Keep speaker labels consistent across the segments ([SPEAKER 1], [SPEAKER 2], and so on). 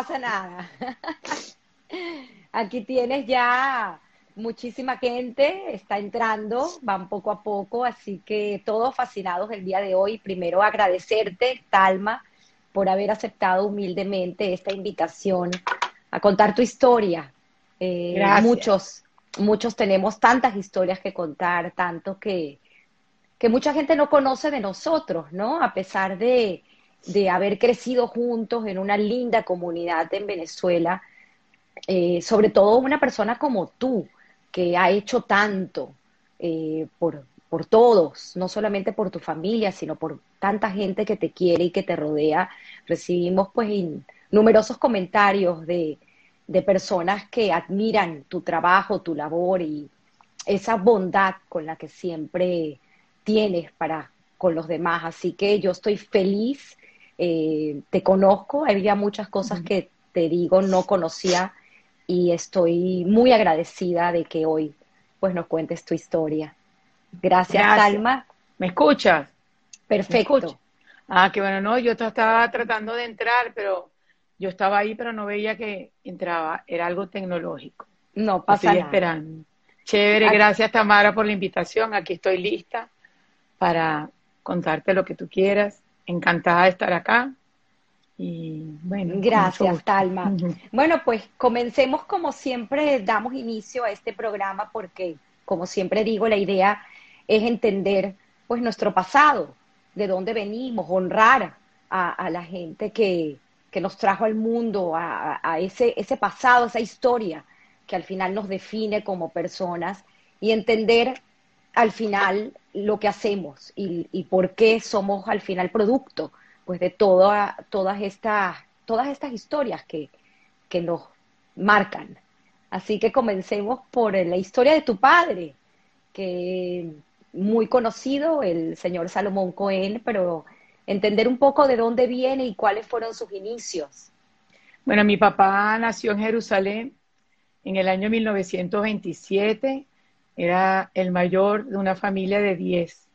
[SPEAKER 1] pasa nada. Aquí tienes ya muchísima gente, está entrando, van poco a poco, así que todos fascinados el día de hoy. Primero agradecerte, Talma, por haber aceptado humildemente esta invitación a contar tu historia. Eh, muchos, muchos tenemos tantas historias que contar, tanto que, que mucha gente no conoce de nosotros, ¿no? A pesar de, de haber crecido juntos en una linda comunidad en Venezuela, eh, sobre todo una persona como tú, que ha hecho tanto eh, por, por todos, no solamente por tu familia, sino por tanta gente que te quiere y que te rodea. Recibimos pues numerosos comentarios de, de personas que admiran tu trabajo, tu labor y esa bondad con la que siempre tienes para con los demás. Así que yo estoy feliz, eh, te conozco, había muchas cosas que te digo, no conocía y estoy muy agradecida de que hoy pues nos cuentes tu historia. Gracias, Alma.
[SPEAKER 2] ¿Me escuchas?
[SPEAKER 1] Perfecto.
[SPEAKER 2] ah, que bueno, no, yo estaba tratando de entrar, pero yo estaba ahí, pero no veía que entraba. Era algo tecnológico.
[SPEAKER 1] No pasa
[SPEAKER 2] estoy esperando. Chévere, gracias Tamara por la invitación. Aquí estoy lista para contarte lo que tú quieras. Encantada de estar acá. Y bueno,
[SPEAKER 1] gracias, Talma. Bueno, pues comencemos como siempre damos inicio a este programa porque, como siempre digo, la idea es entender pues nuestro pasado, de dónde venimos, honrar a, la gente que, que, nos trajo al mundo, a, ese, ese pasado, esa historia que al final nos define como personas y entender al final lo que hacemos y, y por qué somos al final producto pues de toda, todas, estas, todas estas historias que, que nos marcan. Así que comencemos por la historia de tu padre, que muy conocido, el señor Salomón Cohen, pero entender un poco de dónde viene y cuáles fueron sus inicios.
[SPEAKER 2] Bueno, mi papá nació en Jerusalén en el año 1927, era el mayor de una familia de 10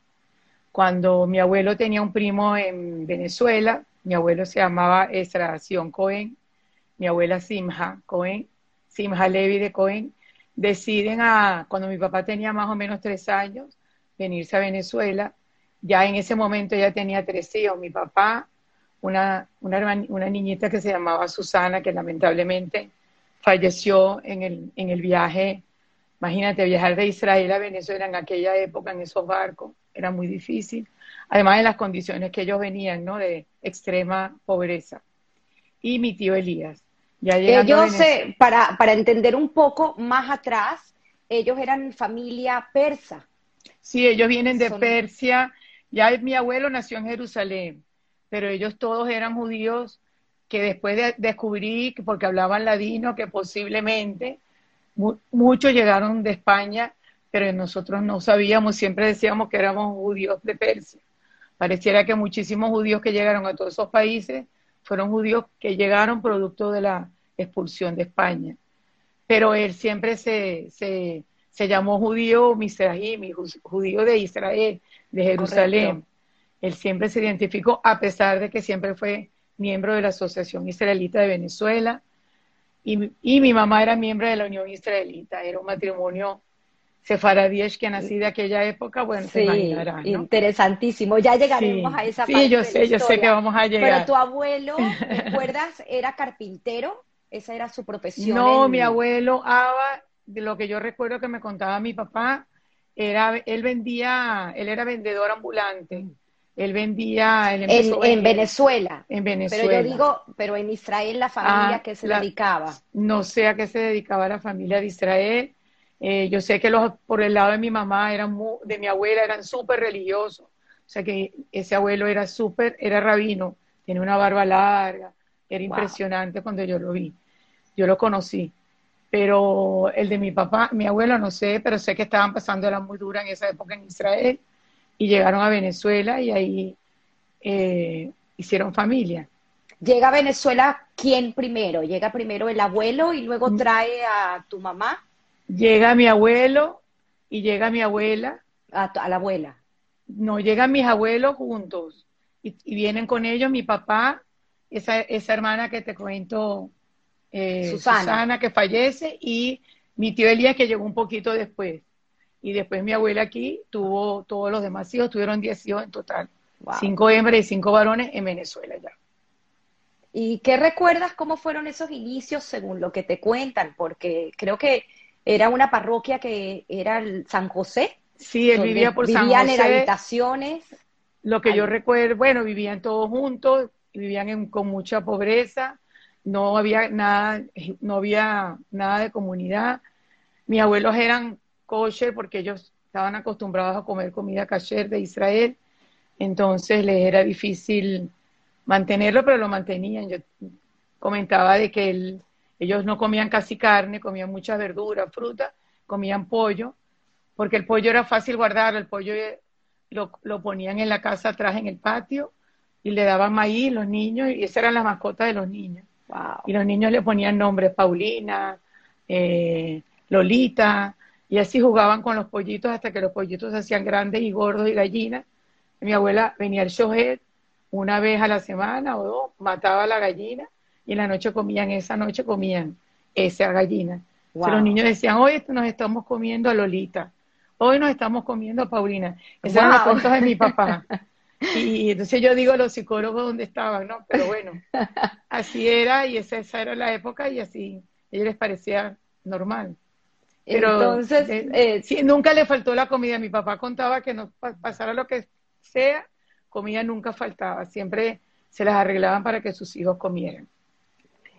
[SPEAKER 2] cuando mi abuelo tenía un primo en Venezuela, mi abuelo se llamaba Extracción Cohen, mi abuela Simha Cohen, Simha Levi de Cohen, deciden a, cuando mi papá tenía más o menos tres años, venirse a Venezuela. Ya en ese momento ya tenía tres hijos, mi papá, una, una, una niñita que se llamaba Susana, que lamentablemente falleció en el, en el viaje. Imagínate, viajar de Israel a Venezuela en aquella época en esos barcos era muy difícil, además de las condiciones que ellos venían, ¿no? De extrema pobreza. Y mi tío Elías.
[SPEAKER 1] Ya ellos, eh, para, para entender un poco más atrás, ellos eran familia persa.
[SPEAKER 2] Sí, ellos vienen de Persia. Ya mi abuelo nació en Jerusalén, pero ellos todos eran judíos que después de descubrí, porque hablaban ladino, que posiblemente muchos llegaron de España pero nosotros no sabíamos, siempre decíamos que éramos judíos de Persia. Pareciera que muchísimos judíos que llegaron a todos esos países fueron judíos que llegaron producto de la expulsión de España. Pero él siempre se, se, se llamó judío Misrahim, judío de Israel, de Jerusalén. Él siempre se identificó, a pesar de que siempre fue miembro de la Asociación Israelita de Venezuela. Y, y mi mamá era miembro de la Unión Israelita. Era un matrimonio sefaradíes que nací de aquella época, bueno, se imaginarán. ¿no?
[SPEAKER 1] Interesantísimo, ya llegaremos a esa parte.
[SPEAKER 2] Sí, yo sé, yo sé que vamos a llegar.
[SPEAKER 1] Pero tu abuelo, ¿recuerdas? Era carpintero, esa era su profesión.
[SPEAKER 2] No, mi abuelo Aba, de lo que yo recuerdo que me contaba mi papá, era, él vendía, él era vendedor ambulante. Él vendía
[SPEAKER 1] en, en, Venezuela.
[SPEAKER 2] En Venezuela.
[SPEAKER 1] Pero yo digo, pero en Israel la familia ah, que se dedicaba.
[SPEAKER 2] No sé a qué se dedicaba la familia de Israel eh, yo sé que los, por el lado de mi mamá, eran de mi abuela, eran súper religiosos. O sea que ese abuelo era súper, era rabino, tiene una barba larga, era impresionante cuando yo lo vi. Yo lo conocí. Pero el de mi papá, mi abuelo no sé, pero sé que estaban pasando era muy dura en esa época en Israel y llegaron a Venezuela y ahí eh, hicieron familia.
[SPEAKER 1] ¿Llega a Venezuela quién primero? ¿Llega primero el abuelo y luego mm. trae a tu mamá?
[SPEAKER 2] Llega mi abuelo y llega mi abuela.
[SPEAKER 1] A, la abuela.
[SPEAKER 2] No, llegan mis abuelos juntos y, vienen con ellos mi papá, esa, esa hermana que te cuento, eh, Susana. que fallece, y mi tío Elías, que llegó un poquito después. Y después mi abuela aquí tuvo todos los demás hijos, tuvieron 10 hijos en total. Cinco hembras y cinco varones en Venezuela ya.
[SPEAKER 1] ¿Y qué recuerdas cómo fueron esos inicios según lo que te cuentan? Porque creo que era una parroquia que era el San José.
[SPEAKER 2] Sí, él vivía por San
[SPEAKER 1] José. Vivían en habitaciones.
[SPEAKER 2] Lo que yo recuerdo, bueno, vivían todos juntos, vivían con mucha pobreza, no había nada, no había nada de comunidad. Mis abuelos eran kosher porque ellos estaban acostumbrados a comer comida kasher de Israel, entonces les era difícil mantenerlo, pero lo mantenían. Yo comentaba de que ellos no comían casi carne, comían mucha verdura, fruta, comían pollo, porque el pollo era fácil guardar, el pollo lo, lo ponían en la casa atrás en el patio y le daban maíz los niños y esa era la mascota de los niños. Y los niños le ponían nombres Paulina, eh, Lolita, y así jugaban con los pollitos hasta que los pollitos se hacían grandes y gordos y gallinas. Mi abuela venía al shohet una vez a la semana o dos, mataba la gallina y en la noche comían, esa noche comían esa gallina. los niños decían, hoy nos estamos comiendo a Lolita, hoy nos estamos comiendo a Paulina. Esos eran los cuentos de mi papá. Y entonces yo digo los psicólogos dónde estaban, ¿no? Pero bueno, así era y esa, esa era la época y así, a ellos les parecía normal. Pero entonces, eh, sí, nunca le faltó la comida. Mi papá contaba que no pasara lo que sea, comida nunca faltaba. Siempre se las arreglaban para que sus hijos comieran.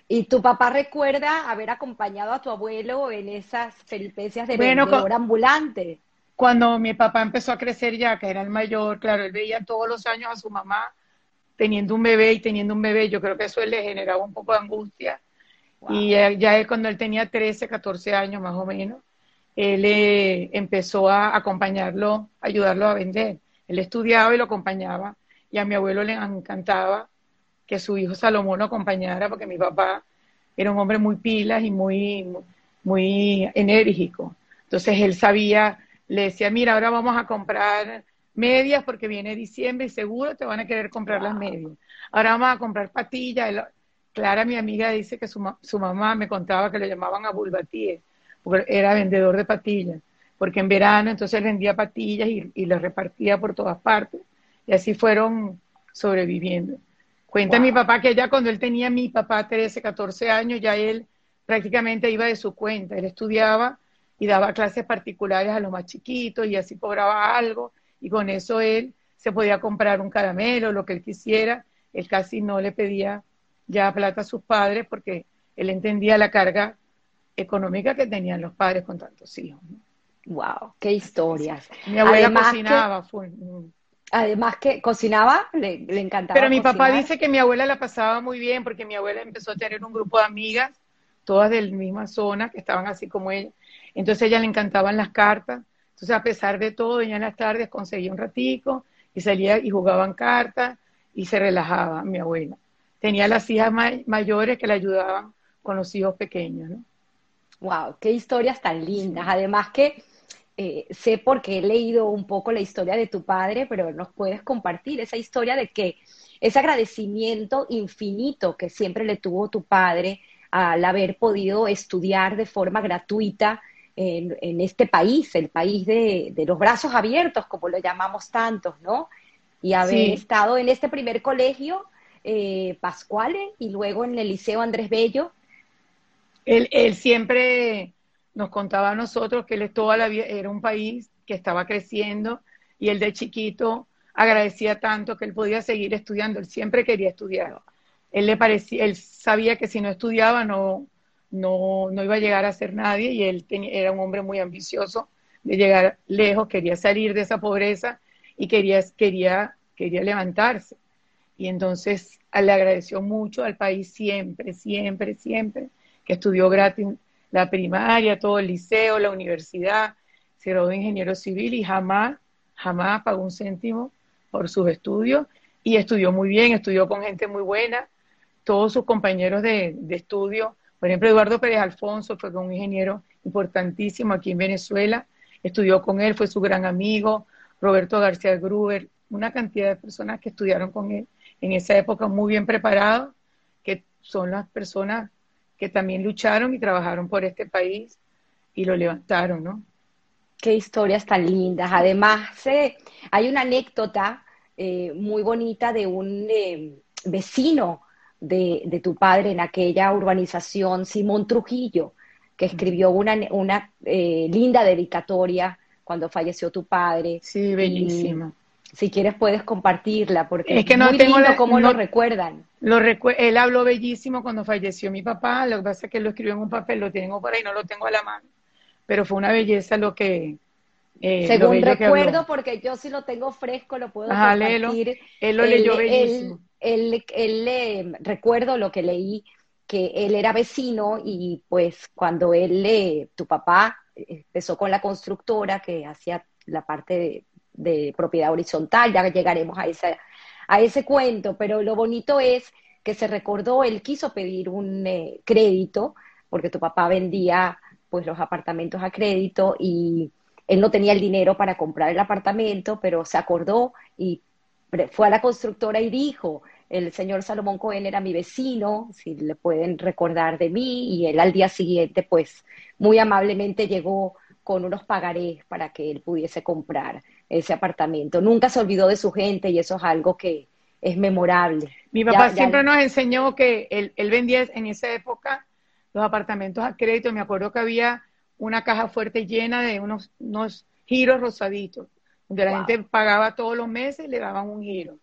[SPEAKER 1] ¿Y tu papá recuerda haber acompañado a tu abuelo en esas peripecias de bueno, vendedor ambulante?
[SPEAKER 2] Cuando mi papá empezó a crecer ya, que era el mayor, claro, él veía todos los años a su mamá teniendo un bebé y teniendo un bebé, yo creo que eso le generaba un poco de angustia. Y ya cuando él tenía 13, 14 años más o menos, él eh, empezó a acompañarlo, ayudarlo a vender. Él estudiaba y lo acompañaba. Y a mi abuelo le encantaba que su hijo Salomón lo acompañara, porque mi papá era un hombre muy pilas y muy, muy enérgico. Entonces él sabía le decía, mira, ahora vamos a comprar medias porque viene diciembre y seguro te van a querer comprar las medias. Ahora vamos a comprar patillas. Clara, mi amiga, dice que su, mamá me contaba que le llamaban a Bulbatie, porque era vendedor de patillas, porque en verano entonces vendía patillas y, y las repartía por todas partes. Y así fueron sobreviviendo. Cuenta mi papá que ya cuando él tenía mi papá 13, 14 años, ya él prácticamente iba de su cuenta. Él estudiaba y daba clases particulares a los más chiquitos y así cobraba algo y con eso él se podía comprar un caramelo, lo que él quisiera. Él casi no le pedía ya plata a sus padres porque él entendía la carga económica que tenían los padres con tantos hijos.
[SPEAKER 1] Wow, qué historias.
[SPEAKER 2] Mi abuela cocinaba.
[SPEAKER 1] además que cocinaba, le, encantaba.
[SPEAKER 2] Pero mi papá dice que mi abuela la pasaba muy bien porque mi abuela empezó a tener un grupo de amigas, todas de la misma zona, que estaban así como ella, entonces a ella le encantaban las cartas. Entonces, a pesar de todo, ella en las tardes conseguía un ratico y salía y jugaban cartas y se relajaba mi abuela. Tenía las hijas mayores que le ayudaban con los hijos pequeños, ¿no?
[SPEAKER 1] Wow, qué historias tan lindas. Además que eh, sé porque he leído un poco la historia de tu padre, pero nos puedes compartir esa historia de que ese agradecimiento infinito que siempre le tuvo tu padre al haber podido estudiar de forma gratuita en, este país, el país de, los brazos abiertos, como lo llamamos tantos, ¿no? Y haber estado en este primer colegio, eh, y luego en el Liceo Andrés Bello.
[SPEAKER 2] Él, siempre nos contaba a nosotros que él toda la vida era un país que estaba creciendo y él de chiquito agradecía tanto que él podía seguir estudiando, él siempre quería estudiar. Él le parecía, él sabía que si no estudiaba no, no, no iba a llegar a ser nadie y él era un hombre muy ambicioso de llegar lejos, quería salir de esa pobreza y quería, quería, quería levantarse. Y entonces le agradeció mucho al país siempre, siempre, siempre, que estudió gratis la primaria, todo el liceo, la universidad, se graduó de ingeniero civil y jamás, jamás pagó un céntimo por sus estudios. Y estudió muy bien, estudió con gente muy buena, todos sus compañeros de, de estudio por ejemplo, Eduardo Pérez Alfonso fue un ingeniero importantísimo aquí en Venezuela, estudió con él, fue su gran amigo, Roberto García Gruber, una cantidad de personas que estudiaron con él en esa época muy bien preparados son las personas que también lucharon y trabajaron por este país y lo levantaron, ¿no?
[SPEAKER 1] Qué historias tan lindas. Además, eh, hay una anécdota eh, muy bonita de un eh, vecino de, tu padre en aquella urbanización, Simón Trujillo, que escribió una, una linda dedicatoria cuando falleció tu padre.
[SPEAKER 2] Sí, bellísima.
[SPEAKER 1] Si quieres puedes compartirla, porque es que no muy tengo lindo cómo lo recuerdan.
[SPEAKER 2] Lo él habló bellísimo cuando falleció mi papá, lo que pasa es que lo escribió en un papel, lo tengo por ahí, no lo tengo a la mano pero fue una belleza lo que...
[SPEAKER 1] Eh, Según recuerdo, porque yo si lo tengo fresco, lo puedo Ajá, compartir.
[SPEAKER 2] Él lo leyó bellísimo.
[SPEAKER 1] Él, él, recuerdo lo que leí, que él era vecino y pues cuando él, le, tu papá empezó con la constructora que hacía la parte de, propiedad horizontal, ya llegaremos a, esa, a ese cuento, pero lo bonito es que se recordó, él quiso pedir un eh, crédito, porque tu papá vendía pues los apartamentos a crédito y él no tenía el dinero para comprar el apartamento, pero se acordó y fue a la constructora y dijo, el señor Salomón Cohen era mi vecino, si le pueden recordar de mí, y él al día siguiente, pues muy amablemente llegó con unos pagarés para que él pudiese comprar ese apartamento. Nunca se olvidó de su gente y eso es algo que es memorable.
[SPEAKER 2] Mi papá siempre nos enseñó que él, él vendía en esa época los apartamentos a crédito, me acuerdo que había una caja fuerte llena de unos, unos giros rosaditos, donde la gente pagaba todos los meses y le daban un giro.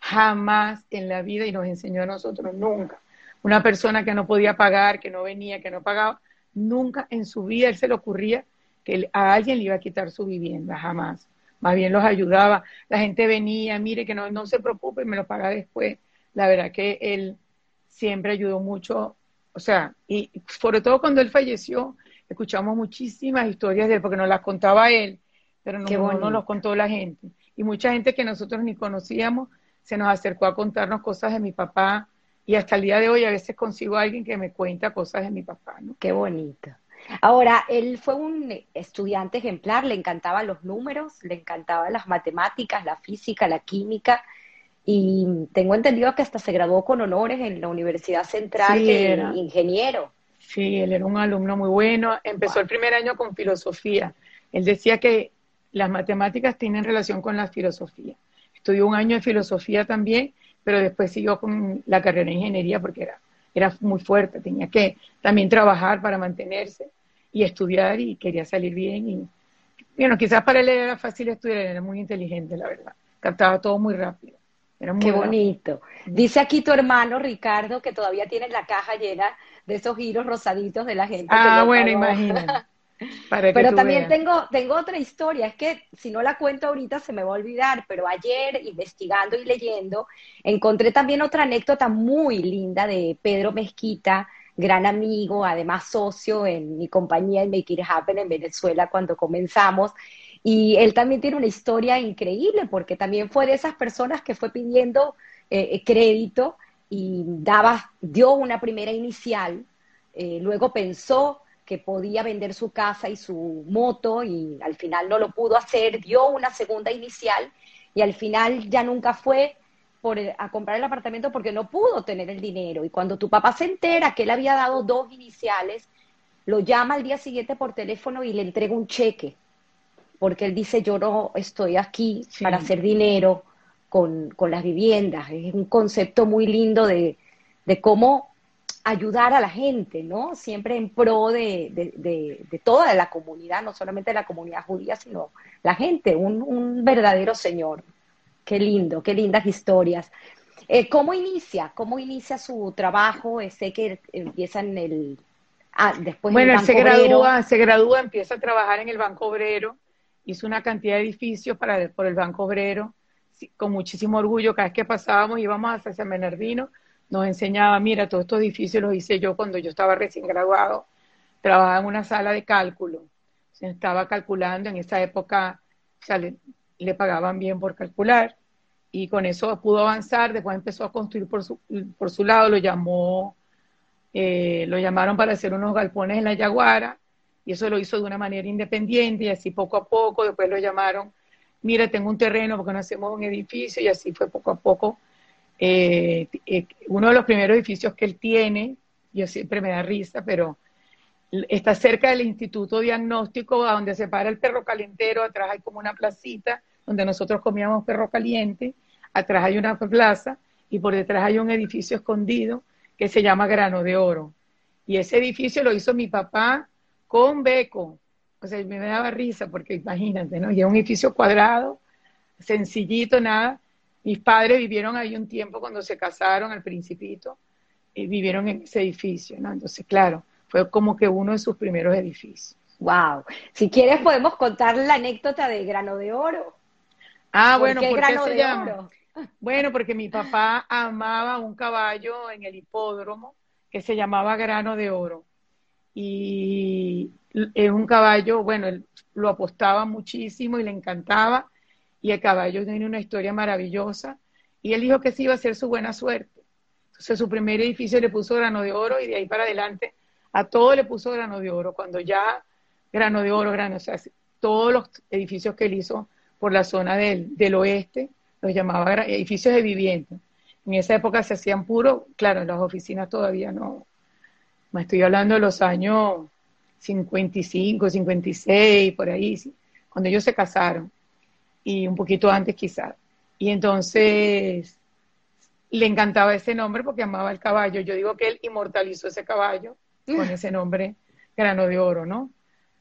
[SPEAKER 2] Jamás en la vida, y nos enseñó a nosotros nunca, una persona que no podía pagar, que no venía, que no pagaba, nunca en su vida él se le ocurría que a alguien le iba a quitar su vivienda, jamás. Más bien los ayudaba. La gente venía, mire que no, no se preocupe, me lo paga después. La verdad que él siempre ayudó mucho o sea, y sobre todo cuando él falleció, escuchamos muchísimas historias de él, porque nos las contaba él, pero no, nos los contó la gente. Y mucha gente que nosotros ni conocíamos se nos acercó a contarnos cosas de mi papá. Y hasta el día de hoy a veces consigo a alguien que me cuenta cosas de mi papá. ¿no?
[SPEAKER 1] Qué bonito. Ahora, él fue un estudiante ejemplar, le encantaban los números, le encantaban las matemáticas, la física, la química y tengo entendido que hasta se graduó con honores en la Universidad Central de ingeniero.
[SPEAKER 2] Sí, él era un alumno muy bueno. Empezó el primer año con filosofía. Él decía que las matemáticas tienen relación con la filosofía. Estudió un año de filosofía también, pero después siguió con la carrera de ingeniería porque era, era muy fuerte. Tenía que también trabajar para mantenerse y estudiar y quería salir bien. Y bueno, quizás para él era fácil estudiar, era muy inteligente, la verdad. Captaba todo muy rápido.
[SPEAKER 1] Qué bonito. Dice aquí tu hermano Ricardo que todavía tiene la caja llena de esos giros rosaditos de la gente.
[SPEAKER 2] Ah, bueno, imagina.
[SPEAKER 1] pero también tengo, tengo otra historia, es que si no la cuento ahorita se me va a olvidar, pero ayer investigando y leyendo encontré también otra anécdota muy linda de Pedro Mezquita, gran amigo, además socio en mi compañía en Make It Happen en Venezuela cuando comenzamos, y él también tiene una historia increíble porque también fue de esas personas que fue pidiendo eh, eh, crédito y daba, dio una primera inicial, eh, luego pensó que podía vender su casa y su moto y al final no lo pudo hacer, dio una segunda inicial y al final ya nunca fue por, a comprar el apartamento porque no pudo tener el dinero. Y cuando tu papá se entera que él había dado dos iniciales, lo llama al día siguiente por teléfono y le entrega un cheque porque él dice, yo no estoy aquí para hacer dinero con, las viviendas. Es un concepto muy lindo de, cómo ayudar a la gente, ¿no? Siempre en pro de, toda la comunidad, no solamente de la comunidad judía, sino la gente, un, verdadero señor. Qué lindo, qué lindas historias. Eh, ¿Cómo inicia? ¿Cómo inicia su trabajo? Eh, sé que empieza en el... Ah, después
[SPEAKER 2] bueno, se gradúa, se gradúa, empieza a trabajar en el Banco Obrero hizo una cantidad de edificios para, por el Banco Obrero, con muchísimo orgullo, cada vez que pasábamos íbamos hacia San Bernardino, nos enseñaba, mira, todos estos edificios los hice yo cuando yo estaba recién graduado, trabajaba en una sala de cálculo, se estaba calculando, en esa época o le, pagaban bien por calcular, y con eso pudo avanzar, después empezó a construir por su, por su lado, lo llamó, eh, lo llamaron para hacer unos galpones en la Yaguara, y eso lo hizo de una manera independiente y así poco a poco, después lo llamaron, mira, tengo un terreno porque no hacemos un edificio y así fue poco a poco. Eh, eh, uno de los primeros edificios que él tiene, yo siempre me da risa, pero está cerca del Instituto Diagnóstico, a donde se para el perro calentero, atrás hay como una placita donde nosotros comíamos perro caliente, atrás hay una plaza y por detrás hay un edificio escondido que se llama Grano de Oro. Y ese edificio lo hizo mi papá con Beco. O sea, me daba risa porque imagínate, ¿no? Y es un edificio cuadrado, sencillito, nada. Mis padres vivieron ahí un tiempo cuando se casaron al principito y vivieron en ese edificio, ¿no? Entonces, claro, fue como que uno de sus primeros edificios.
[SPEAKER 1] Wow. Si quieres podemos contar la anécdota de Grano de Oro.
[SPEAKER 2] Ah, bueno, ¿por qué se llama? Bueno, porque mi papá amaba un caballo en el hipódromo que se llamaba Grano de Oro. Y es un caballo, bueno, él lo apostaba muchísimo y le encantaba. Y el caballo tiene una historia maravillosa. Y él dijo que sí iba a ser su buena suerte. Entonces su primer edificio le puso grano de oro y de ahí para adelante a todo le puso grano de oro. Cuando ya grano de oro, grano, o sea, todos los edificios que él hizo por la zona del, del oeste, los llamaba edificios de vivienda. En esa época se hacían puro, claro, en las oficinas todavía no. Me estoy hablando de los años 55, 56, por ahí, cuando ellos se casaron, y un poquito antes quizás. Y entonces le encantaba ese nombre porque amaba el caballo. Yo digo que él inmortalizó ese caballo con ese nombre grano de oro, ¿no?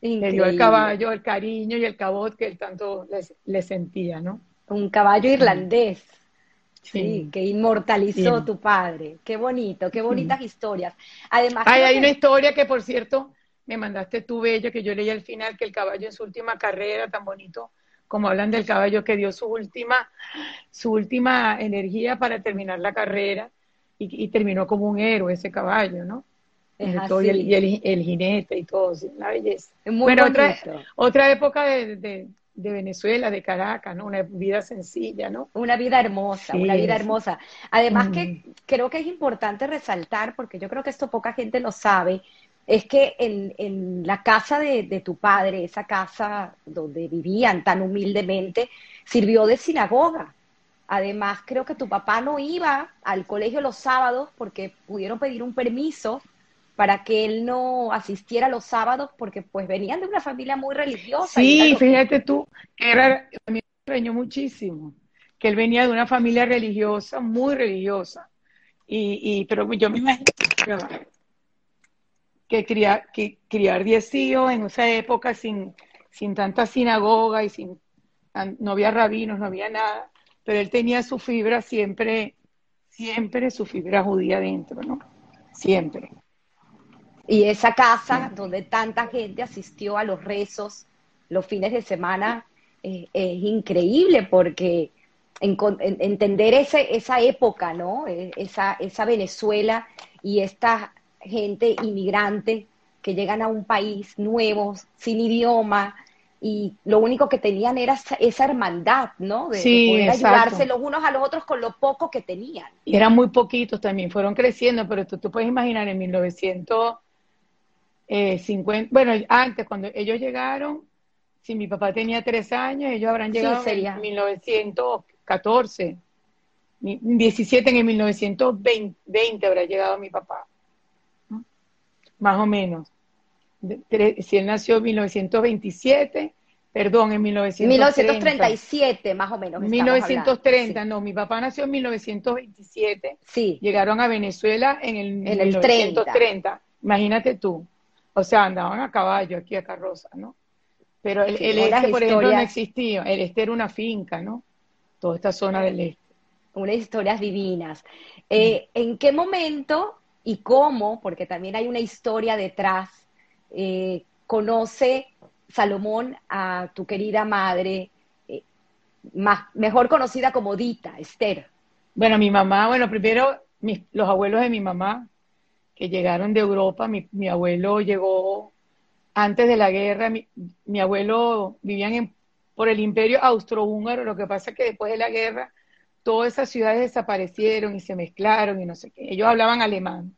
[SPEAKER 2] Le dio al caballo el cariño y el cabot que él tanto le, sentía, ¿no?
[SPEAKER 1] Un caballo irlandés. Sí, que inmortalizó tu padre. Qué bonito, qué bonitas historias. Además,
[SPEAKER 2] hay una historia que, por cierto, me mandaste tú, Bella, que yo leí al final que el caballo en su última carrera, tan bonito como hablan del caballo que dio su última, su última energía para terminar la carrera y, terminó como un héroe ese caballo, ¿no? Y, el, jinete y todo, la belleza. bueno, otra, otra época de, Venezuela, de Caracas, ¿no? Una vida sencilla, ¿no?
[SPEAKER 1] Una vida hermosa, una vida hermosa. Además que creo que es importante resaltar, porque yo creo que esto poca gente lo sabe, es que en, la casa de, tu padre, esa casa donde vivían tan humildemente, sirvió de sinagoga. Además, creo que tu papá no iba al colegio los sábados porque pudieron pedir un permiso para que él no asistiera los sábados porque pues venían de una familia muy religiosa.
[SPEAKER 2] Sí, fíjate tú, era, a mí me extrañó muchísimo, que él venía de una familia religiosa, muy religiosa. Y, y pero yo me imagino que criar, que criar diez hijos en esa época sin, sin tanta sinagoga y sin, no había rabinos, no había nada, pero él tenía su fibra siempre, siempre su fibra judía dentro, ¿no? Siempre.
[SPEAKER 1] Y esa casa donde tanta gente asistió a los rezos los fines de semana eh, es increíble porque entender ese, esa época, ¿no? E, esa, esa Venezuela y esta gente inmigrante que llegan a un país nuevo, sin idioma, y lo único que tenían era esa, hermandad, ¿no? De, poder ayudarse los unos a los otros con lo poco que tenían.
[SPEAKER 2] Y eran muy poquitos también, fueron creciendo, pero tú, tú puedes imaginar en 1950, eh, bueno, antes, cuando ellos llegaron, si mi papá tenía tres años, ellos habrán llegado en 1914, 17 en el 1920 habrá llegado mi papá más o menos. Si él nació en 1927, perdón, en
[SPEAKER 1] 1937, más o menos.
[SPEAKER 2] 1930, no, mi papá nació en 1927. Sí. Llegaron a Venezuela en el, en el 1930. Imagínate tú. O sea, andaban a caballo aquí a carroza, ¿no? Pero el, este, por ejemplo, no existía. El este era una finca, ¿no? Toda esta zona del este.
[SPEAKER 1] Unas historias divinas. Eh, ¿En qué momento y cómo, porque también hay una historia detrás, eh, conoce Salomón a tu querida madre, eh, más, mejor conocida como Dita, Esther.
[SPEAKER 2] Bueno, mi mamá, bueno, primero los abuelos de mi mamá, que llegaron de Europa, mi, abuelo llegó antes de la guerra, mi, abuelo vivían en, por el imperio austrohúngaro, lo que pasa es que después de la guerra todas esas ciudades desaparecieron y se mezclaron y no sé qué. Ellos hablaban alemán.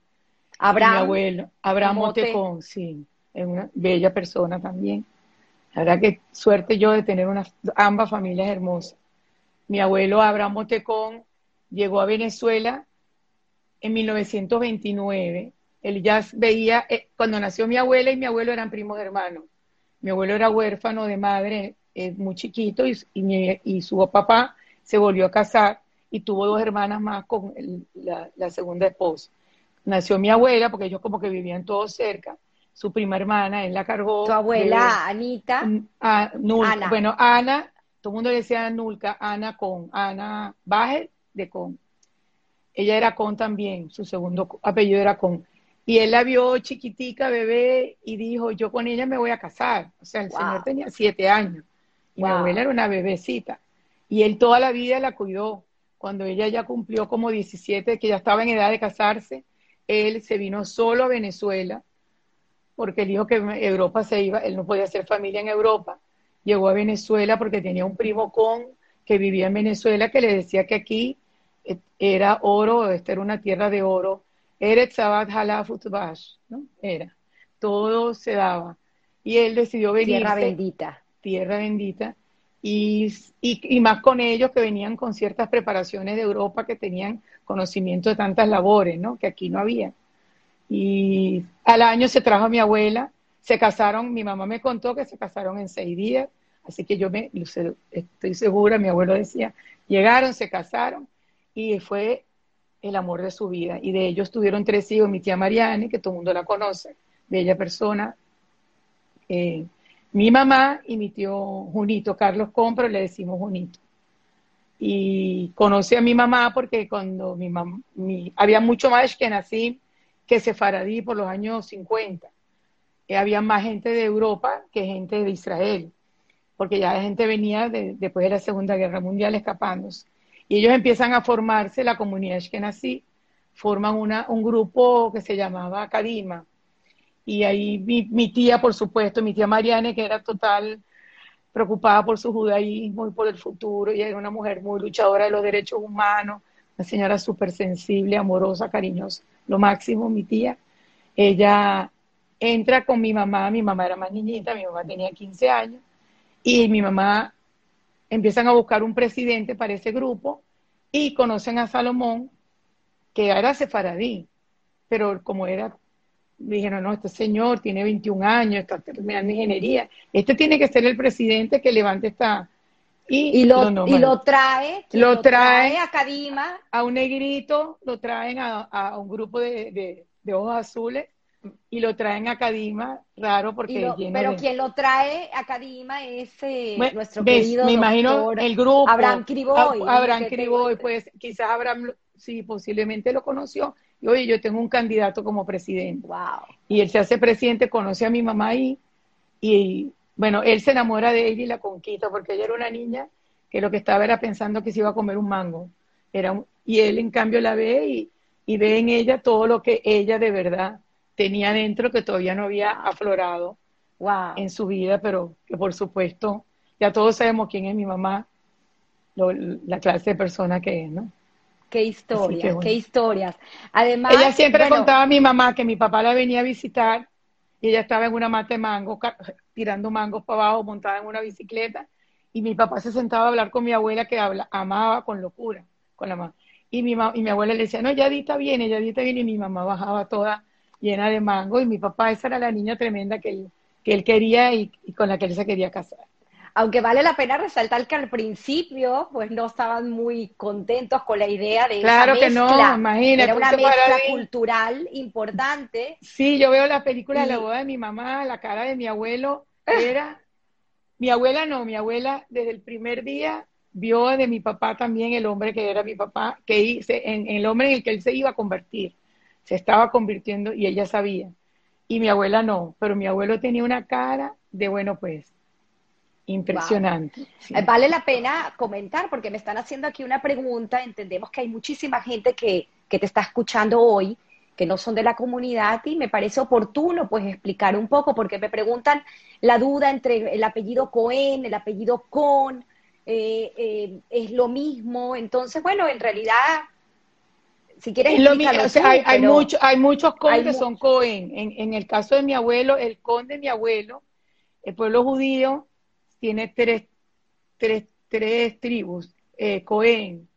[SPEAKER 2] Abraham. Mi abuelo, Abraham Motecón, sí, es una bella persona también. La verdad que suerte yo de tener unas, ambas familias hermosas. Mi abuelo Abraham Motecón llegó a Venezuela en 1929. Él ya veía, eh, cuando nació mi abuela y mi abuelo eran primos hermanos. Mi abuelo era huérfano de madre eh, muy chiquito y, y, su papá se volvió a casar y tuvo dos hermanas más con la, segunda esposa. Nació mi abuela, porque ellos como que vivían todos cerca, su prima hermana, él la cargó.
[SPEAKER 1] Tu abuela, Anita.
[SPEAKER 2] A, Ana. Bueno, Ana, todo el mundo le decía Nulca, Ana con, Ana Baje de Con. Ella era Con también, su segundo apellido era Con. Y él la vio chiquitica, bebé, y dijo, yo con ella me voy a casar. O sea, el señor tenía siete años. Y mi abuela era una bebecita. Y él toda la vida la cuidó. Cuando ella ya cumplió como 17, que ya estaba en edad de casarse, él se vino solo a Venezuela, porque él dijo que Europa se iba, él no podía hacer familia en Europa. Llegó a Venezuela porque tenía un primo con que vivía en Venezuela que le decía que aquí era oro, esta era una tierra de oro Eretz Sabat ¿no? Era. Todo se daba. Y él decidió venir.
[SPEAKER 1] Tierra bendita.
[SPEAKER 2] Tierra bendita. Y, y, más con ellos que venían con ciertas preparaciones de Europa que tenían conocimiento de tantas labores, ¿no? Que aquí no había. Y al año se trajo a mi abuela, se casaron, mi mamá me contó que se casaron en seis días, así que yo me estoy segura, mi abuelo decía, llegaron, se casaron y fue el amor de su vida. Y de ellos tuvieron tres hijos, mi tía Mariane, que todo el mundo la conoce, bella persona, eh, mi mamá y mi tío Junito, Carlos Compro, le decimos Junito. Y conoce a mi mamá porque cuando mi mamá, había mucho más que nací que Sefaradí por los años 50. Y había más gente de Europa que gente de Israel, porque ya la gente venía después de la Segunda Guerra Mundial escapándose. Y ellos empiezan a formarse, la comunidad nací, forman una, un grupo que se llamaba Kadima. Y ahí mi, tía, por supuesto, mi tía Mariane, que era total preocupada por su judaísmo y por el futuro, y era una mujer muy luchadora de los derechos humanos, una señora súper sensible, amorosa, cariñosa, lo máximo, mi tía. Ella entra con mi mamá, mi mamá era más niñita, mi mamá tenía 15 años, y mi mamá empiezan a buscar un presidente para ese grupo y conocen a Salomón, que era sefaradí, pero como era, dijeron, no, este señor tiene 21 años, está terminando ingeniería, este tiene que ser el presidente que levante esta...
[SPEAKER 1] Y, lo, y lo, trae,
[SPEAKER 2] lo, trae,
[SPEAKER 1] a Kadima.
[SPEAKER 2] A un negrito, lo traen a, un grupo de, de ojos azules y lo traen a Cadima, raro porque
[SPEAKER 1] Pero quien lo trae a Cadima es eh, nuestro querido
[SPEAKER 2] Me imagino el grupo.
[SPEAKER 1] Abraham Criboy.
[SPEAKER 2] Abraham Criboy, pues quizás Abraham, sí, posiblemente lo conoció. Y oye, yo tengo un candidato como presidente.
[SPEAKER 1] Wow.
[SPEAKER 2] Y él se hace presidente, conoce a mi mamá ahí y bueno, él se enamora de ella y la conquista porque ella era una niña que lo que estaba era pensando que se iba a comer un mango. Era y él en cambio la ve y, y ve en ella todo lo que ella de verdad tenía dentro que todavía no había aflorado en su vida, pero que por supuesto ya todos sabemos quién es mi mamá, la clase de persona que es, ¿no?
[SPEAKER 1] Qué historias, qué historias. Además,
[SPEAKER 2] ella siempre contaba a mi mamá que mi papá la venía a visitar y ella estaba en una mata de mango, tirando mangos para abajo, montada en una bicicleta, y mi papá se sentaba a hablar con mi abuela que habla, amaba con locura, con la mamá. Y mi, y mi abuela le decía, no, ya Yadita viene, Yadita viene, y mi mamá bajaba toda llena de mango y mi papá esa era la niña tremenda que él, que él quería y, con la que él se quería casar.
[SPEAKER 1] Aunque vale la pena resaltar que al principio pues no estaban muy contentos con la idea de
[SPEAKER 2] claro
[SPEAKER 1] esa
[SPEAKER 2] mezcla. que no, imagínate.
[SPEAKER 1] Era una mezcla cultural importante.
[SPEAKER 2] Sí, yo veo la película de la boda de mi mamá, la cara de mi abuelo era... mi abuela no, mi abuela desde el primer día vio de mi papá también el hombre que era mi papá, que hice, en, el hombre en el que él se iba a convertir se estaba convirtiendo y ella sabía. Y mi abuela no, pero mi abuelo tenía una cara de, bueno, pues, impresionante.
[SPEAKER 1] Eh, vale la pena comentar porque me están haciendo aquí una pregunta. Entendemos que hay muchísima gente que, que te está escuchando hoy que no son de la comunidad y me parece oportuno pues explicar un poco porque me preguntan la duda entre el apellido Cohen, el apellido Con, eh, eh, es lo mismo. Entonces, bueno, en realidad si quieres
[SPEAKER 2] lo hay, hay, mucho, hay muchos condes que son Cohen. En, el caso de mi abuelo, el conde de mi abuelo, el pueblo judío tiene tres, tres, tres tribus. Eh, Cohen,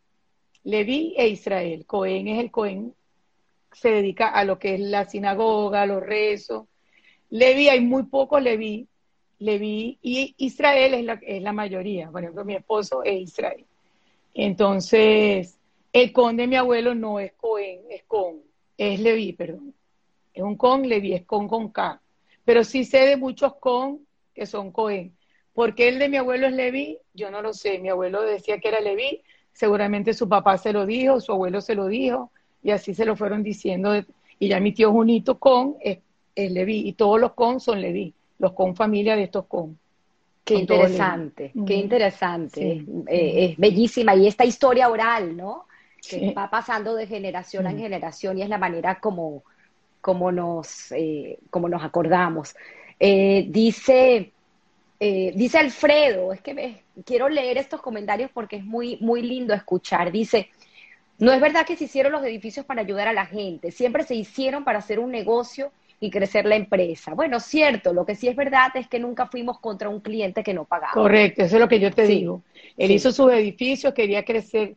[SPEAKER 2] Leví e Israel. Cohen es el Cohen, se dedica a lo que es la sinagoga, los rezos. Leví, hay muy pocos Leví, Leví y Israel es la, es la mayoría. Por ejemplo, mi esposo es Israel. Entonces, el con de mi abuelo no es Cohen, es con, es Leví, perdón. Es un con, Leví es con con K. Pero sí sé de muchos con que son Cohen. ¿Por qué el de mi abuelo es Leví? Yo no lo sé. Mi abuelo decía que era Leví, seguramente su papá se lo dijo, su abuelo se lo dijo, y así se lo fueron diciendo. Y ya mi tío Junito con es, Leví, y todos los con son Leví, los con familia de estos con.
[SPEAKER 1] Qué interesante, qué interesante. Eh, es bellísima. Y esta historia oral, ¿no? Que va pasando de generación en generación y es la manera como, como, nos, eh, como nos acordamos. Eh, dice eh, dice Alfredo, es que quiero leer estos comentarios porque es muy, muy lindo escuchar. Dice, no es verdad que se hicieron los edificios para ayudar a la gente, siempre se hicieron para hacer un negocio y crecer la empresa. Bueno, cierto, lo que sí es verdad es que nunca fuimos contra un cliente que no pagaba.
[SPEAKER 2] Correcto, eso es lo que yo te digo. Él hizo sus edificios, quería crecer,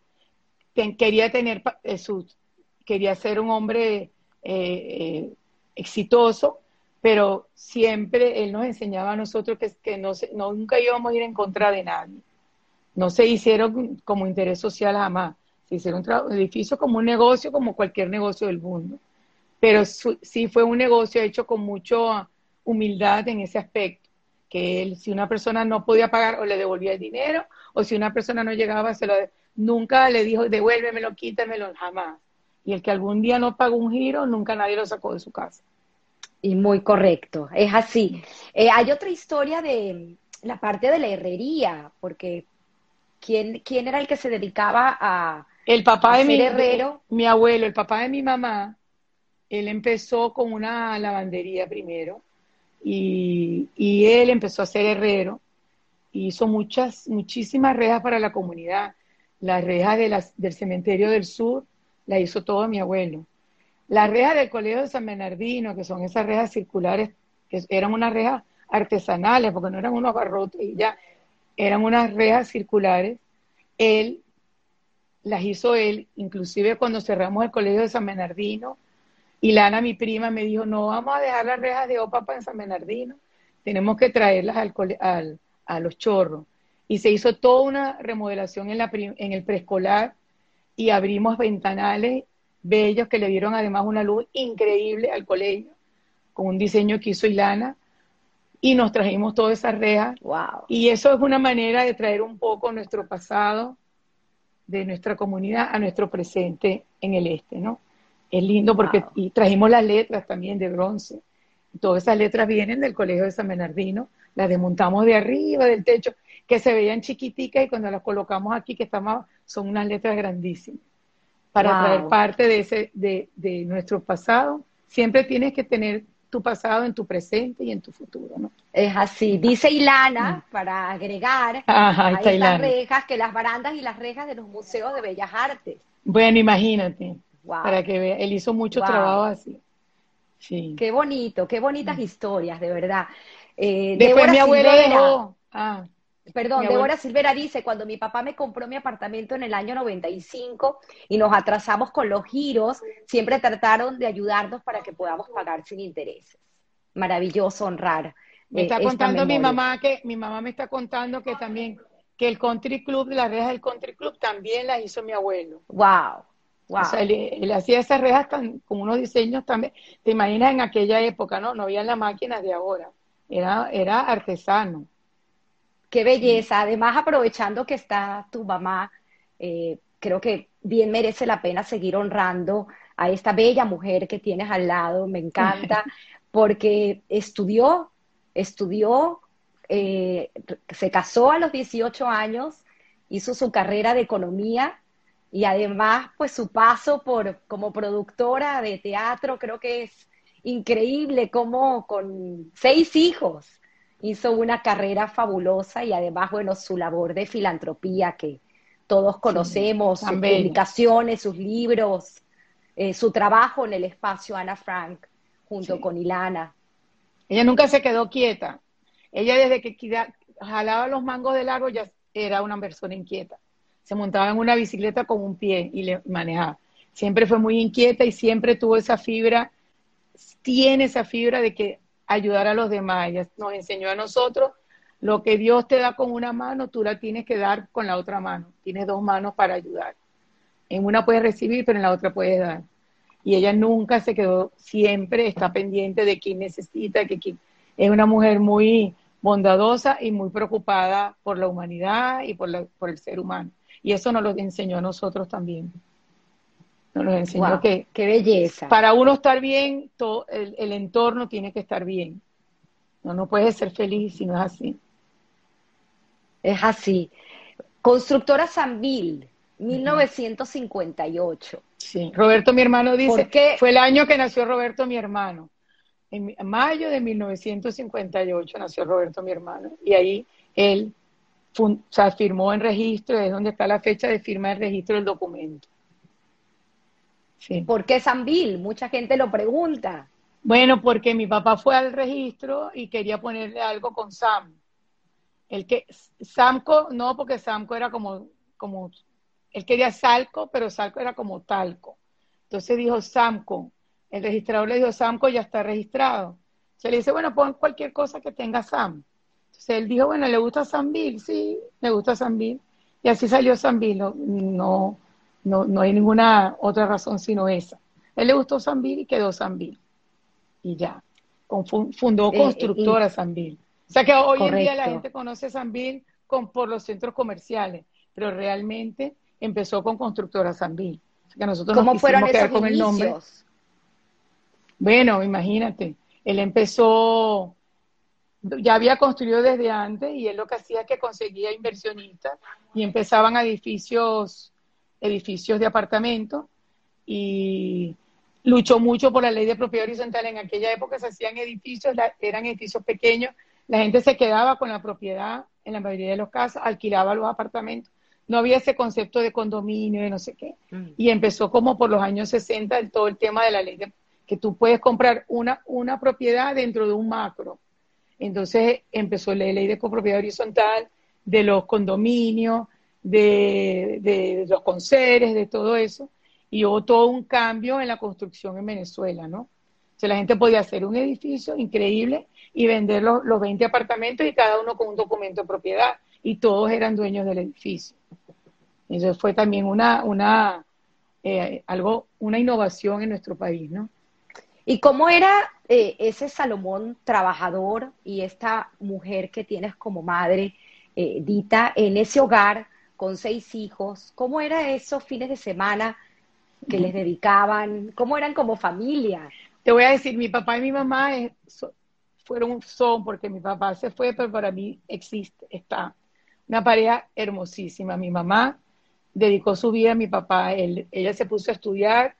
[SPEAKER 2] quería tener eh, quería ser un hombre eh, exitoso, pero siempre él nos enseñaba a nosotros que, que no, nunca íbamos a ir en contra de nadie. No se hicieron como interés social jamás. Se hicieron edificios como un negocio, como cualquier negocio del mundo. Pero sí fue un negocio hecho con mucha humildad en ese aspecto. Que él, si una persona no podía pagar, o le devolvía el dinero, o si una persona no llegaba, se lo, nunca le dijo, devuélvemelo, quítamelo, jamás. Y el que algún día no pagó un giro, nunca nadie lo sacó de su casa.
[SPEAKER 1] Y muy correcto, es así. Eh, hay otra historia de la parte de la herrería, porque ¿quién, quién era el que se dedicaba a...
[SPEAKER 2] El papá de mi herrero? Mi abuelo, el papá de mi mamá, él empezó con una lavandería primero y, y él empezó a ser herrero y hizo muchas, muchísimas rejas para la comunidad. Las rejas del cementerio del sur la hizo todo mi abuelo. Las rejas del Colegio de San Bernardino, que son esas rejas circulares, que eran unas rejas artesanales, porque no eran unos barrotes y ya, eran unas rejas circulares, él las hizo él, inclusive cuando cerramos el Colegio de San Bernardino, y Lana, mi prima, me dijo, no vamos a dejar las rejas de Opapa en San Bernardino, tenemos que traerlas al, a los chorros. Y se hizo toda una remodelación en, la, en el preescolar y abrimos ventanales bellos que le dieron además una luz increíble al colegio, con un diseño que hizo Ilana, y nos trajimos todas esas rejas.
[SPEAKER 1] Wow.
[SPEAKER 2] Y eso es una manera de traer un poco nuestro pasado de nuestra comunidad a nuestro presente en el este, ¿no? Es lindo porque y trajimos las letras también de bronce. Todas esas letras vienen del Colegio de San Bernardino, las desmontamos de arriba del techo, que se veían chiquiticas y cuando las colocamos aquí, que estamos, son unas letras grandísimas para traer parte de, ese, de, de, nuestro pasado. Siempre tienes que tener tu pasado en tu presente y en tu futuro, ¿no?
[SPEAKER 1] Es así. Dice Ilana, mm. para agregar a estas rejas, que las barandas y las rejas de los museos de Bellas Artes.
[SPEAKER 2] Bueno, imagínate. Para que vea, él hizo mucho trabajo así.
[SPEAKER 1] Sí. Qué bonito, qué bonitas mm. historias, de verdad.
[SPEAKER 2] Eh, Después mi abuelo dejó. Ah.
[SPEAKER 1] Perdón, Débora Silvera dice, cuando mi papá me compró mi apartamento en el año 95 y nos atrasamos con los giros, siempre trataron de ayudarnos para que podamos pagar sin intereses. Maravilloso honrar.
[SPEAKER 2] Me está contando mi mamá que mi mamá me está contando que también que el country club, las rejas del country club también las hizo mi abuelo.
[SPEAKER 1] Wow.
[SPEAKER 2] Wow. O sea, él, hacía esas rejas con unos diseños también. Te imaginas en aquella época, ¿no? No había las máquinas de ahora. Era, era artesano.
[SPEAKER 1] Qué belleza. Además, aprovechando que está tu mamá, eh, creo que bien merece la pena seguir honrando a esta bella mujer que tienes al lado. Me encanta porque estudió, estudió, eh, se casó a los 18 años, hizo su carrera de economía y además, pues su paso por como productora de teatro, creo que es increíble como con seis hijos hizo una carrera fabulosa y además, bueno, su labor de filantropía que todos conocemos, sus publicaciones, sus libros, eh, su trabajo en el espacio Ana Frank junto con Ilana.
[SPEAKER 2] Ella nunca se quedó quieta. Ella desde que jalaba los mangos del lago ya era una persona inquieta. Se montaba en una bicicleta con un pie y le manejaba. Siempre fue muy inquieta y siempre tuvo esa fibra, tiene esa fibra de que ayudar a los demás. Ella nos enseñó a nosotros lo que Dios te da con una mano, tú la tienes que dar con la otra mano. Tienes dos manos para ayudar. En una puedes recibir, pero en la otra puedes dar. Y ella nunca se quedó, siempre está pendiente de quién necesita, que es una mujer muy bondadosa y muy preocupada por la humanidad y por, por el ser humano. Y eso nos lo enseñó a nosotros también. Nos lo enseñó que
[SPEAKER 1] qué belleza.
[SPEAKER 2] Para uno estar bien, todo, el, el entorno tiene que estar bien. No, no puedes ser feliz si no es así.
[SPEAKER 1] Es así. Constructora Sanville, 1958.
[SPEAKER 2] Sí, Roberto, mi hermano, dice que fue el año que nació Roberto, mi hermano. En mayo de 1958 nació Roberto, mi hermano. Y ahí él o sea, firmó en registro, es donde está la fecha de firma de registro del documento.
[SPEAKER 1] Sí. ¿Por qué Sanville? Mucha gente lo pregunta.
[SPEAKER 2] Bueno, porque mi papá fue al registro y quería ponerle algo con Sam. El que, Samco, no, porque Samco era como, como, él quería Salco, pero Salco era como talco. Entonces dijo Samco. El registrador le dijo, Samco ya está registrado. Se le dice, bueno, pon cualquier cosa que tenga Sam. Entonces él dijo, bueno, ¿le gusta Samville? Sí, le gusta Samville. Y así salió Samville. No, no, no hay ninguna otra razón sino esa. él le gustó Samville y quedó Samville. Y ya. Fundó eh, Constructora Samville. O sea que hoy en día la gente conoce Sanville con, por los centros comerciales, pero realmente empezó con Constructora Sanville. que nosotros
[SPEAKER 1] ¿Cómo fueron esos con el nombre.
[SPEAKER 2] Bueno, imagínate, él empezó, ya había construido desde antes y él lo que hacía es que conseguía inversionistas y empezaban edificios, edificios de apartamentos y luchó mucho por la ley de propiedad horizontal. En aquella época se hacían edificios, eran edificios pequeños la gente se quedaba con la propiedad, en la mayoría de los casos, alquilaba los apartamentos. No había ese concepto de condominio, de no sé qué. Mm. Y empezó como por los años 60 todo el tema de la ley de que tú puedes comprar una, una propiedad dentro de un macro. Entonces empezó la ley de copropiedad horizontal, de los condominios, de, los conceres, de todo eso. Y hubo todo un cambio en la construcción en Venezuela, ¿no? O sea, la gente podía hacer un edificio increíble y vender los, los 20 apartamentos y cada uno con un documento de propiedad y todos eran dueños del edificio. Eso fue también una, una, eh, algo, una innovación en nuestro país, ¿no?
[SPEAKER 1] ¿Y cómo era eh, ese Salomón trabajador y esta mujer que tienes como madre, eh, Dita, en ese hogar con seis hijos? ¿Cómo era esos fines de semana que les dedicaban? ¿Cómo eran como familia?
[SPEAKER 2] Te voy a decir, mi papá y mi mamá fueron, son, porque mi papá se fue, pero para mí existe, está una pareja hermosísima. Mi mamá dedicó su vida a mi papá, ella se puso a estudiar.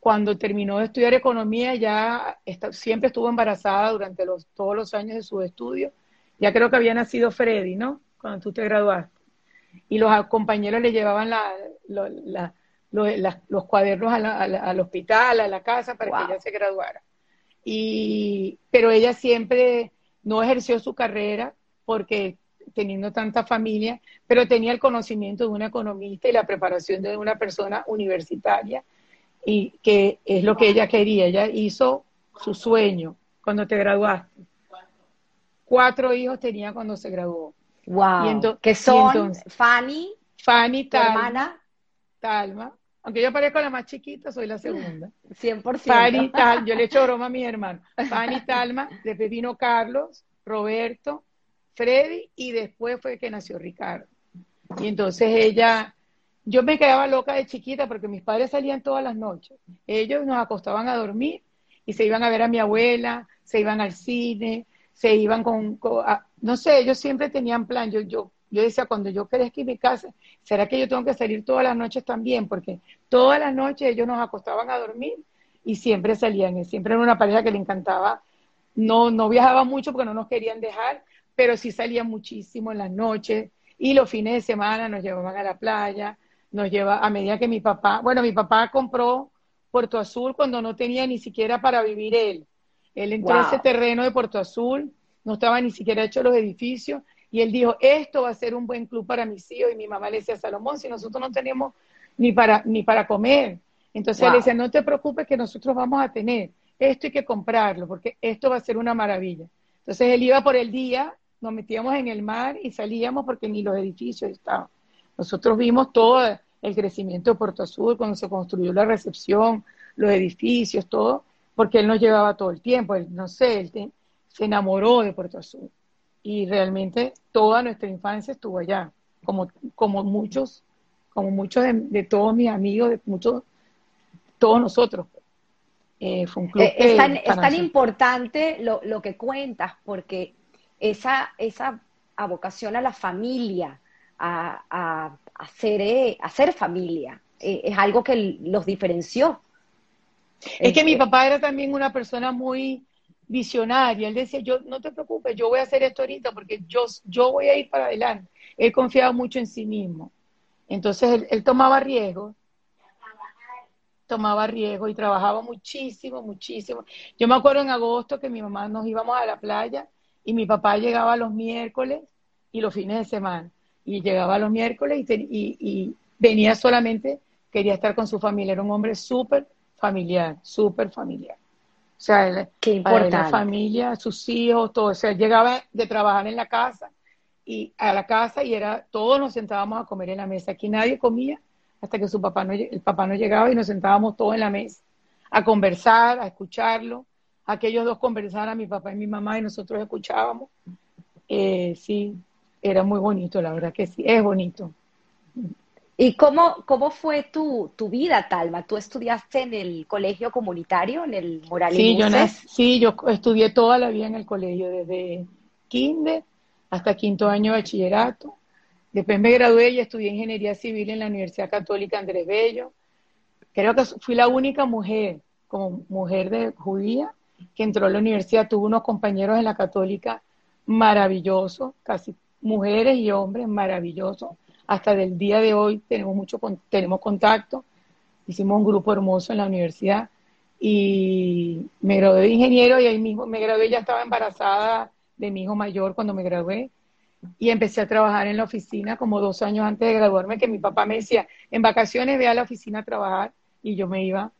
[SPEAKER 2] Cuando terminó de estudiar economía, ya siempre estuvo embarazada durante los, todos los años de su estudio. Ya creo que había nacido Freddy, ¿no? Cuando tú te graduaste. Y los compañeros le llevaban los, cuadernos al hospital, a la casa, para que ella se graduara y, pero ella siempre no ejerció su carrera porque teniendo tanta familia, pero tenía el conocimiento de una economista y la preparación de una persona universitaria y que es lo que ella quería. Ella hizo su sueño cuando te graduaste. Cuatro hijos tenía cuando se graduó.
[SPEAKER 1] Wow. que son Fanny,
[SPEAKER 2] Fanny, Talma, Talma, aunque yo parezco la más chiquita, soy la segunda.
[SPEAKER 1] 100%.
[SPEAKER 2] Fanny Talma, yo le echo broma a mi hermano. Fanny Talma, después vino Carlos, Roberto, Freddy y después fue que nació Ricardo. Y entonces ella, yo me quedaba loca de chiquita porque mis padres salían todas las noches. Ellos nos acostaban a dormir y se iban a ver a mi abuela, se iban al cine, se iban con, no sé, ellos siempre tenían plan. Yo, yo yo decía, cuando yo crezca y me case, ¿será que yo tengo que salir todas las noches también? Porque todas las noches ellos nos acostaban a dormir y siempre salían, siempre era una pareja que le encantaba. No, no viajaba mucho porque no nos querían dejar, pero sí salían muchísimo en las noches y los fines de semana nos llevaban a la playa, nos lleva a medida que mi papá, bueno, mi papá compró Puerto Azul cuando no tenía ni siquiera para vivir él. Él entró a ese terreno de Puerto Azul, no estaba ni siquiera hecho los edificios Y él dijo, esto va a ser un buen club para mis hijos. Y mi mamá le decía, Salomón, si nosotros no tenemos ni para, ni para comer. Entonces él decía, no te preocupes que nosotros vamos a tener. Esto hay que comprarlo porque esto va a ser una maravilla. Entonces él iba por el día, nos metíamos en el mar y salíamos porque ni los edificios estaban. Nosotros vimos todo el crecimiento de Puerto Azul cuando se construyó la recepción, los edificios, todo, porque él nos llevaba todo el tiempo. Él, no sé, él se enamoró de Puerto Azul y realmente toda nuestra infancia estuvo allá, como, como muchos, como muchos de, todos mis amigos, de muchos, todos nosotros.
[SPEAKER 1] Eh, fue un club eh, es tan, es tan importante lo, lo, que cuentas, porque esa, esa vocación a la familia, a, a, a, ser, eh, a ser familia, es algo que los diferenció.
[SPEAKER 2] Es que mi papá era también una persona muy, visionaria. Él decía, yo no te preocupes, yo voy a hacer esto ahorita porque yo, yo voy a ir para adelante. Él confiaba mucho en sí mismo. Entonces él, tomaba riesgos, tomaba riesgos y trabajaba muchísimo, muchísimo. Yo me acuerdo en agosto que mi mamá nos íbamos a la playa y mi papá llegaba los miércoles y los fines de semana. Y llegaba los miércoles y, y venía solamente, quería estar con su familia. Era un hombre súper familiar, súper familiar. O sea, Qué la familia, sus hijos, todo. O sea, llegaba de trabajar en la casa y a la casa y era, todos nos sentábamos a comer en la mesa. Aquí nadie comía hasta que su papá no, el papá no llegaba y nos sentábamos todos en la mesa a conversar, a escucharlo. Aquellos dos conversaban, mi papá y mi mamá, y nosotros escuchábamos. Eh, sí, era muy bonito, la verdad que sí, es bonito.
[SPEAKER 1] ¿Y cómo, cómo fue tu, tu vida, Talma? ¿Tú estudiaste en el colegio comunitario, en el Morales?
[SPEAKER 2] Sí, yo, sí, yo estudié toda la vida en el colegio, desde kinder hasta quinto año de bachillerato. Después me gradué y estudié ingeniería civil en la Universidad Católica Andrés Bello. Creo que fui la única mujer, como mujer de judía, que entró a la universidad. Tuve unos compañeros en la Católica maravillosos, casi mujeres y hombres maravillosos hasta del día de hoy tenemos mucho tenemos contacto. Hicimos un grupo hermoso en la universidad y me gradué de ingeniero y ahí mismo me gradué, ya estaba embarazada de mi hijo mayor cuando me gradué y empecé a trabajar en la oficina como dos años antes de graduarme, que mi papá me decía, en vacaciones ve a la oficina a trabajar y yo me iba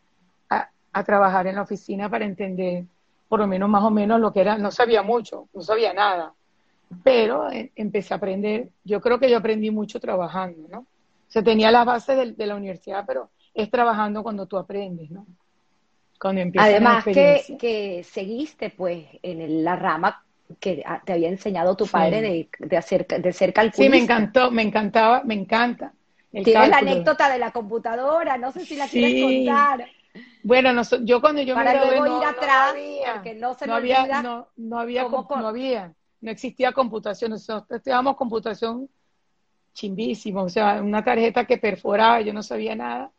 [SPEAKER 2] a, a trabajar en la oficina para entender por lo menos más o menos lo que era, no sabía mucho, no sabía nada, pero eh, empecé a aprender, yo creo que yo aprendí mucho trabajando, ¿no? O sea, tenía las bases de, la universidad, pero es trabajando cuando tú aprendes, ¿no?
[SPEAKER 1] Cuando empiezas Además que, que seguiste pues en la rama que te había enseñado tu padre de, de, hacer, de ser calculista.
[SPEAKER 2] Sí, me encantó, me encantaba, me encanta.
[SPEAKER 1] Tienes la anécdota de la computadora, no sé si la quieres contar.
[SPEAKER 2] Bueno, yo cuando yo
[SPEAKER 1] Para
[SPEAKER 2] me
[SPEAKER 1] gradué, luego ir atrás, porque no se me
[SPEAKER 2] había,
[SPEAKER 1] olvida
[SPEAKER 2] no, no había, no había no existía computación, nosotros estudiábamos computación chimbísimo, o sea, una tarjeta que perforaba, yo no sabía nada.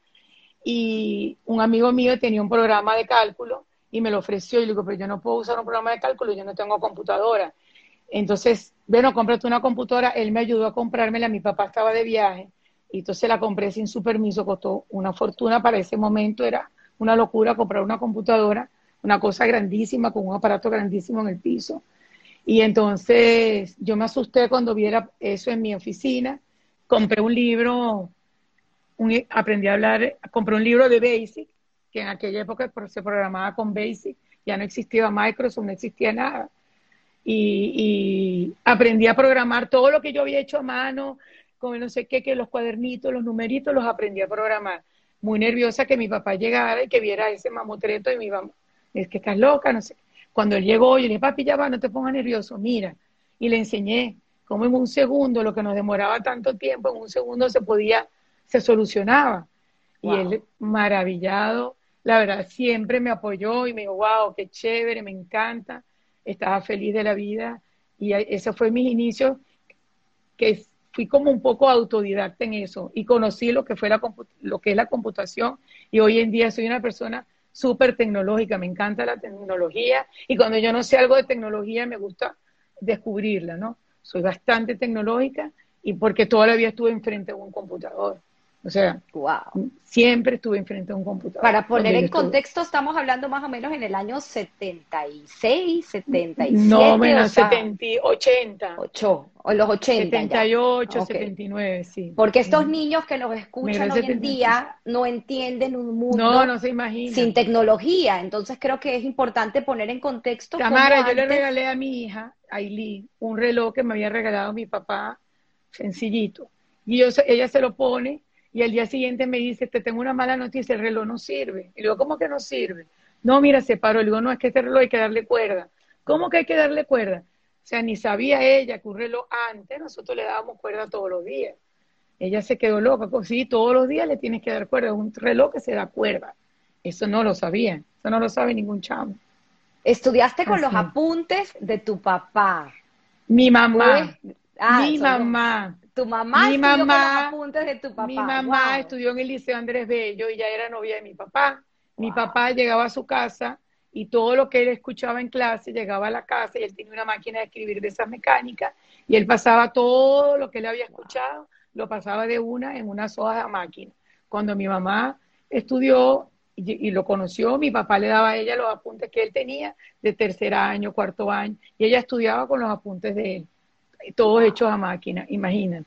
[SPEAKER 2] Y un amigo mío tenía un programa de cálculo y me lo ofreció y le digo, pero yo no puedo usar un programa de cálculo, yo no tengo computadora. Entonces, bueno, cómprate una computadora, él me ayudó a comprármela, mi papá estaba de viaje, y entonces la compré sin su permiso, costó una fortuna para ese momento, era una locura comprar una computadora, una cosa grandísima, con un aparato grandísimo en el piso. Y entonces yo me asusté cuando viera eso en mi oficina, compré un libro, aprendí a hablar, compré un libro de Basic, que en aquella época se programaba con Basic, ya no existía Microsoft, no existía nada. Y, aprendí a programar todo lo que yo había hecho a mano, con no sé qué, que los cuadernitos, los numeritos, los aprendí a programar. Muy nerviosa que mi papá llegara y que viera ese mamotreto y me iba, es que estás loca, no sé. Cuando él llegó, yo le dije, papi, ya va, no te pongas nervioso, mira. Y le enseñé cómo en un segundo, lo que nos demoraba tanto tiempo, en un segundo se podía, se solucionaba. Y él, maravillado, la verdad, siempre me apoyó y me dijo, wow, qué chévere, me encanta, estaba feliz de la vida. Y ese fue mis inicios, que fui como un poco autodidacta en eso y conocí lo que, fue la, lo que es la computación y hoy en día soy una persona súper tecnológica, me encanta la tecnología y cuando yo no sé algo de tecnología me gusta descubrirla, ¿no? Soy bastante tecnológica y porque toda la vida estuve enfrente de un computador. O sea, siempre estuve enfrente a un computador.
[SPEAKER 1] Para poner en contexto, estamos hablando más o menos en el año 76, 77.
[SPEAKER 2] No, menos 70, 80.
[SPEAKER 1] 8, o los 80.
[SPEAKER 2] 78, 79, sí.
[SPEAKER 1] Porque estos niños que nos escuchan hoy en día no entienden un mundo
[SPEAKER 2] no, se
[SPEAKER 1] sin tecnología. Entonces creo que es importante poner en contexto.
[SPEAKER 2] Tamara, yo le regalé a mi hija, Aileen, un reloj que me había regalado mi papá, sencillito. Y yo, ella se lo pone y al día siguiente me dice, te tengo una mala noticia, el reloj no sirve. Y le digo, ¿cómo que no sirve? No, mira, se paró. Le digo, no, es que este reloj hay que darle cuerda. ¿Cómo que hay que darle cuerda? O sea, ni sabía ella que un reloj antes, nosotros le dábamos cuerda todos los días. Ella se quedó loca, pues sí, todos los días le tienes que dar cuerda, un reloj que se da cuerda. Eso no lo sabía, eso no lo sabe ningún chamo.
[SPEAKER 1] Estudiaste con los apuntes de tu papá.
[SPEAKER 2] Mi mamá. Ah, mi mamá.
[SPEAKER 1] Tu mamá
[SPEAKER 2] mi mamá,
[SPEAKER 1] de tu papá.
[SPEAKER 2] Mi mamá estudió en el Liceo Andrés Bello y ya era novia de mi papá. Mi papá llegaba a su casa y todo lo que él escuchaba en clase llegaba a la casa y él tenía una máquina de escribir de esas mecánicas y él pasaba todo lo que él había escuchado, lo pasaba de una en una sola de máquina. Cuando mi mamá estudió y, y, lo conoció, mi papá le daba a ella los apuntes que él tenía de tercer año, cuarto año, y ella estudiaba con los apuntes de él todos hechos a máquina, imagínate,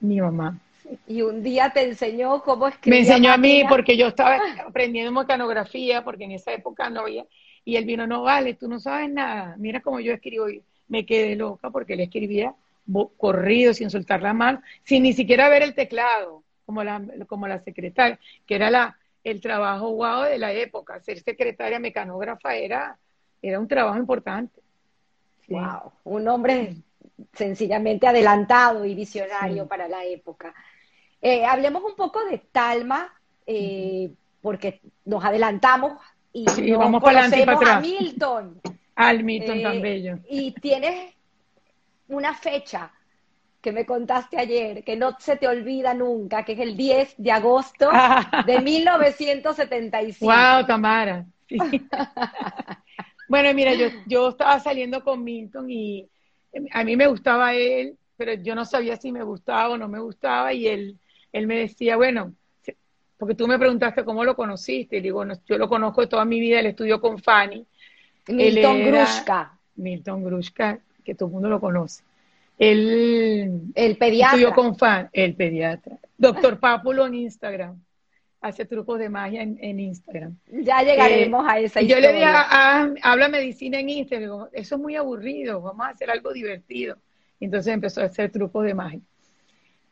[SPEAKER 2] mi mamá.
[SPEAKER 1] Y un día te enseñó cómo escribir.
[SPEAKER 2] Me enseñó a mí porque yo estaba aprendiendo mecanografía, porque en esa época no había, y él vino, no vale, tú no sabes nada, mira cómo yo escribo. Y me quedé loca porque él escribía corrido, sin soltar la mano, sin ni siquiera ver el teclado, como la, como la secretaria, que era la, el trabajo guau de la época. Ser secretaria mecanógrafa era, era un trabajo importante.
[SPEAKER 1] Wow, un hombre sencillamente adelantado y visionario para la época. Eh, hablemos un poco de Talma, eh, porque nos adelantamos y
[SPEAKER 2] vamos para
[SPEAKER 1] a Milton.
[SPEAKER 2] Al Milton tan eh, bello.
[SPEAKER 1] Y tienes una fecha que me contaste ayer, que no se te olvida nunca, que es el 10 de agosto de 1975. ¡Wow,
[SPEAKER 2] Tamara! bueno, mira, yo, yo estaba saliendo con Milton y a mí me gustaba él, pero yo no sabía si me gustaba o no me gustaba y él, él me decía, bueno, porque tú me preguntaste cómo lo conociste, y digo, yo lo conozco toda mi vida, él estudió con Fanny.
[SPEAKER 1] Milton Grushka.
[SPEAKER 2] Milton Grushka, que todo el mundo lo conoce. Él
[SPEAKER 1] el pediatra.
[SPEAKER 2] estudió con Fanny, el pediatra. Doctor Pápulo en Instagram hace trucos de magia en, Instagram.
[SPEAKER 1] Ya llegaremos a esa
[SPEAKER 2] historia. Yo le dije, ah, habla medicina en Instagram, eso es muy aburrido, vamos a hacer algo divertido. Entonces empezó a hacer trucos de magia.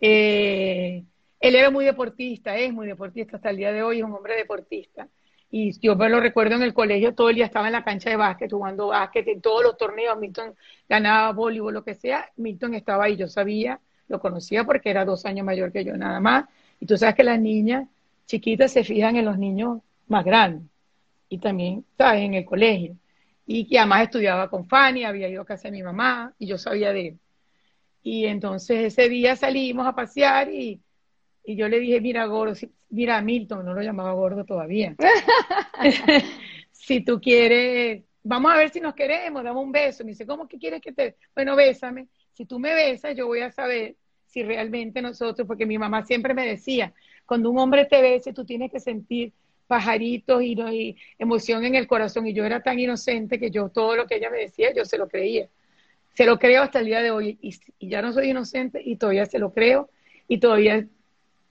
[SPEAKER 2] Eh, él era muy deportista, es muy deportista hasta el día de hoy, es un hombre deportista. Y yo me lo recuerdo en el colegio, todo el día estaba en la cancha de básquet, jugando básquet, en todos los torneos, Milton ganaba voleibol, lo que sea, Milton estaba ahí, yo sabía, lo conocía porque era dos años mayor que yo nada más. Y tú sabes que las niñas chiquitas se fijan en los niños más grandes y también, ¿sabes?, en el colegio. Y que además estudiaba con Fanny, había ido a casa de mi mamá y yo sabía de él. Y entonces ese día salimos a pasear y, yo le dije, mira, gordo, mira, Milton, no lo llamaba gordo todavía. si tú quieres, vamos a ver si nos queremos, dame un beso. Me dice, ¿cómo que quieres que te...? Bueno, bésame. Si tú me besas, yo voy a saber si realmente nosotros, porque mi mamá siempre me decía, cuando un hombre te bese, tú tienes que sentir pajaritos y, emoción en el corazón. Y yo era tan inocente que yo todo lo que ella me decía, yo se lo creía. Se lo creo hasta el día de hoy. Y, ya no soy inocente y todavía se lo creo. Y todavía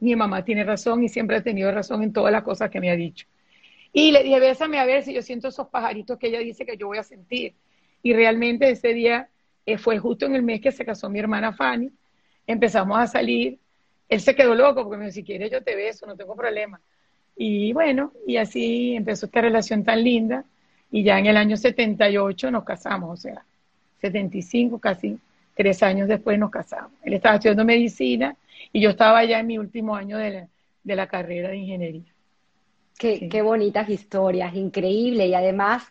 [SPEAKER 2] mi mamá tiene razón y siempre ha tenido razón en todas las cosas que me ha dicho. Y le dije, bésame a ver si yo siento esos pajaritos que ella dice que yo voy a sentir. Y realmente ese día eh, fue justo en el mes que se casó mi hermana Fanny. Empezamos a salir él se quedó loco porque me dijo, si quieres yo te beso, no tengo problema. Y bueno, y así empezó esta relación tan linda y ya en el año 78 nos casamos, o sea, 75 casi, tres años después nos casamos. Él estaba estudiando medicina y yo estaba ya en mi último año de la, carrera de ingeniería.
[SPEAKER 1] Qué, qué, bonitas historias, increíble. Y además,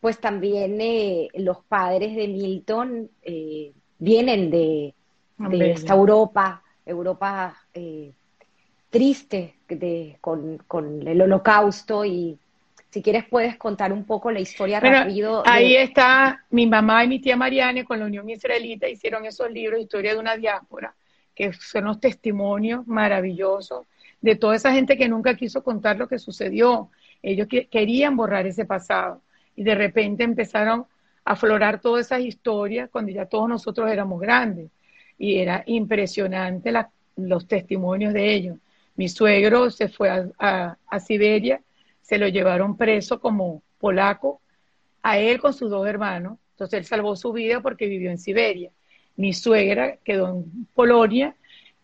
[SPEAKER 1] pues también eh, los padres de Milton eh, vienen de, de esta Europa Europa eh, triste con, el holocausto y si quieres puedes contar un poco la historia rápido.
[SPEAKER 2] Ahí está mi mamá y mi tía Mariane con la Unión Israelita hicieron esos libros, Historia de una diáspora, que son unos testimonios maravillosos de toda esa gente que nunca quiso contar lo que sucedió. Ellos querían borrar ese pasado y de repente empezaron a aflorar todas esas historias cuando ya todos nosotros éramos grandes y era impresionante los testimonios de ellos. Mi suegro se fue a, Siberia, se lo llevaron preso como polaco, a él con sus dos hermanos, entonces él salvó su vida porque vivió en Siberia. Mi suegra quedó en Polonia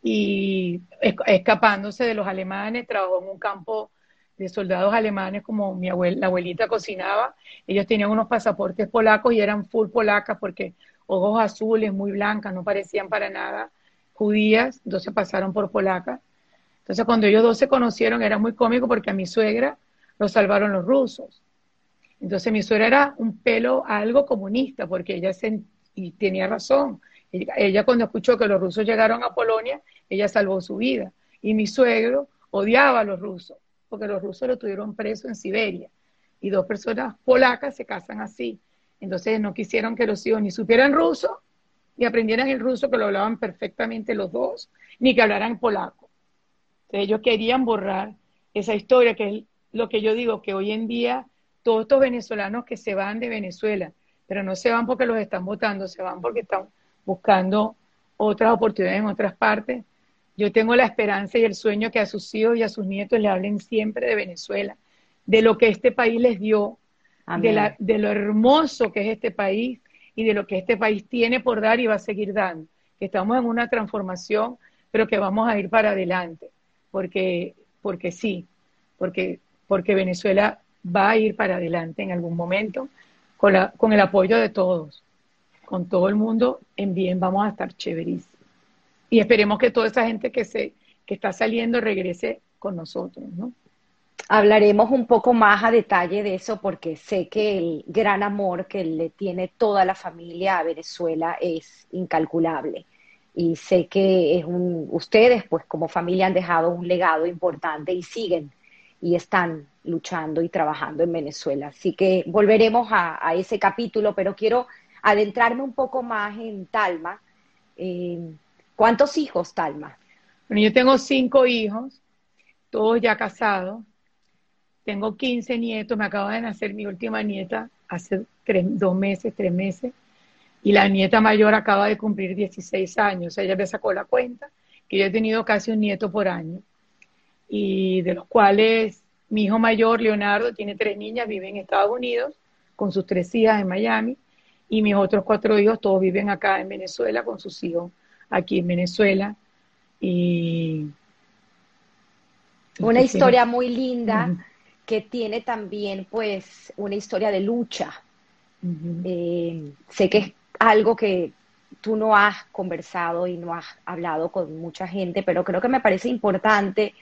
[SPEAKER 2] y escapándose de los alemanes, trabajó en un campo de soldados alemanes como mi la abuelita cocinaba. Ellos tenían unos pasaportes polacos y eran full polacas porque ojos azules, muy blancas, no parecían para nada judías, entonces pasaron por polacas. Entonces cuando ellos dos se conocieron era muy cómico porque a mi suegra lo salvaron los rusos. Entonces mi suegra era un pelo algo comunista porque ella y tenía razón. Ella, cuando escuchó que los rusos llegaron a Polonia, ella salvó su vida. Y mi suegro odiaba a los rusos porque los rusos lo tuvieron preso en Siberia. Y dos personas polacas se casan así. Entonces no quisieron que los hijos ni supieran ruso, ni aprendieran el ruso, que lo hablaban perfectamente los dos, ni que hablaran polaco. Entonces ellos querían borrar esa historia, que es lo que yo digo, que hoy en día todos estos venezolanos que se van de Venezuela, pero no se van porque los están votando, se van porque están buscando otras oportunidades en otras partes. Yo tengo la esperanza y el sueño que a sus hijos y a sus nietos le hablen siempre de Venezuela, de lo que este país les dio, de, de, lo hermoso que es este país y de lo que este país tiene por dar y va a seguir dando. Que estamos en una transformación, pero que vamos a ir para adelante, porque, porque sí, porque, porque Venezuela va a ir para adelante en algún momento con, la, con el apoyo de todos, con todo el mundo en bien, vamos a estar chéverísimos. Y esperemos que toda esa gente que, se, que está saliendo regrese con nosotros, ¿no?
[SPEAKER 1] Hablaremos un poco más a detalle de eso porque sé que el gran amor que le tiene toda la familia a Venezuela es incalculable. Y sé que es un, ustedes, pues como familia, han dejado un legado importante y siguen y están luchando y trabajando en Venezuela. Así que volveremos a, ese capítulo, pero quiero adentrarme un poco más en Talma. Eh, ¿Cuántos hijos, Talma?
[SPEAKER 2] Bueno, yo tengo cinco hijos, todos ya casados. Tengo 15 nietos, me acaba de nacer mi última nieta hace dos meses, tres meses, y la nieta mayor acaba de cumplir 16 años. Ella me sacó la cuenta que yo he tenido casi un nieto por año y de los cuales mi hijo mayor, Leonardo, tiene tres niñas, vive en Estados Unidos con sus tres hijas en Miami y mis otros cuatro hijos todos viven acá en Venezuela con sus hijos aquí en Venezuela. Y
[SPEAKER 1] una historia muy linda que tiene también pues una historia de lucha. Eh, sé que es algo que tú no has conversado y no has hablado con mucha gente, pero creo que me parece importante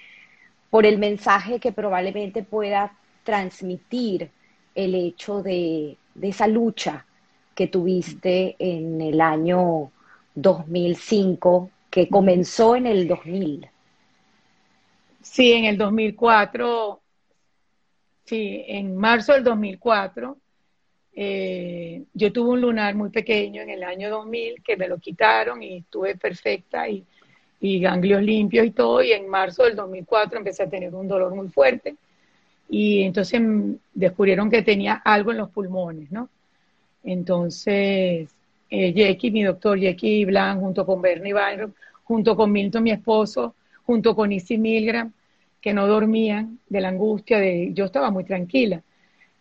[SPEAKER 1] por el mensaje que probablemente pueda transmitir el hecho de, esa lucha que tuviste en el año 2005, que comenzó en el 2000.
[SPEAKER 2] Sí, en el 2004, sí, en marzo del 2004, eh, yo tuve un lunar muy pequeño en el año 2000 que me lo quitaron y estuve perfecta y y ganglios limpios y todo, y en marzo del 2004 empecé a tener un dolor muy fuerte y entonces descubrieron que tenía algo en los pulmones, ¿no? Entonces, eh, Jackie, mi doctor Jackie Blanc, junto con Bernie Byron, junto con Milton, mi esposo, junto con Issy Milgram, que no dormían de la angustia, de yo estaba muy tranquila.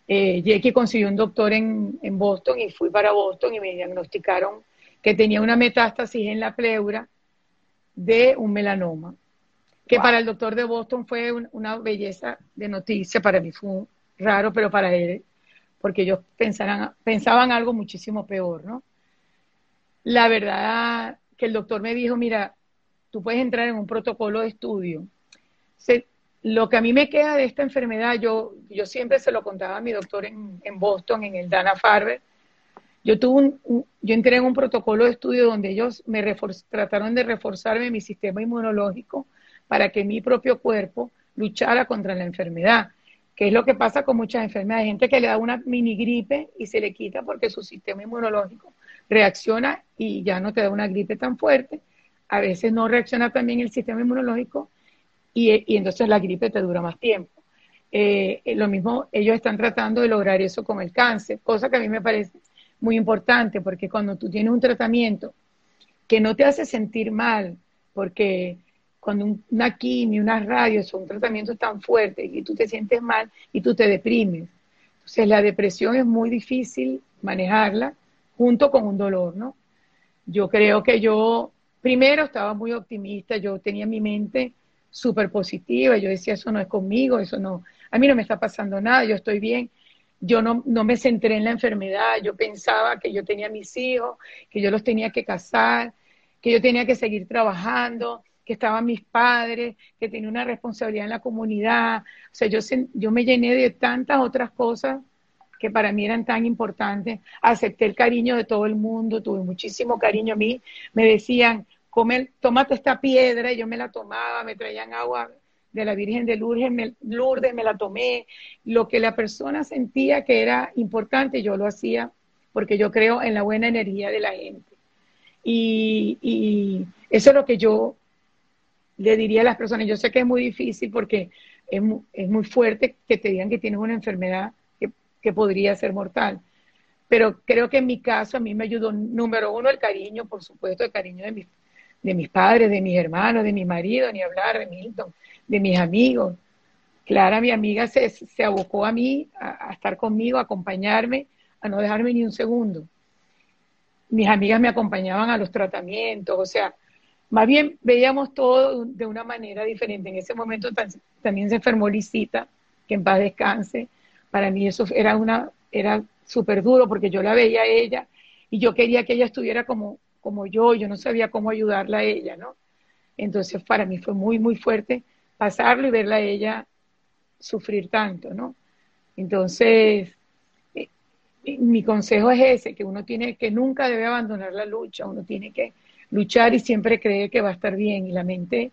[SPEAKER 2] Eh, Jackie consiguió un doctor en, en Boston y fui para Boston y me diagnosticaron que tenía una metástasis en la pleura de un melanoma, que para el doctor de Boston fue una belleza de noticia, para mí fue raro, pero para él, porque ellos pensaran, pensaban algo muchísimo peor, ¿no? La verdad que el doctor me dijo, mira, tú puedes entrar en un protocolo de estudio. Lo que a mí me queda de esta enfermedad, yo, yo siempre se lo contaba a mi doctor en, en Boston, en el Dana Farber, yo, tuve un, yo entré en un protocolo de estudio donde ellos me trataron de reforzarme mi sistema inmunológico para que mi propio cuerpo luchara contra la enfermedad, que es lo que pasa con muchas enfermedades. Gente que le da una mini gripe y se le quita porque su sistema inmunológico reacciona y ya no te da una gripe tan fuerte. A veces no reacciona también el sistema inmunológico y, entonces la gripe te dura más tiempo. Eh, lo mismo, ellos están tratando de lograr eso con el cáncer, cosa que a mí me parece muy importante, porque cuando tú tienes un tratamiento que no te hace sentir mal, porque cuando una quimio, una radio son tratamientos tan fuertes y tú te sientes mal y tú te deprimes. Entonces la depresión es muy difícil manejarla junto con un dolor, ¿no? Yo creo que yo primero estaba muy optimista, yo tenía mi mente súper positiva, yo decía, eso no es conmigo, eso no, a mí no me está pasando nada, yo estoy bien. Yo no, no me centré en la enfermedad, yo pensaba que yo tenía mis hijos, que yo los tenía que casar, que yo tenía que seguir trabajando, que estaban mis padres, que tenía una responsabilidad en la comunidad. O sea, yo, yo me llené de tantas otras cosas que para mí eran tan importantes. Acepté el cariño de todo el mundo, tuve muchísimo cariño a mí. Me decían, Come, tómate esta piedra, y yo me la tomaba, me traían agua de la Virgen de Lourdes me, Lourdes, me la tomé. Lo que la persona sentía que era importante, yo lo hacía porque yo creo en la buena energía de la gente. Y, eso es lo que yo le diría a las personas, yo sé que es muy difícil porque es, es muy fuerte que te digan que tienes una enfermedad que, que, podría ser mortal, pero creo que en mi caso a mí me ayudó, número uno, el cariño, por supuesto, el cariño de mis, de mis padres, de mis hermanos, de mi marido, ni hablar de Milton, de mis amigos. Clara, mi amiga, se, se abocó a mí, a, estar conmigo, a acompañarme, a no dejarme ni un segundo. Mis amigas me acompañaban a los tratamientos, o sea, más bien veíamos todo de una manera diferente. En ese momento también se enfermó Lisita, que en paz descanse. Para mí eso era una era súper duro porque yo la veía a ella y yo quería que ella estuviera como, como yo, yo no sabía cómo ayudarla a ella, ¿no? Entonces para mí fue muy, muy fuerte pasarlo y verla a ella sufrir tanto, ¿no? Entonces, eh, mi consejo es ese, que uno tiene que nunca debe abandonar la lucha, uno tiene que luchar y siempre creer que va a estar bien. Y la mente,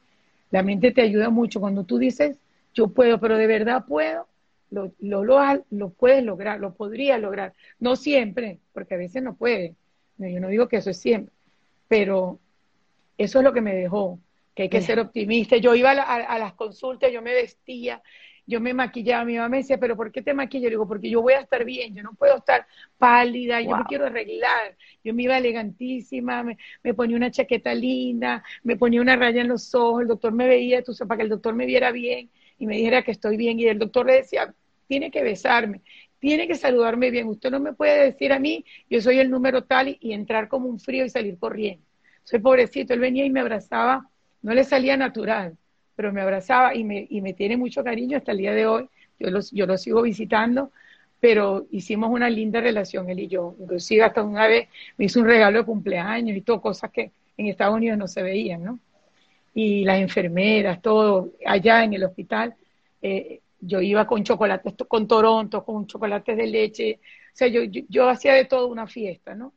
[SPEAKER 2] la mente te ayuda mucho. Cuando tú dices, yo puedo, pero de verdad puedo, lo, lo, lo, puedes lograr, lo podrías lograr. No siempre, porque a veces no puede. yo no digo que eso es siempre, pero eso es lo que me dejó, que hay que ser optimista. Yo iba a las consultas, yo me vestía, yo me maquillaba, mi mamá me decía, pero ¿por qué te maquillas? Yo digo, porque yo voy a estar bien, yo no puedo estar pálida, yo me quiero arreglar. Yo me iba elegantísima, me, ponía una chaqueta linda, me ponía una raya en los ojos, el doctor me veía, tú sabes, para que el doctor me viera bien y me dijera que estoy bien. Y el doctor le decía, tiene que besarme, tiene que saludarme bien, usted no me puede decir a mí, yo soy el número tal y, entrar como un frío y salir corriendo. Soy pobrecito, él venía y me abrazaba, no le salía natural pero me abrazaba y me, y me tiene mucho cariño hasta el día de hoy. Yo lo, yo lo sigo visitando, pero hicimos una linda relación él y yo. Inclusive hasta una vez me hizo un regalo de cumpleaños y todo, cosas que en Estados Unidos no se veían, ¿no? Y las enfermeras, todo, allá en el hospital, eh, yo iba con chocolates, con Toronto, con chocolates de leche, o sea, yo, yo hacía de todo una fiesta, ¿no?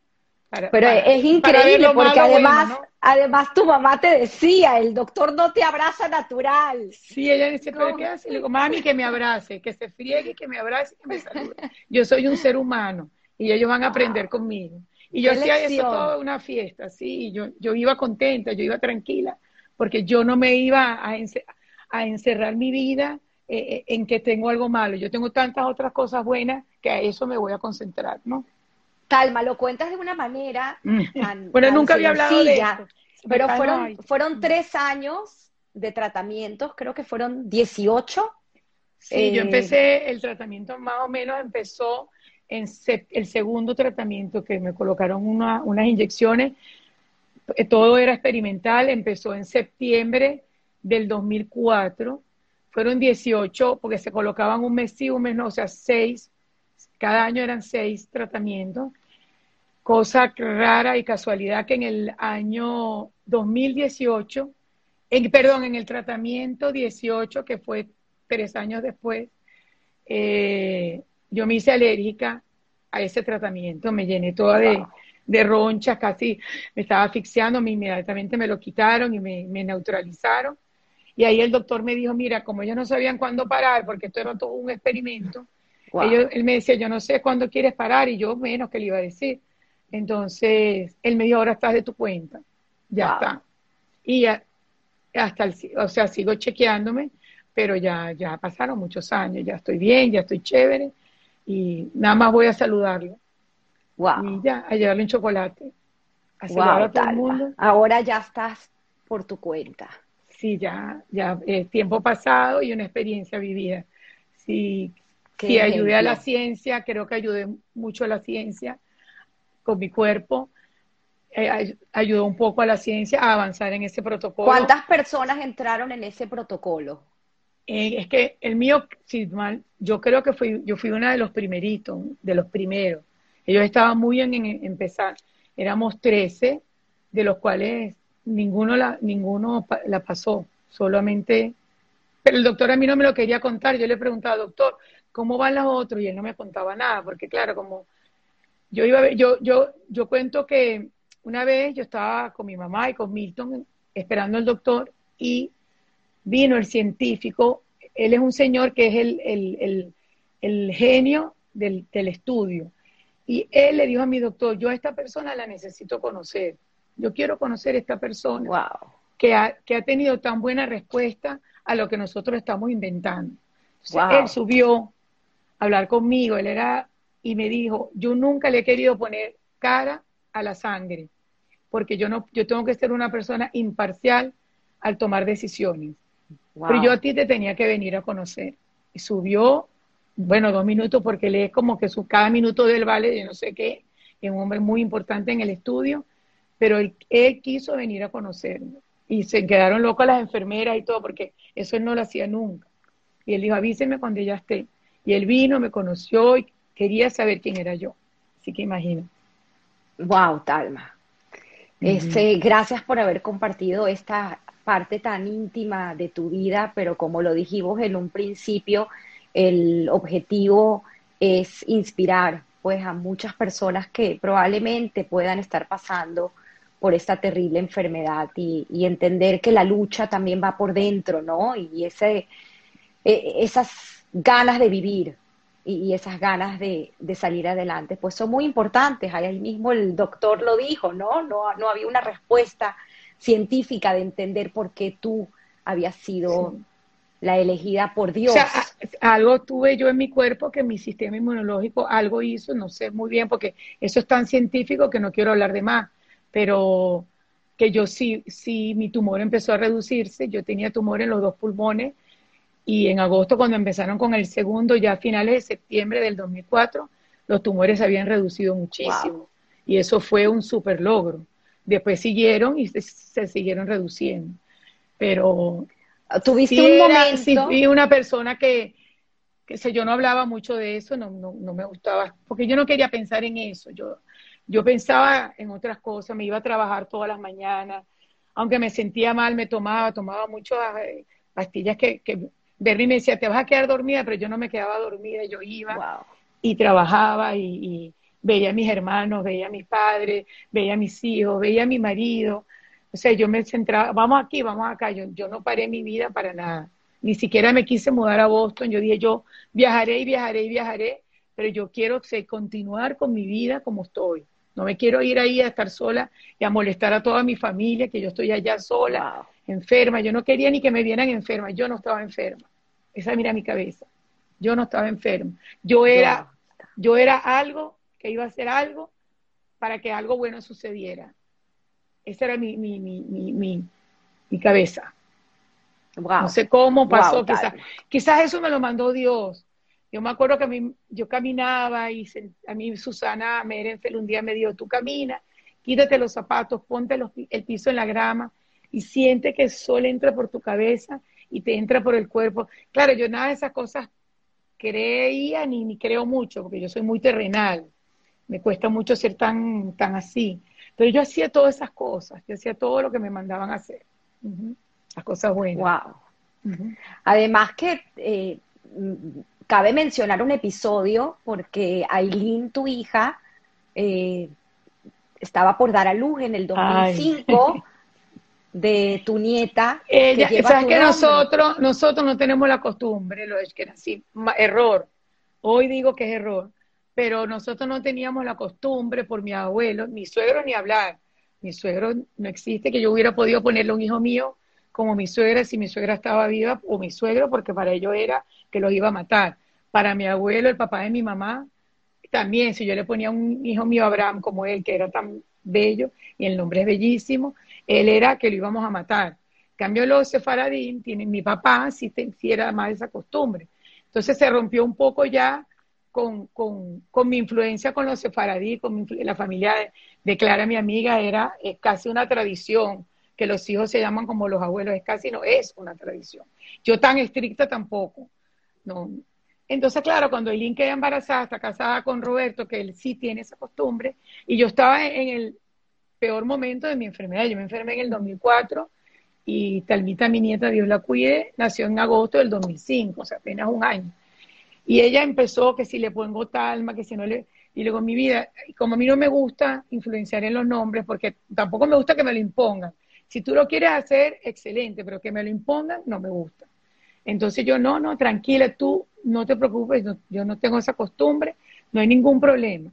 [SPEAKER 1] Pero es increíble porque además, además tu mamá te decía, el doctor no te abraza natural.
[SPEAKER 2] Sí, ella dice, pero ¿qué hace? Le digo, mami, que me abrace, que se friegue, que me abrace, que me salude. Yo soy un ser humano y ellos van a aprender conmigo. Y yo hacía eso toda una fiesta, sí, yo, yo iba contenta, yo iba tranquila, porque yo no me iba a, a encerrar mi vida eh, eh, en que tengo algo malo. Yo tengo tantas otras cosas buenas que a eso me voy a concentrar, ¿no?
[SPEAKER 1] Talma, lo cuentas de una manera
[SPEAKER 2] mm. tan, bueno, nunca había hablado de
[SPEAKER 1] pero fueron, fueron tres años de tratamientos, creo que fueron 18.
[SPEAKER 2] Sí, yo eh, empecé, el tratamiento más o menos empezó en el segundo tratamiento que me colocaron unas inyecciones, todo era experimental, empezó en septiembre del 2004, fueron 18 porque se colocaban un mes sí, un mes no, o sea, seis cada año eran seis tratamientos. Cosa rara y casualidad que en el año 2018, en, perdón, en el tronamiento 18, que fue tres años después, eh, yo me hice alérgica a ese tratamiento, me llené toda de, de ronchas, casi me estaba asfixiando, me, inmediatamente me lo quitaron y me, me, neutralizaron. Y ahí el doctor me dijo, mira, como ellos no sabían cuándo parar, porque esto era todo un experimento, él me decía, yo no sé cuándo quieres parar y yo menos que le iba a decir. Entonces, él me dijo, ahora estás de tu cuenta. Ya está. Y hasta el, o sea, sigo chequeándome, pero ya, ya pasaron muchos años, ya estoy bien, ya estoy chévere y nada más voy a saludarlo.
[SPEAKER 1] Wow.
[SPEAKER 2] Y ya, a llevarle un chocolate.
[SPEAKER 1] A wow, a todo el mundo. Ahora ya estás por tu cuenta.
[SPEAKER 2] Sí, ya, ya es tiempo pasado y una experiencia vivida. Sí, sí ayudé a la ciencia, creo que ayudé mucho a la ciencia con mi cuerpo. Eh, ayudó un poco a la ciencia a avanzar en ese protocolo.
[SPEAKER 1] ¿Cuántas personas entraron en ese protocolo?
[SPEAKER 2] Eh, es que el mío, si mal, yo creo que fui, yo fui una de los primeritos, de los primeros. Ellos estaban muy bien en, empezar. Éramos 13, de los cuales ninguno la, ninguno la pasó, solamente. Pero el doctor a mí no me lo quería contar. Yo le preguntaba, doctor, ¿cómo van los otros? Y él no me contaba nada, porque claro, como yo iba a ver, yo, yo, yo cuento que una vez yo estaba con mi mamá y con Milton esperando al doctor y vino el científico, él es un señor que es el, el, genio del, estudio. Y él le dijo a mi doctor, yo a esta persona la necesito conocer. Yo quiero conocer a esta persona que, ha, que ha tenido tan buena respuesta a lo que nosotros estamos inventando. Él subió a hablar conmigo, él era, y me dijo, yo nunca le he querido poner cara a la sangre, porque yo no, yo tengo que ser una persona imparcial al tomar decisiones. Pero yo a ti te tenía que venir a conocer. Y subió, bueno, dos minutos, porque lee como que su, cada minuto del vale de no sé qué, es un hombre muy importante en el estudio, pero él, quiso venir a conocerme. Y se quedaron locas las enfermeras y todo, porque eso él no lo hacía nunca. Y él dijo, avíseme cuando ya esté. Y él vino, me conoció y quería saber quién era yo. Así que imagino.
[SPEAKER 1] Wow, Talma. Este, gracias por haber compartido esta parte tan íntima de tu vida, pero como lo dijimos en un principio, el objetivo es inspirar pues a muchas personas que probablemente puedan estar pasando por esta terrible enfermedad y, entender que la lucha también va por dentro, ¿no? Y ese, e, esas ganas de vivir y, esas ganas de, de, salir adelante, pues son muy importantes. Ahí mismo el doctor lo dijo, ¿no? No, no había una respuesta científica de entender por qué tú habías sido la elegida por Dios. O sea,
[SPEAKER 2] algo tuve yo en mi cuerpo que mi sistema inmunológico algo hizo, no sé muy bien, porque eso es tan científico que no quiero hablar de más, pero que yo sí, sí, mi tumor empezó a reducirse, yo tenía tumor en los dos pulmones y en agosto cuando empezaron con el segundo, ya a finales de septiembre del 2004, los tumores se habían reducido muchísimo y eso fue un super logro. Después siguieron y se, siguieron reduciendo. Pero
[SPEAKER 1] tuviste un momento.
[SPEAKER 2] Sí, una persona que, que sé, yo no hablaba mucho de eso, no, no, no, me gustaba, porque yo no quería pensar en eso. Yo, yo pensaba en otras cosas, me iba a trabajar todas las mañanas, aunque me sentía mal, me tomaba, tomaba muchas eh, pastillas que, que Bernie me decía, te vas a quedar dormida, pero yo no me quedaba dormida, yo iba y trabajaba y veía a mis hermanos, veía a mis padres, veía a mis hijos, veía a mi marido. O sea, yo me centraba, vamos aquí, vamos acá. Yo, yo no paré mi vida para nada. Ni siquiera me quise mudar a Boston. Yo dije, yo viajaré y viajaré y viajaré, pero yo quiero continuar con mi vida como estoy. No me quiero ir ahí a estar sola y a molestar a toda mi familia, que yo estoy allá sola, enferma. Yo no quería ni que me vieran enferma. Yo no estaba enferma. Esa mira mi cabeza. Yo no estaba enferma. Yo era, yo era algo iba a hacer algo para que algo bueno sucediera. Esa era mi, mi, mi, mi, mi cabeza. No sé cómo pasó, quizás, quizás eso me lo mandó Dios. Yo me acuerdo que a mí, yo caminaba y a mí Susana Merenfeld un día me dijo, tú camina, quítate los zapatos, ponte el piso en la grama y siente que el sol entra por tu cabeza y te entra por el cuerpo. Claro, yo nada de esas cosas creía ni, ni creo mucho, porque yo soy muy terrenal me cuesta mucho ser tan, tan así. Pero yo hacía todas esas cosas, yo hacía todo lo que me mandaban a hacer. Las cosas buenas.
[SPEAKER 1] Wow. Además que eh, cabe mencionar un episodio porque Aileen, tu hija, eh, estaba por dar a luz en el 2005 de tu nieta.
[SPEAKER 2] Ella, sabes que nosotros, nosotros no tenemos la costumbre, lo es que era así, error. Hoy digo que es error pero nosotros no teníamos la costumbre por mi abuelo, mi suegro ni hablar. Mi suegro no existe que yo hubiera podido ponerle un hijo mío como mi suegra, si mi suegra estaba viva, o mi suegro, porque para ellos era que los iba a matar. Para mi abuelo, el papá de mi mamá, también, si yo le ponía un hijo mío Abraham como él, que era tan bello, y el nombre es bellísimo, él era que lo íbamos a matar. cambio, los sefaradín, tienen, mi papá sí, sí era más esa costumbre. Entonces se rompió un poco ya con, con, con, mi influencia con los sefaradí, con la familia de, Clara, mi amiga, era es casi una tradición que los hijos se llaman como los abuelos, es casi no es una tradición. Yo tan estricta tampoco. No. Entonces, claro, cuando Eileen queda embarazada, está casada con Roberto, que él sí tiene esa costumbre, y yo estaba en el peor momento de mi enfermedad. Yo me enfermé en el 2004 y Talmita, mi nieta, Dios la cuide, nació en agosto del 2005, o sea, apenas un año. Y ella empezó que si le pongo talma, que si no le... Y luego mi vida, como a mí no me gusta influenciar en los nombres, porque tampoco me gusta que me lo impongan. Si tú lo quieres hacer, excelente, pero que me lo impongan, no me gusta. Entonces yo, no, no, tranquila, tú no te preocupes, yo no tengo esa costumbre, no hay ningún problema.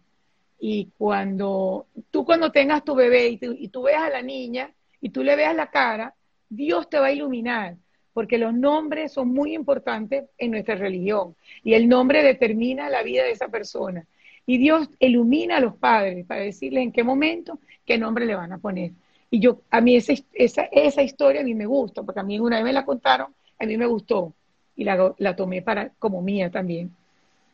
[SPEAKER 2] Y cuando tú cuando tengas tu bebé y, y tú veas a la niña y tú le veas la cara, Dios te va a iluminar porque los nombres son muy importantes en nuestra religión y el nombre determina la vida de esa persona. Y Dios ilumina a los padres para decirles en qué momento, qué nombre le van a poner. Y yo, a mí esa, esa, esa historia a mí me gusta, porque a mí una vez me la contaron, a mí me gustó y la, la tomé para, como mía también.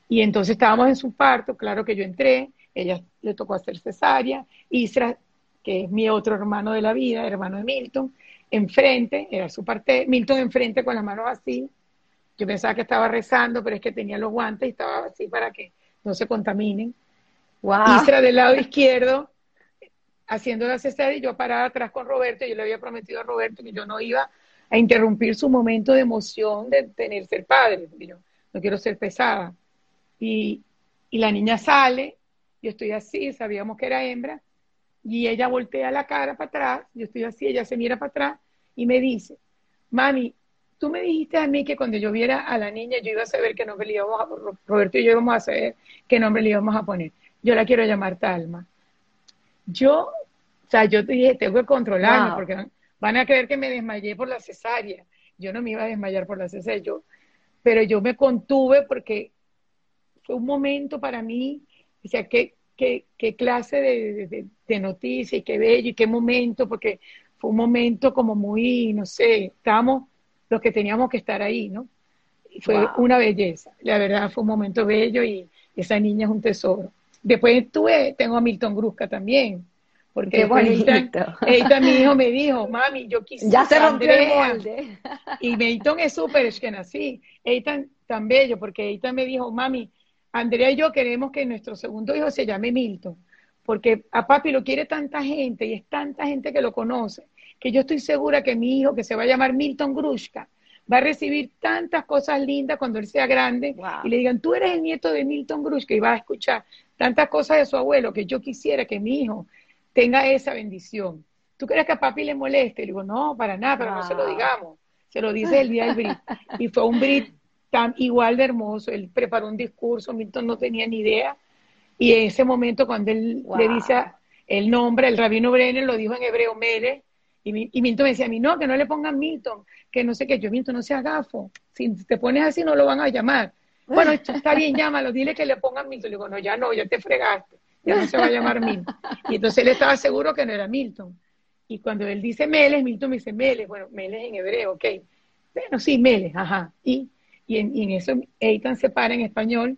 [SPEAKER 2] Y entonces estábamos en su parto, claro que yo entré, ella le tocó hacer cesárea, Isra, que es mi otro hermano de la vida, hermano de Milton, enfrente, era su parte, Milton enfrente con las manos así. Yo pensaba que estaba rezando, pero es que tenía los guantes y estaba así para que no se contaminen. Wow. Isra del lado izquierdo, haciendo la cesárea y yo parada atrás con Roberto. Yo le había prometido a Roberto que yo no iba a interrumpir su momento de emoción de tener ser padre. Yo no quiero ser pesada. Y, y la niña sale, yo estoy así, sabíamos que era hembra, y ella voltea la cara para atrás, yo estoy así, ella se mira para atrás y me dice, mami, tú me dijiste a mí que cuando yo viera a la niña yo iba a saber qué nombre le íbamos a Roberto y yo íbamos a saber qué nombre le íbamos a poner. Yo la quiero llamar Talma. Yo, o sea, yo te dije, tengo que controlarme porque van a creer que me desmayé por la cesárea. Yo no me iba a desmayar por la cesárea, yo, pero yo me contuve porque fue un momento para mí, o sea, que qué, clase de, de, noticia y qué bello y qué momento, porque fue un momento como muy, no sé, estábamos los que teníamos que estar ahí, ¿no? Fue una belleza, la verdad fue un momento bello y esa niña es un tesoro. Después tuve, tengo a Milton Grusca también, porque Eitan, mi hijo me dijo, mami, yo quisiera.
[SPEAKER 1] Ya se rompió el molde.
[SPEAKER 2] Y Milton es súper así, Eitan tan bello, porque Eitan me dijo, mami, Andrea y yo queremos que nuestro segundo hijo se llame Milton, porque a papi lo quiere tanta gente y es tanta gente que lo conoce, que yo estoy segura que mi hijo, que se va a llamar Milton Grushka, va a recibir tantas cosas lindas cuando él sea grande y le digan, tú eres el nieto de Milton Grushka y va a escuchar tantas cosas de su abuelo que yo quisiera que mi hijo tenga esa bendición. ¿Tú crees que a papi le moleste? Le digo, no, para nada, pero no se lo digamos. Se lo dice el día del Brit. Y fue un Brit tan igual de hermoso. Él preparó un discurso, Milton no tenía ni idea. Y en ese momento, cuando él le dice el nombre, el rabino Brenner lo dijo en hebreo, Mele, y, y, Milton me decía a mí, no, que no le pongan Milton, que no sé qué. Yo, Milton, no sea gafo. Si te pones así, no lo van a llamar. Bueno, está bien, llámalo, dile que le pongan Milton. Le digo, no, ya no, ya te fregaste, ya no se va a llamar Milton. Y entonces él estaba seguro que no era Milton. Y cuando él dice Meles, Milton me dice Meles, bueno, Meles en hebreo, ok. Bueno, sí, Meles, ajá. Y y en, eso Eitan se para en español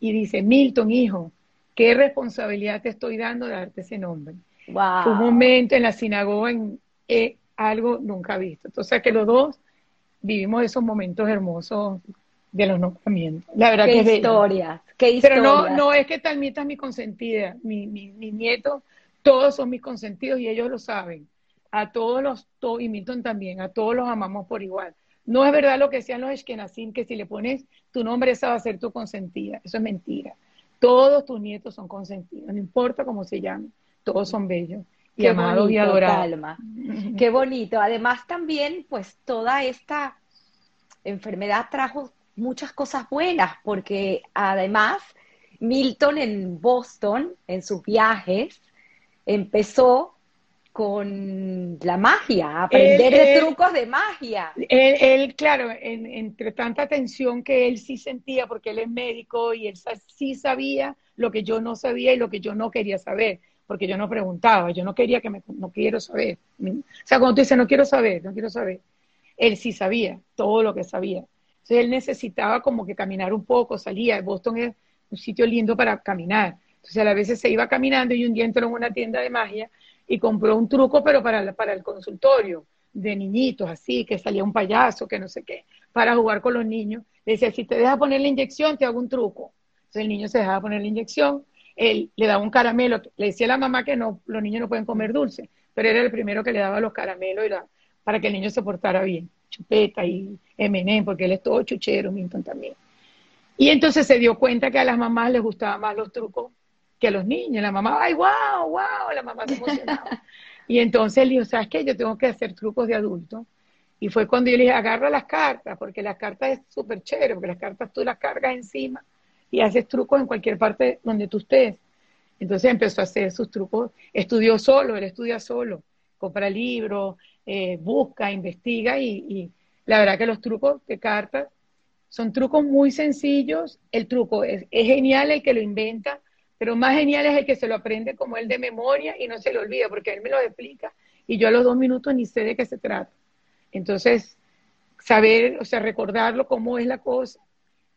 [SPEAKER 2] y dice, Milton, hijo, ¿qué responsabilidad te estoy dando de darte ese nombre? Fue un momento en la sinagoga en eh, algo nunca visto. Entonces, que los dos vivimos esos momentos hermosos de los nombramientos. La verdad
[SPEAKER 1] qué
[SPEAKER 2] que
[SPEAKER 1] historia, qué historia.
[SPEAKER 2] Pero no, no es que Talmita es mi consentida, mi, mi, mi nieto, todos son mis consentidos y ellos lo saben. A todos los, y Milton también, a todos los amamos por igual. No es verdad lo que decían los Eskenazim, que si le pones tu nombre, esa va a ser tu consentida. Eso es mentira. Todos tus nietos son consentidos, no importa cómo se llamen, todos son bellos y amados y adorados.
[SPEAKER 1] Qué bonito. Además, también, pues toda esta enfermedad trajo muchas cosas buenas, porque además Milton en Boston, en sus viajes, empezó con la magia, aprender de trucos de magia.
[SPEAKER 2] Él, claro, entre tanta tensión que él sí sentía, porque él es médico y él sí sabía lo que yo no sabía y lo que yo no quería saber, porque yo no preguntaba, yo no quería que me, no quiero saber. O sea, cuando tú dices, no quiero saber, no quiero saber, él sí sabía todo lo que sabía. Entonces él necesitaba como que caminar un poco, salía. Boston es un sitio lindo para caminar. Entonces a veces se iba caminando y un día entró en una tienda de magia y compró un truco, pero para, para el consultorio, de niñitos, así, que salía un payaso, que no sé qué, para jugar con los niños. Le decía, si te dejas poner la inyección, te hago un truco. Entonces el niño se dejaba poner la inyección, él le daba un caramelo, le decía a la mamá que no, los niños no pueden comer dulce, pero era el primero que le daba los caramelos para que el niño se portara bien, chupeta y M&M, porque él es todo chuchero, Minton también. Y entonces se dio cuenta que a las mamás les gustaban más los trucos que a los niños. La mamá, ay, wow, wow, la mamá se emocionaba. y entonces él dijo, ¿sabes qué? Yo tengo que hacer trucos de adulto. Y fue cuando yo le dije, agarra las cartas, porque las cartas es súper chévere, porque las cartas tú las cargas encima y haces trucos en cualquier parte donde tú estés. Entonces empezó a hacer sus trucos, estudió solo, él estudia solo, compra libros, eh, busca, investiga y, la verdad que los trucos de cartas son trucos muy sencillos. El truco es, genial el que lo inventa, pero más genial es el que se lo aprende como él de memoria y no se lo olvida, porque él me lo explica y yo a los dos minutos ni sé de qué se trata. Entonces, saber, o sea, recordarlo cómo es la cosa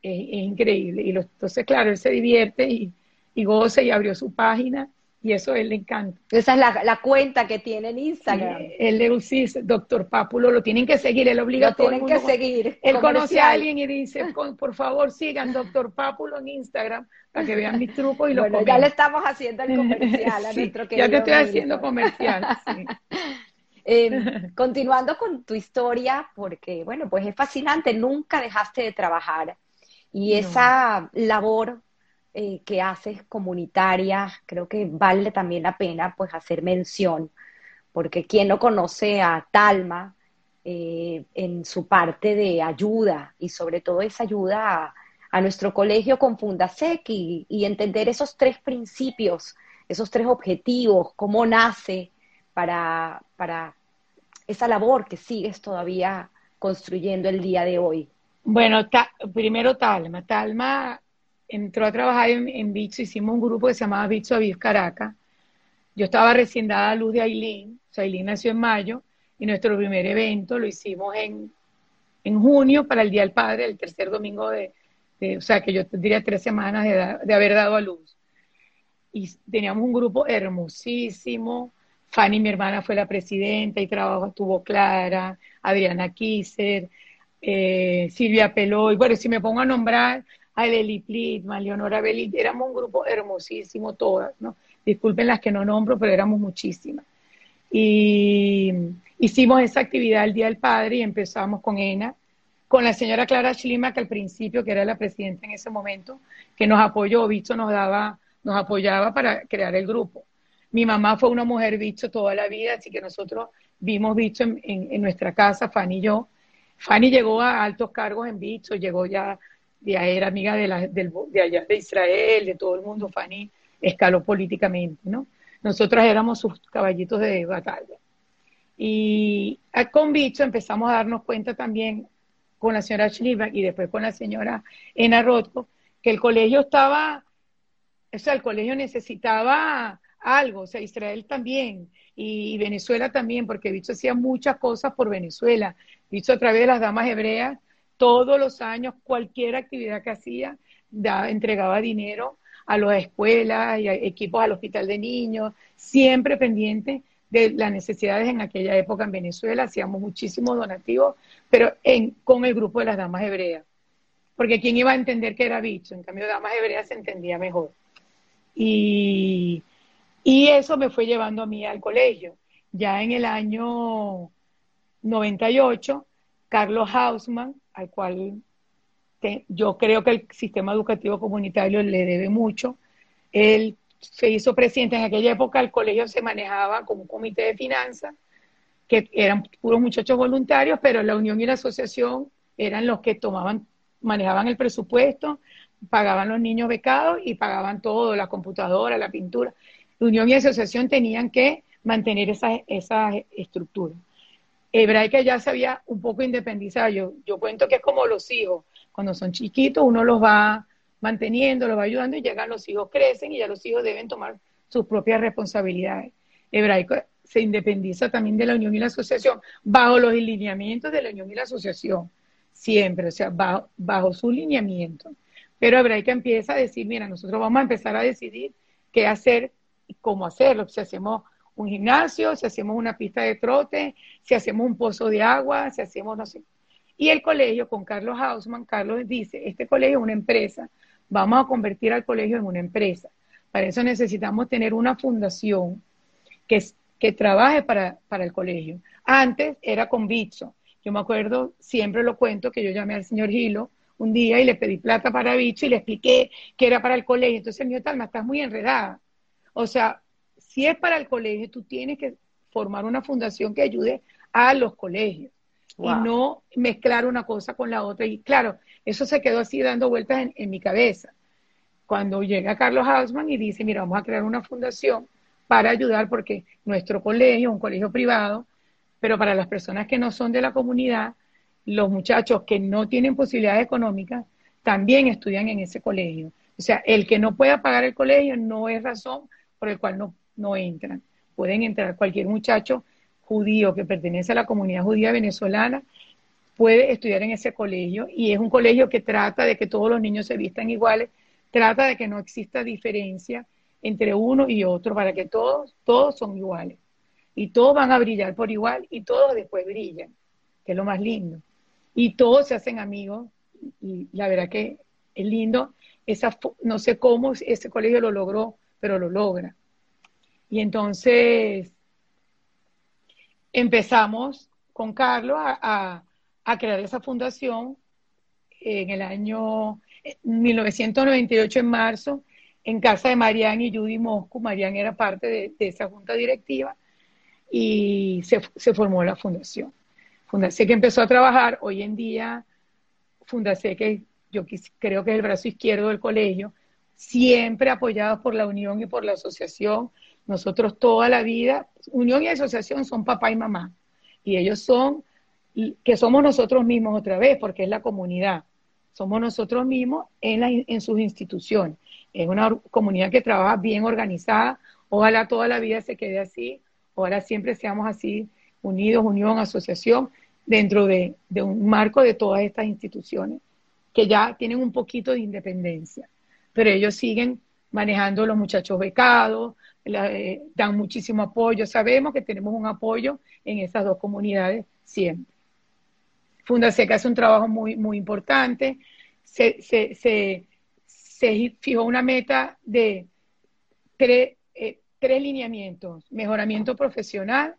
[SPEAKER 2] es, increíble. Y entonces, claro, él se divierte y, y goza y abrió su página y eso a él le encanta.
[SPEAKER 1] Esa es la, cuenta que tiene en Instagram.
[SPEAKER 2] él le dice, doctor Pápulo, lo tienen que seguir, él obliga a todo
[SPEAKER 1] tienen que seguir.
[SPEAKER 2] Él conoce a alguien y dice, por favor, sigan doctor Pápulo en Instagram para que vean mis trucos y lo bueno,
[SPEAKER 1] ya le estamos haciendo el comercial a nuestro querido
[SPEAKER 2] Ya te estoy haciendo comercial,
[SPEAKER 1] em, continuando con tu historia, porque, bueno, pues es fascinante, nunca dejaste de trabajar y esa labor eh, que haces comunitaria, creo que vale también la pena pues hacer mención, porque quien no conoce a Talma eh, en su parte de ayuda y sobre todo esa ayuda a, nuestro colegio con Fundasec y, entender esos tres principios, esos tres objetivos, cómo nace para, para esa labor que sigues todavía construyendo el día de hoy.
[SPEAKER 2] Bueno, primero Talma. Talma entró a trabajar en, en hicimos un grupo que se llamaba Bitso Aviv Caracas. Yo estaba recién dada a luz de Aileen, o sea, Aileen nació en mayo, y nuestro primer evento lo hicimos en, en junio para el Día del Padre, el tercer domingo de, o sea, que yo diría tres semanas de, de, haber dado a luz. Y teníamos un grupo hermosísimo. Fanny, mi hermana, fue la presidenta y trabajo tuvo Clara, Adriana Kisser, eh, Silvia Peloy. Bueno, si me pongo a nombrar, a Leli Plitman, Leonora Belli, éramos un grupo hermosísimo todas, ¿no? Disculpen las que no nombro, pero éramos muchísimas. Y hicimos esa actividad el Día del Padre y empezamos con ENA, con la señora Clara Schlima, que al principio, que era la presidenta en ese momento, que nos apoyó, Bicho nos daba, nos apoyaba para crear el grupo. Mi mamá fue una mujer bicho toda la vida, así que nosotros vimos bicho en, en nuestra casa, Fanny y yo. Fanny llegó a altos cargos en bicho, llegó ya ya era amiga de, la, de allá de Israel, de todo el mundo, Fanny escaló políticamente, ¿no? Nosotras éramos sus caballitos de batalla. Y con Bicho empezamos a darnos cuenta también con la señora Schliebach y después con la señora Ena Rothko, que el colegio estaba, o sea, el colegio necesitaba algo, o sea, Israel también y Venezuela también, porque Bicho hacía muchas cosas por Venezuela. Bicho a través de las damas hebreas todos los años, cualquier actividad que hacía, entregaba dinero a las escuelas y a equipos al hospital de niños, siempre pendiente de las necesidades en aquella época en Venezuela, hacíamos muchísimos donativos, pero con el grupo de las damas hebreas, porque quién iba a entender que era bicho, en cambio damas hebreas se entendía mejor. Y, y eso me fue llevando a mí al colegio. Ya en el año 98, Carlos Hausman, al cual yo creo que el sistema educativo comunitario le debe mucho. Él se hizo presidente en aquella época, el colegio se manejaba como un comité de finanzas, que eran puros muchachos voluntarios, pero la unión y la asociación eran los que tomaban, manejaban el presupuesto, pagaban los niños becados y pagaban todo, la computadora, la pintura. La unión y la asociación tenían que mantener esa, esa estructura. Hebraica ya se había un poco independizado. Yo, yo cuento que es como los hijos. Cuando son chiquitos, uno los va manteniendo, los va ayudando y llegan los hijos, crecen y ya los hijos deben tomar sus propias responsabilidades. Hebraico se independiza también de la unión y la asociación, bajo los lineamientos de la unión y la asociación, siempre, o sea, bajo, bajo su lineamiento. Pero Hebraica empieza a decir, mira, nosotros vamos a empezar a decidir qué hacer y cómo hacerlo. Si hacemos un gimnasio, si hacemos una pista de trote, si hacemos un pozo de agua, si hacemos no sé. Y el colegio, con Carlos Hausman, Carlos dice, este colegio es una empresa, vamos a convertir al colegio en una empresa. Para eso necesitamos tener una fundación que, que trabaje para, para el colegio. Antes era con Bitso. Yo me acuerdo, siempre lo cuento, que yo llamé al señor Gilo un día y le pedí plata para Bitso y le expliqué que era para el colegio. Entonces el mío Talma, estás muy enredada. O sea, si es para el colegio, tú tienes que formar una fundación que ayude a los colegios y no mezclar una cosa con la otra. Y claro, eso se quedó así dando vueltas en, en mi cabeza cuando llega Carlos Hausman y dice, mira, vamos a crear una fundación para ayudar porque nuestro colegio, un colegio privado, pero para las personas que no son de la comunidad, los muchachos que no tienen posibilidades económicas, también estudian en ese colegio. O sea, el que no pueda pagar el colegio no es razón por el cual no, no entran. Pueden entrar cualquier muchacho judío que pertenece a la comunidad judía venezolana, puede estudiar en ese colegio y es un colegio que trata de que todos los niños se vistan iguales trata de que no exista diferencia entre uno y otro para que todos, todos son iguales. Y todos van a brillar por igual y todos después brillan, que es lo más lindo. Y todos se hacen amigos y la verdad que es lindo. Esa, no sé cómo ese colegio lo logró, pero lo logra. Y entonces empezamos con Carlos a, a crear esa fundación en el año 1998 en marzo, en casa de Marian y Judy Mosco. Marian era parte de, esa junta directiva y se, formó la fundación. Fundacé que empezó a trabajar hoy en día, Fundacé que yo creo que es el brazo izquierdo del colegio, siempre apoyados por la unión y por la asociación. Nosotros toda la vida, unión y asociación son papá y mamá, y ellos son, que somos nosotros mismos otra vez, porque es la comunidad somos nosotros mismos en, en sus instituciones. Es una comunidad que trabaja bien organizada. Ojalá toda la vida se quede así. Ojalá siempre seamos así, unidos, unión, asociación, dentro de, un marco de todas estas instituciones que ya tienen un poquito de independencia. Pero ellos siguen manejando los muchachos becados, eh, dan muchísimo apoyo. Sabemos que tenemos un apoyo en esas dos comunidades siempre. Fundaseca hace un trabajo muy, importante. Se, se, fijó una meta de eh, tres lineamientos, mejoramiento profesional,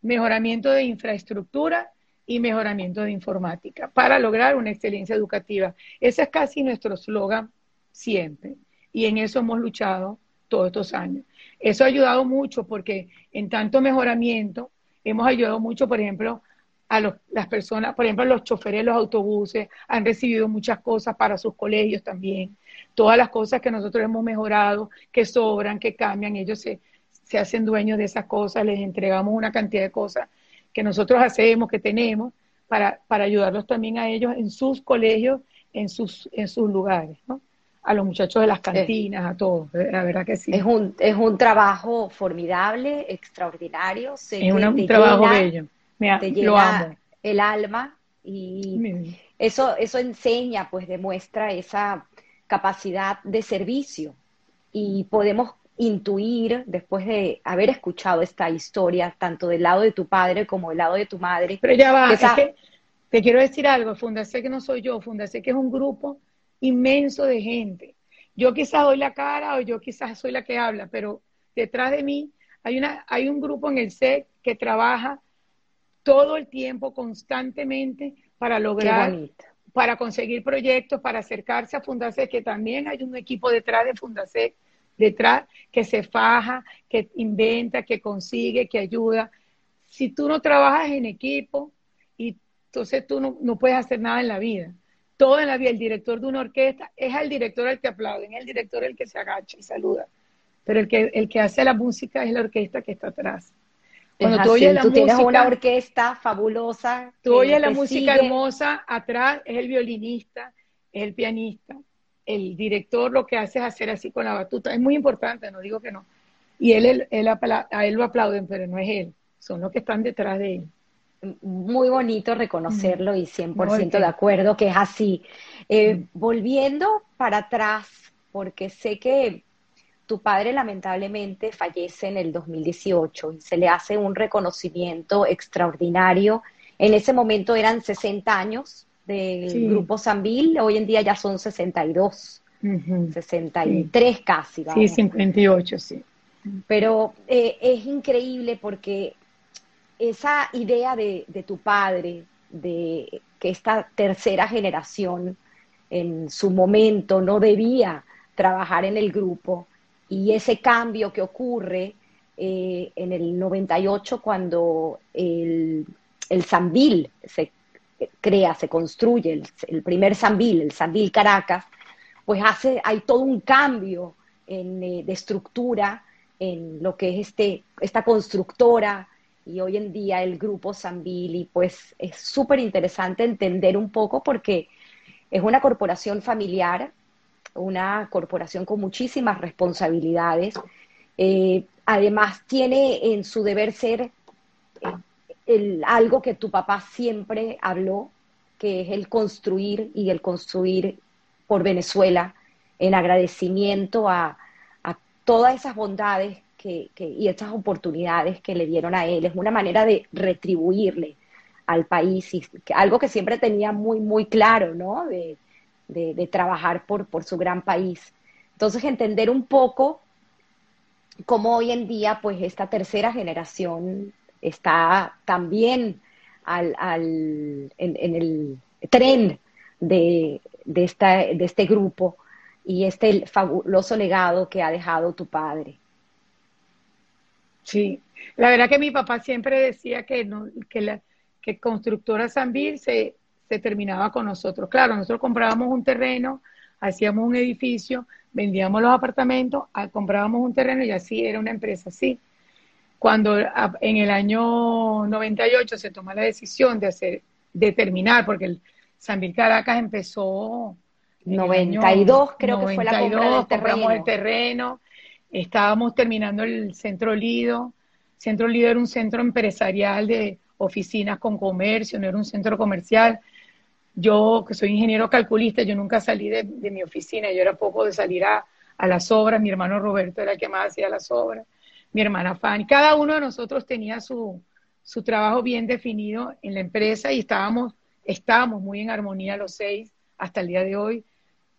[SPEAKER 2] mejoramiento de infraestructura y mejoramiento de informática para lograr una excelencia educativa. Ese es casi nuestro eslogan siempre y en eso hemos luchado todos estos años. Eso ha ayudado mucho porque en tanto mejoramiento hemos ayudado mucho, por ejemplo, a las personas, por ejemplo, los choferes los autobuses han recibido muchas cosas para sus colegios también. Todas las cosas que nosotros hemos mejorado, que sobran, que cambian, ellos se, se hacen dueños de esas cosas, les entregamos una cantidad de cosas que nosotros hacemos, que tenemos, para, para ayudarlos también a ellos en sus colegios, en sus, en sus lugares, ¿no? A los muchachos de las cantinas, a todos, la verdad que sí.
[SPEAKER 1] Es un, es un trabajo formidable, extraordinario.
[SPEAKER 2] es un trabajo bello te llena
[SPEAKER 1] el alma y eso, eso enseña, pues demuestra esa capacidad de servicio y podemos intuir después de haber escuchado esta historia, tanto del lado de tu padre como del lado de tu madre.
[SPEAKER 2] Pero ya va, te quiero decir algo, Fundacé que no soy yo, Fundacé que es un grupo inmenso de gente. Yo quizás doy la cara o yo quizás soy la que habla, pero detrás de mí hay, una, hay un grupo en el SEC que trabaja todo el tiempo, constantemente, para lograr, para conseguir proyectos, para acercarse a Fundacet, que también hay un equipo detrás de Fundacet, detrás que se faja, que inventa, que consigue, que ayuda. Si tú no trabajas en equipo, y entonces tú no, no puedes hacer nada en la vida. Todo en la vida, el director de una orquesta es el director al que aplauden, es el director el que se agacha y saluda. pero el que, el que hace la música es la orquesta que está atrás.
[SPEAKER 1] Cuando tú oyes la música, tienes una orquesta fabulosa.
[SPEAKER 2] Tú oyes la música hermosa, atrás es el violinista, es el pianista, el director lo que hace es hacer así con la batuta. Es muy importante, no digo que no. Y él, él, a él lo aplauden, pero no es él, son los que están detrás de él.
[SPEAKER 1] Muy bonito reconocerlo y 100% de acuerdo que es así. Eh, volviendo para atrás, porque sé que tu padre lamentablemente fallece en el 2018 y se le hace un reconocimiento extraordinario. En ese momento eran 60 años del grupo Sambil, hoy en día ya son 62, 63 casi.
[SPEAKER 2] Sí, 58, sí.
[SPEAKER 1] Pero eh, es increíble porque esa idea de, tu padre, de que esta tercera generación en su momento no debía trabajar en el grupo, y ese cambio que ocurre eh, en el 98 cuando el, el Sambil se crea, se construye, el, primer Sambil, el Sambil Caracas, pues hace, hay todo un cambio en, eh, de estructura en lo que es este, esta constructora y hoy en día el grupo Sambil y pues es súper interesante entender un poco porque es una corporación familiar una corporación con muchísimas responsabilidades. Eh, además, tiene en su deber ser eh, algo que tu papá siempre habló, que es el construir y el construir por Venezuela en agradecimiento a, todas esas bondades y estas oportunidades que le dieron a él. Es una manera de retribuirle al país, y algo que siempre tenía muy, muy claro, ¿no? De, de, trabajar por, por su gran país. Entonces, entender un poco cómo hoy en día, pues, esta tercera generación está también al, al, en, el tren de, de, esta, de este grupo y este fabuloso legado que ha dejado tu padre.
[SPEAKER 2] Sí, la verdad que mi papá siempre decía que, no, que, la, que Constructora Sanvil se, se terminaba con nosotros. Claro, nosotros comprábamos un terreno, hacíamos un edificio, vendíamos los apartamentos, ah, comprábamos un terreno y así era una empresa así. Cuando en el año 98 se toma la decisión de hacer, de terminar, porque el Sanvil Caracas empezó
[SPEAKER 1] 92 creo que fue la compra del
[SPEAKER 2] terreno. el terreno, estábamos terminando el Centro Lido. Centro Lido era un centro empresarial de oficinas con comercio, no era un centro comercial. Yo, que soy ingeniero calculista, yo nunca salí de, mi oficina, yo era poco de salir a, las obras, mi hermano Roberto era el que más hacía las obras, mi hermana Fanny, cada uno de nosotros tenía su, su trabajo bien definido en la empresa y estábamos, estábamos muy en armonía los seis hasta el día de hoy.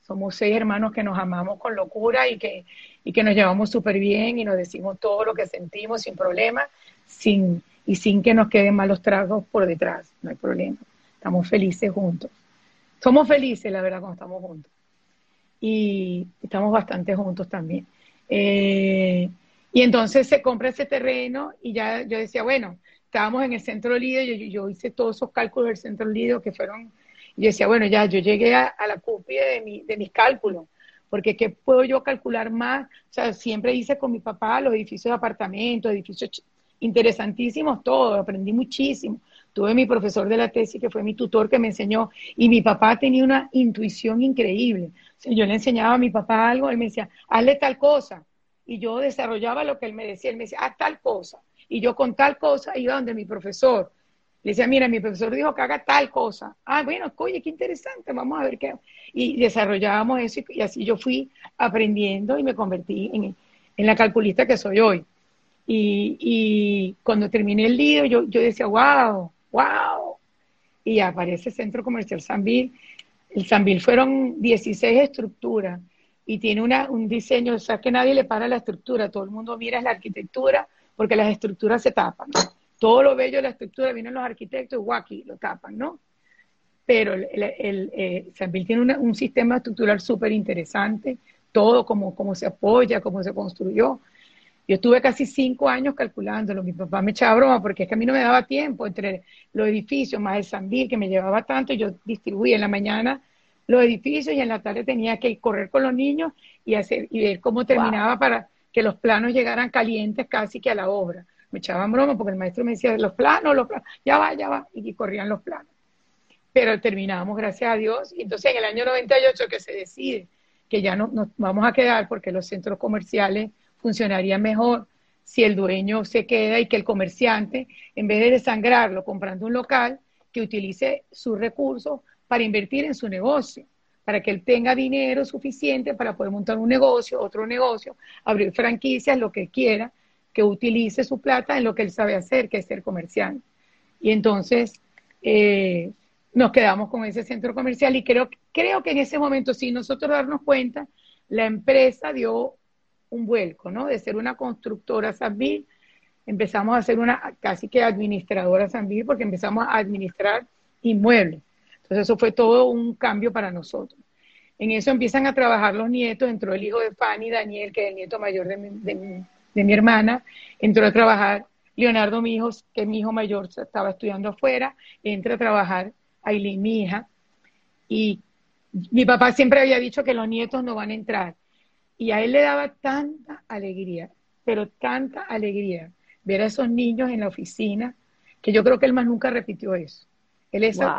[SPEAKER 2] Somos seis hermanos que nos amamos con locura y que, y que nos llevamos súper bien y nos decimos todo lo que sentimos sin problema sin, y sin que nos queden malos tragos por detrás, no hay problema estamos felices juntos. Somos felices, la verdad, cuando estamos juntos. Y estamos bastante juntos también. Eh, y entonces se compra ese terreno y ya yo decía, bueno, estábamos en el centro Lido, yo, yo hice todos esos cálculos del centro Lido que fueron, y yo decía, bueno, ya yo llegué a, la cúpula de, mi, de mis cálculos, porque ¿qué puedo yo calcular más? O sea, siempre hice con mi papá los edificios de apartamentos, edificios interesantísimos, todo, aprendí muchísimo. Tuve mi profesor de la tesis, que fue mi tutor, que me enseñó, y mi papá tenía una intuición increíble. yo le enseñaba a mi papá algo, él me decía, hazle tal cosa, y yo desarrollaba lo que él me decía, él me decía, haz tal cosa, y yo con tal cosa iba donde mi profesor. Le decía, mira, mi profesor dijo que haga tal cosa. Ah, bueno, oye, qué interesante, vamos a ver qué. Y desarrollábamos eso y, así yo fui aprendiendo y me convertí en, la calculista que soy hoy. Y, y, cuando terminé el lío, yo, yo decía, wow, wow. Y aparece Centro Comercial Sanvil. El Sanvil fueron 16 estructuras y tiene una, un diseño, o sea, que nadie le para la estructura, todo el mundo mira la arquitectura porque las estructuras se tapan. Todo lo bello de la estructura vienen los arquitectos y guaki, lo tapan, ¿no? Pero el, el, eh, Sanvil tiene un sistema estructural súper interesante, todo como, como se apoya, cómo se construyó. Yo estuve casi cinco años calculándolo. Mi papá me echaba broma porque es que a mí no me daba tiempo entre los edificios más el Sanvil, que me llevaba tanto. Yo distribuía en la mañana los edificios y en la tarde tenía que correr con los niños y hacer y ver cómo terminaba para que los planos llegaran calientes casi que a la obra. Me echaban broma porque el maestro me decía, los planos, los planos, ya va, ya va, y corrían los planos. Pero terminamos, gracias a Dios, y entonces en el año 98 que se decide que ya no, nos vamos a quedar porque los centros comerciales funcionarían mejor si el dueño se queda y que el comerciante, en vez de desangrarlo comprando un local, que utilice sus recursos para invertir en su negocio, para que él tenga dinero suficiente para poder montar un negocio, otro negocio, abrir franquicias, lo que quiera, que utilice su plata en lo que él sabe hacer, que es ser comerciante. Y entonces eh, nos quedamos con ese centro comercial y creo, creo que en ese momento, sin nosotros darnos cuenta, la empresa dio un vuelco, ¿no? De ser una constructora Sanvil, empezamos a ser una casi que administradora Sanvil porque empezamos a administrar inmuebles. Entonces eso fue todo un cambio para nosotros. En eso empiezan a trabajar los nietos, entró el hijo de Fanny, Daniel, que es el nieto mayor de de mi hermana, entró a trabajar Leonardo, mi hijo, que mi hijo mayor estaba estudiando afuera, entra a trabajar Aileen, mi hija, y mi papá siempre había dicho que los nietos no van a entrar. Y a él le daba tanta alegría, pero tanta alegría ver a esos niños en la oficina, que yo creo que él más nunca repitió eso. Él eso,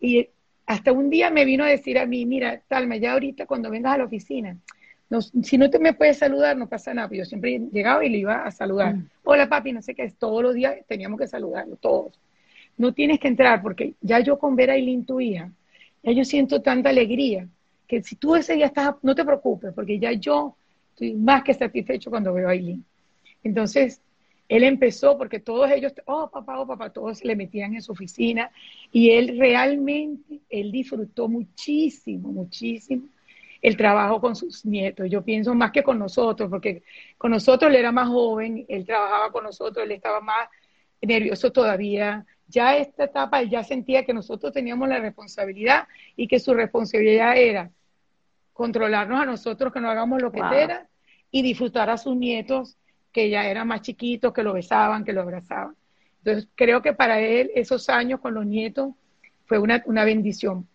[SPEAKER 2] y hasta un día me vino a decir a mí, mira, Talma, ya ahorita cuando vengas a la oficina, si no te me puedes saludar, no pasa nada. Yo siempre llegaba y le iba a saludar. Mm. Hola papi, no sé qué es. Todos los días teníamos que saludarlo, todos. No tienes que entrar porque ya yo con ver a Aileen, tu hija, ya yo siento tanta alegría que si tú ese día estás, no te preocupes porque ya yo estoy más que satisfecho cuando veo a Aileen. Entonces, él empezó porque todos ellos, oh papá, oh papá, todos se le metían en su oficina y él realmente, él disfrutó muchísimo, muchísimo el trabajo con sus nietos. Yo pienso más que con nosotros, porque con nosotros él era más joven, él trabajaba con nosotros, él estaba más nervioso todavía. Ya esta etapa él ya sentía que nosotros teníamos la responsabilidad y que su responsabilidad era controlarnos a nosotros, que no hagamos lo que era, y disfrutar a sus nietos, que ya eran más chiquitos, que lo besaban, que lo abrazaban. Entonces, creo que para él esos años con los nietos fue una, bendición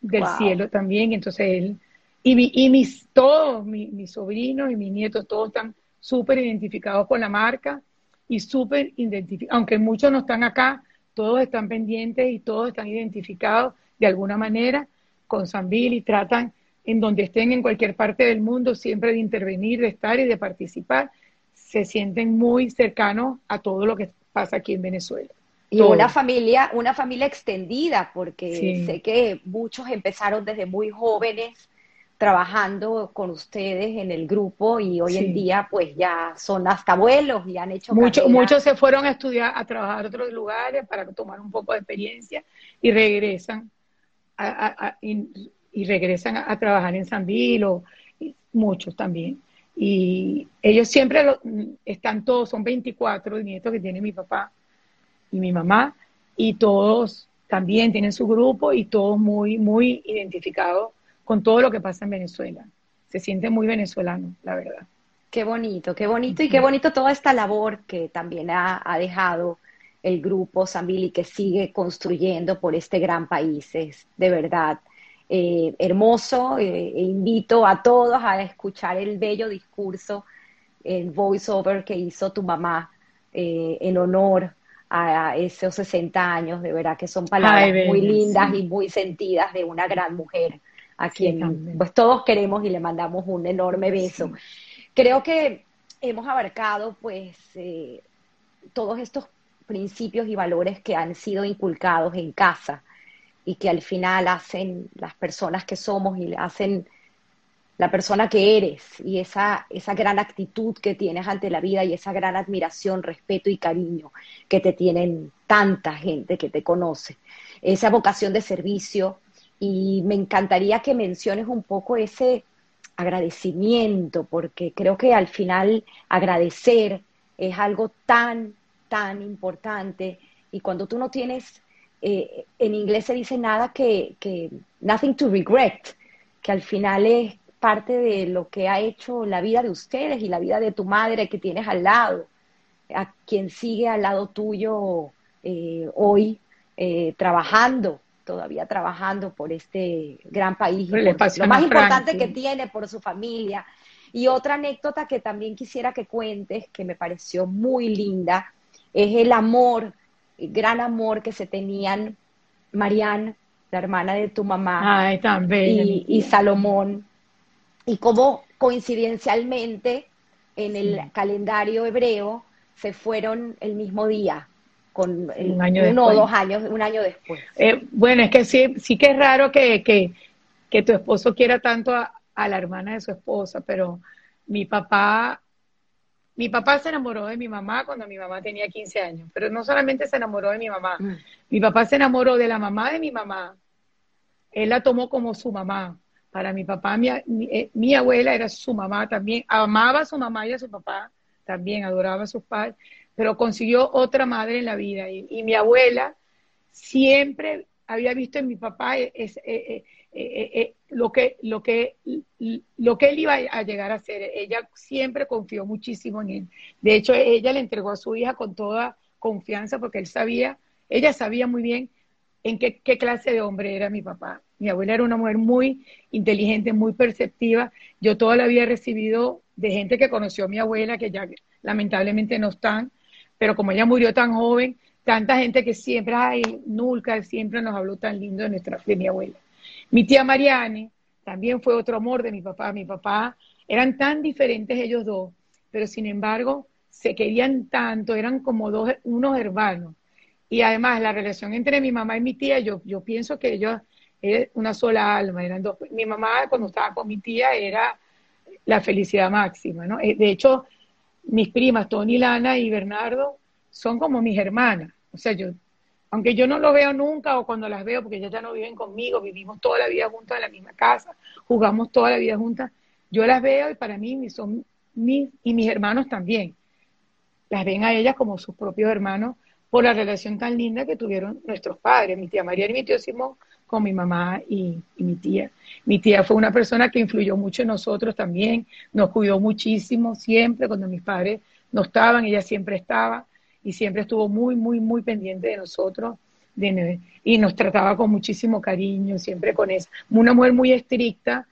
[SPEAKER 2] del cielo también. Entonces, él y, mis, todos, mis sobrinos y mis nietos, todos están súper identificados con la marca y súper identificados, aunque muchos no están acá, todos están pendientes y todos están identificados de alguna manera con Sanvil y tratan en donde estén en cualquier parte del mundo siempre de intervenir, de estar y de participar, se sienten muy cercanos a todo lo que pasa aquí en Venezuela.
[SPEAKER 1] Y una familia, una familia extendida, porque sé que muchos empezaron desde muy jóvenes trabajando con ustedes en el grupo y hoy en día pues ya son hasta abuelos y han hecho
[SPEAKER 2] muchos muchos se fueron a estudiar a trabajar en otros lugares para tomar un poco de experiencia y regresan a, y, regresan a, trabajar en San Vilo muchos también. Y ellos siempre están todos son 24 nietos que tiene mi papá y mi mamá y todos también tienen su grupo y todos muy muy identificados con todo lo que pasa en Venezuela. Se siente muy venezolano, la verdad.
[SPEAKER 1] Qué bonito, qué bonito y qué bonito toda esta labor que también ha, dejado el grupo Zambili que sigue construyendo por este gran país. Es de verdad eh, hermoso eh, e invito a todos a escuchar el bello discurso, el voiceover que hizo tu mamá eh, en honor a esos 60 años. De verdad que son palabras muy lindas y muy sentidas de una gran mujer a quien pues todos queremos y le mandamos un enorme beso. Creo que hemos abarcado pues eh, todos estos principios y valores que han sido inculcados en casa y que al final hacen las personas que somos y hacen la persona que eres y esa, esa gran actitud que tienes ante la vida y esa gran admiración, respeto y cariño que te tienen tanta gente que te conoce. Esa vocación de servicio, y me encantaría que menciones un poco ese agradecimiento, porque creo que al final agradecer es algo tan, tan importante. Y cuando tú no tienes, eh, en inglés se dice nada que, que, nothing to regret, que al final es parte de lo que ha hecho la vida de ustedes y la vida de tu madre que tienes al lado, a quien sigue al lado tuyo eh, hoy eh, trabajando todavía trabajando por este gran país, lo más importante que tiene, por su familia. Y otra anécdota que también quisiera que cuentes, que me pareció muy linda, es el amor, el gran amor que se tenían Marianne, la hermana de tu mamá, y, y, Salomón, y cómo coincidencialmente en el calendario hebreo se fueron el mismo día, con un año uno o dos años, un año después.
[SPEAKER 2] Eh, bueno, es que sí, sí que es raro que, que, que tu esposo quiera tanto a, a, la hermana de su esposa, pero mi papá, mi papá se enamoró de mi mamá cuando mi mamá tenía 15 años, pero no solamente se enamoró de mi mamá, mm. mi papá se enamoró de la mamá de mi mamá, él la tomó como su mamá. Para mi papá, mi, eh, mi abuela era su mamá también, amaba a su mamá y a su papá, también adoraba a sus padres, pero consiguió otra madre en la vida. Y, mi abuela siempre había visto en mi papá eh, eh, eh, lo, que, lo, que, lo que él iba a llegar a ser. Ella siempre confió muchísimo en él. De hecho, ella le entregó a su hija con toda confianza porque él sabía, ella sabía muy bien en qué, qué, clase de hombre era mi papá. Mi abuela era una mujer muy inteligente, muy perceptiva. Yo toda la vida he recibido de gente que conoció a mi abuela, que ya lamentablemente no están, pero como ella murió tan joven, tanta gente que siempre, ay, Nulca, siempre nos habló tan lindo de, nuestra, de mi abuela. Mi tía Mariane también fue otro amor de mi papá. Mi papá, eran tan diferentes ellos dos, pero sin embargo se querían tanto, eran como dos, unos hermanos. Y además la relación entre mi mamá y mi tía, yo, yo pienso que ellos eran una sola alma, eran dos. Mi mamá cuando estaba con mi tía era la felicidad máxima, ¿no? Eh, de hecho, mis primas, Tony, Lana y Bernardo, son como mis hermanas. O sea, yo, aunque yo no lo veo nunca o cuando las veo, porque ellas ya no viven conmigo, vivimos toda la vida juntas en la misma casa, jugamos toda la vida juntas, yo las veo y para mí son mis, y mis hermanos también. Las ven a ellas como sus propios hermanos por la relación tan linda que tuvieron nuestros padres, mi tía María y mi tío Simón, con mi mamá y, mi tía. Mi tía fue una persona que influyó mucho en nosotros también, nos cuidó muchísimo siempre cuando mis padres no estaban, ella siempre estaba y siempre estuvo muy, muy, muy pendiente de nosotros de, y nos trataba con muchísimo cariño, siempre con esa. Una mujer muy estricta,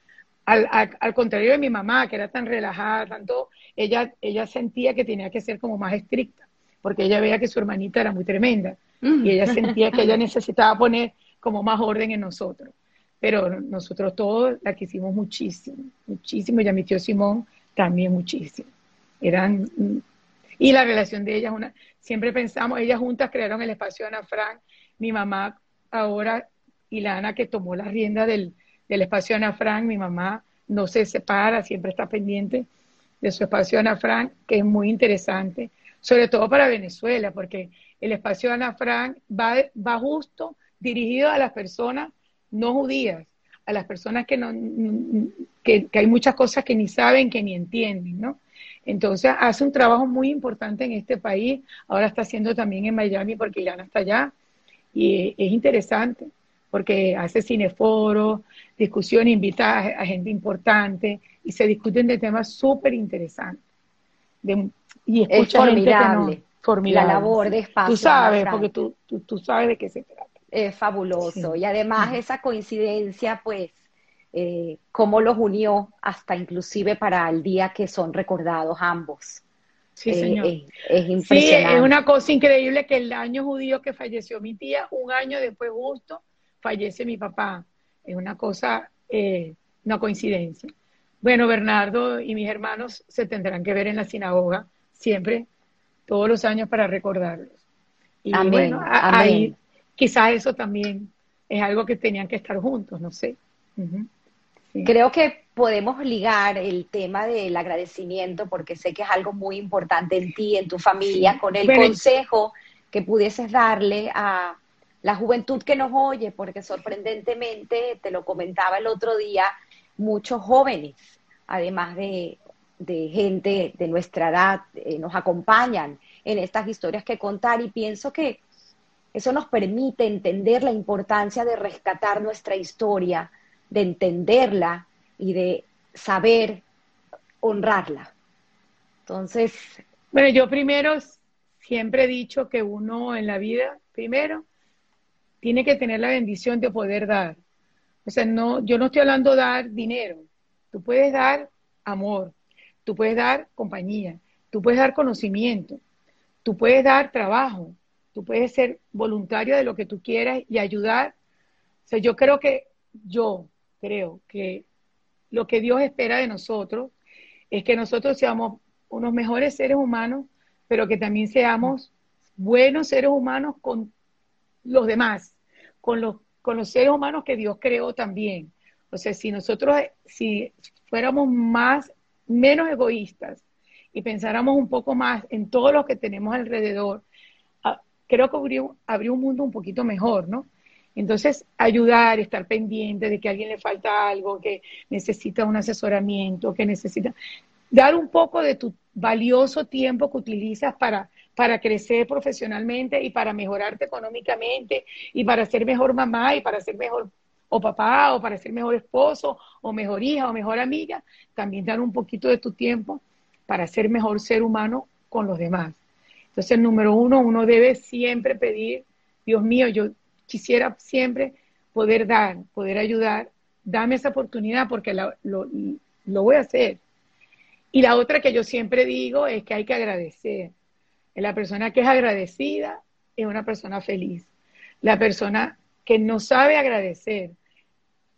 [SPEAKER 2] al, al, contrario de mi mamá, que era tan relajada, tanto, ella, ella sentía que tenía que ser como más estricta, porque ella veía que su hermanita era muy tremenda y ella sentía que ella necesitaba poner como más orden en nosotros. Pero nosotros todos la quisimos muchísimo, muchísimo, y a mi tío Simón también muchísimo. Eran, y la relación de ellas, una, siempre pensamos, ellas juntas crearon el espacio Ana Frank, mi mamá ahora y la Ana que tomó la rienda del, del espacio Ana Frank, mi mamá no se separa, siempre está pendiente de su espacio Ana Frank, que es muy interesante, sobre todo para Venezuela, porque el espacio Ana Frank va, va justo dirigido a las personas no judías, a las personas que no, que, hay muchas cosas que ni saben, que ni entienden, ¿no? Entonces hace un trabajo muy importante en este país, ahora está haciendo también en Miami porque Ilana está allá, y es interesante porque hace cineforos, discusiones, invita a, gente importante y se discuten de temas súper interesantes.
[SPEAKER 1] y escucha es formidable, gente formidable. La labor de espacio.
[SPEAKER 2] Tú sabes, porque tú, tú, tú sabes de qué se trata
[SPEAKER 1] es fabuloso. Y además esa coincidencia, pues, eh, cómo los unió hasta inclusive para el día que son recordados ambos.
[SPEAKER 2] Sí, eh, señor. es impresionante. Sí, es una cosa increíble que el año judío que falleció mi tía, un año después justo, fallece mi papá. Es una cosa, eh, una coincidencia. Bueno, Bernardo y mis hermanos se tendrán que ver en la sinagoga siempre, todos los años para recordarlos. Y amén, bueno, ahí quizás eso también es algo que tenían que estar juntos, no sé.
[SPEAKER 1] Creo que podemos ligar el tema del agradecimiento, porque sé que es algo muy importante en ti, en tu familia, con el consejo que pudieses darle a la juventud que nos oye, porque sorprendentemente, te lo comentaba el otro día, muchos jóvenes, además de, gente de nuestra edad, eh, nos acompañan en estas historias que contar y pienso que eso nos permite entender la importancia de rescatar nuestra historia, de entenderla y de saber honrarla. Entonces...
[SPEAKER 2] Bueno, yo primero siempre he dicho que uno en la vida, primero, tiene que tener la bendición de poder dar. O sea, no, yo no estoy hablando de dar dinero. Tú puedes dar amor. tú puedes dar compañía, tú puedes dar conocimiento, tú puedes dar trabajo, tú puedes ser voluntario de lo que tú quieras y ayudar. O sea, yo creo que, yo creo que lo que Dios espera de nosotros es que nosotros seamos unos mejores seres humanos, pero que también seamos buenos seres humanos con los demás, con los, con los seres humanos que Dios creó también. O sea, si nosotros, si fuéramos más, menos egoístas y pensáramos un poco más en todo lo que tenemos alrededor, creo que habría, un mundo un poquito mejor, ¿no? Entonces, ayudar, estar pendiente de que a alguien le falta algo, que necesita un asesoramiento, que necesita dar un poco de tu valioso tiempo que utilizas para, para crecer profesionalmente y para mejorarte económicamente y para ser mejor mamá y para ser mejor o papá o para ser mejor esposo o mejor hija o mejor amiga, también dar un poquito de tu tiempo para ser mejor ser humano con los demás. Entonces, número uno, uno debe siempre pedir, Dios mío, yo quisiera siempre poder dar, poder ayudar, dame esa oportunidad porque lo, lo voy a hacer. Y la otra que yo siempre digo es que hay que agradecer. La persona que es agradecida es una persona feliz. La persona que no sabe agradecer,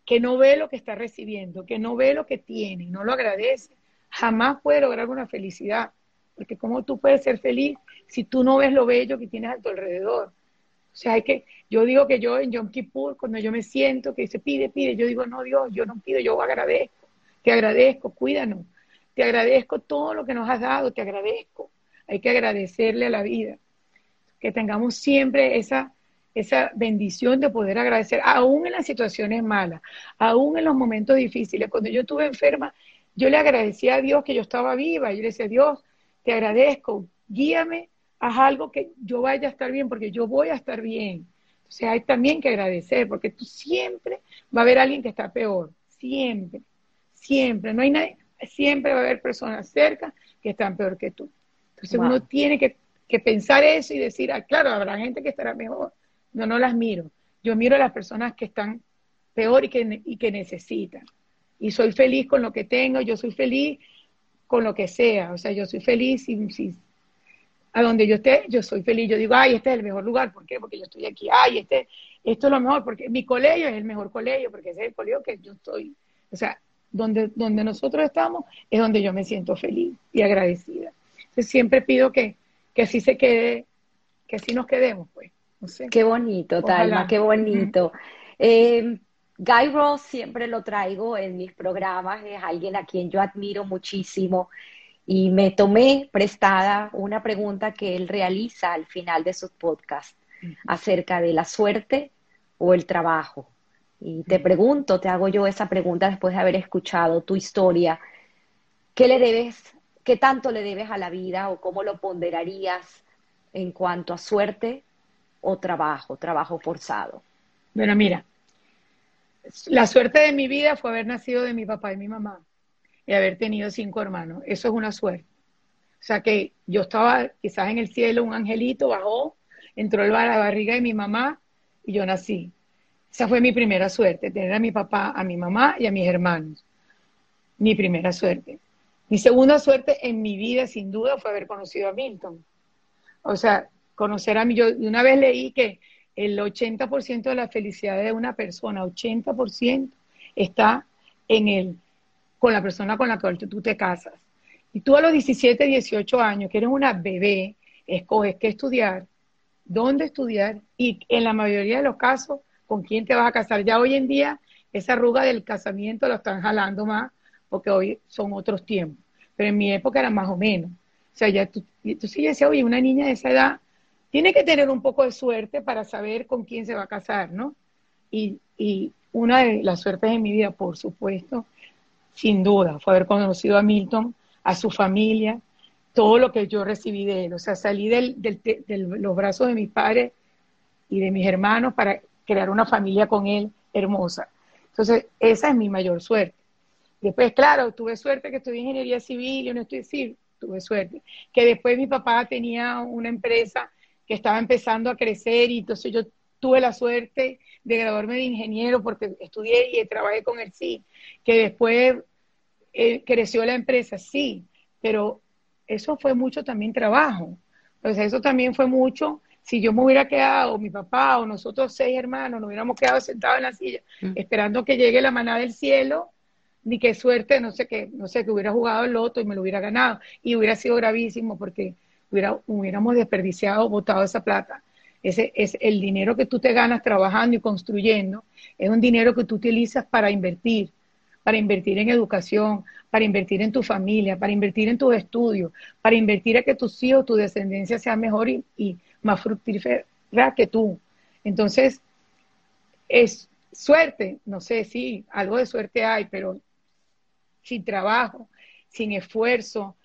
[SPEAKER 2] que no ve lo que está recibiendo, que no ve lo que tiene no lo agradece, jamás puede lograr una felicidad. Porque ¿cómo tú puedes ser feliz si tú no ves lo bello que tienes a tu alrededor? O sea, hay que, yo digo que yo en Yom Kippur, cuando yo me siento que dice pide, pide, yo digo, no, Dios, yo no pido, yo agradezco, te agradezco, cuídanos, te agradezco todo lo que nos has dado, te agradezco. Hay que agradecerle a la vida. Que tengamos siempre esa, esa bendición de poder agradecer, aún en las situaciones malas, aún en los momentos difíciles. Cuando yo estuve enferma, yo le agradecía a Dios que yo estaba viva. Yo le decía, Dios, te agradezco, guíame, haz algo que yo vaya a estar bien, porque yo voy a estar bien. O sea, hay también que agradecer, porque tú siempre va a haber alguien que está peor, siempre, siempre. No hay nadie, siempre va a haber personas cerca que están peor que tú. Entonces uno tiene que, pensar eso y decir, ah, claro, habrá gente que estará mejor. No, no las miro. Yo miro a las personas que están peor y que, y que necesitan. Y soy feliz con lo que tengo, yo soy feliz con lo que sea. O sea, yo soy feliz si, a donde yo esté, yo soy feliz. Yo digo, ay, este es el mejor lugar. ¿Por qué? Porque yo estoy aquí. Ay, este, esto es lo mejor. Porque mi colegio es el mejor colegio, porque ese es el colegio que yo estoy. O sea, donde, donde nosotros estamos, es donde yo me siento feliz y agradecida. Entonces siempre pido que, que así se quede, que así nos quedemos, pues. No sé.
[SPEAKER 1] Qué bonito, Talma, qué bonito. Eh, Guy Ross siempre lo traigo en mis programas, es alguien a quien yo admiro muchísimo y me tomé prestada una pregunta que él realiza al final de sus podcasts acerca de la suerte o el trabajo. Y te pregunto, te hago yo esa pregunta después de haber escuchado tu historia. ¿Qué le debes, qué tanto le debes a la vida o cómo lo ponderarías en cuanto a suerte o trabajo, trabajo forzado?
[SPEAKER 2] Bueno, mira, la suerte de mi vida fue haber nacido de mi papá y mi mamá y haber tenido cinco hermanos. Eso es una suerte. O sea que yo estaba quizás en el cielo, un angelito bajó, entró a la barriga de mi mamá y yo nací. Esa fue mi primera suerte, tener a mi papá, a mi mamá y a mis hermanos. Mi primera suerte. Mi segunda suerte en mi vida, sin duda, fue haber conocido a Milton. O sea, conocer a mí. Yo una vez leí que el 80% de la felicidad de una persona, 80%, está en él, con la persona con la que tú te casas. Y tú a los 17, 18 años, que eres una bebé, escoges qué estudiar, dónde estudiar, y en la mayoría de los casos con quién te vas a casar. Ya hoy en día esa arruga del casamiento la están jalando más porque hoy son otros tiempos. Pero en mi época era más o menos. O sea, ya tú, tú sí decías, oye, una niña de esa edad tiene que tener un poco de suerte para saber con quién se va a casar, ¿no? Y, y una de las suertes de mi vida, por supuesto, sin duda, fue haber conocido a Milton, a su familia, todo lo que yo recibí de él. O sea, salí de los brazos de mis padres y de mis hermanos para crear una familia con él hermosa. Entonces, esa es mi mayor suerte. Después, claro, tuve suerte que estudié ingeniería civil y no estoy civil, tuve suerte. Que después mi papá tenía una empresa que estaba empezando a crecer y entonces yo tuve la suerte de graduarme de ingeniero porque estudié y trabajé con el sí. Que después eh, creció la empresa, sí. pero eso fue mucho también trabajo. Entonces, eso también fue mucho. Si yo me hubiera quedado, mi papá o nosotros seis hermanos, nos hubiéramos quedado sentados en la silla, mm. esperando que llegue la maná del cielo, ni qué suerte, no sé qué, no sé, que hubiera jugado el loto y me lo hubiera ganado. Y hubiera sido gravísimo porque hubiéramos desperdiciado, botado esa plata. Ese es el dinero que tú te ganas trabajando y construyendo, es un dinero que tú utilizas para invertir, para invertir en educación, para invertir en tu familia, para invertir en tus estudios, para invertir a que tus hijos, tu descendencia sea mejor y, y más fructífera que tú. Entonces, es suerte, no sé si algo de suerte hay, pero sin trabajo, sin esfuerzo,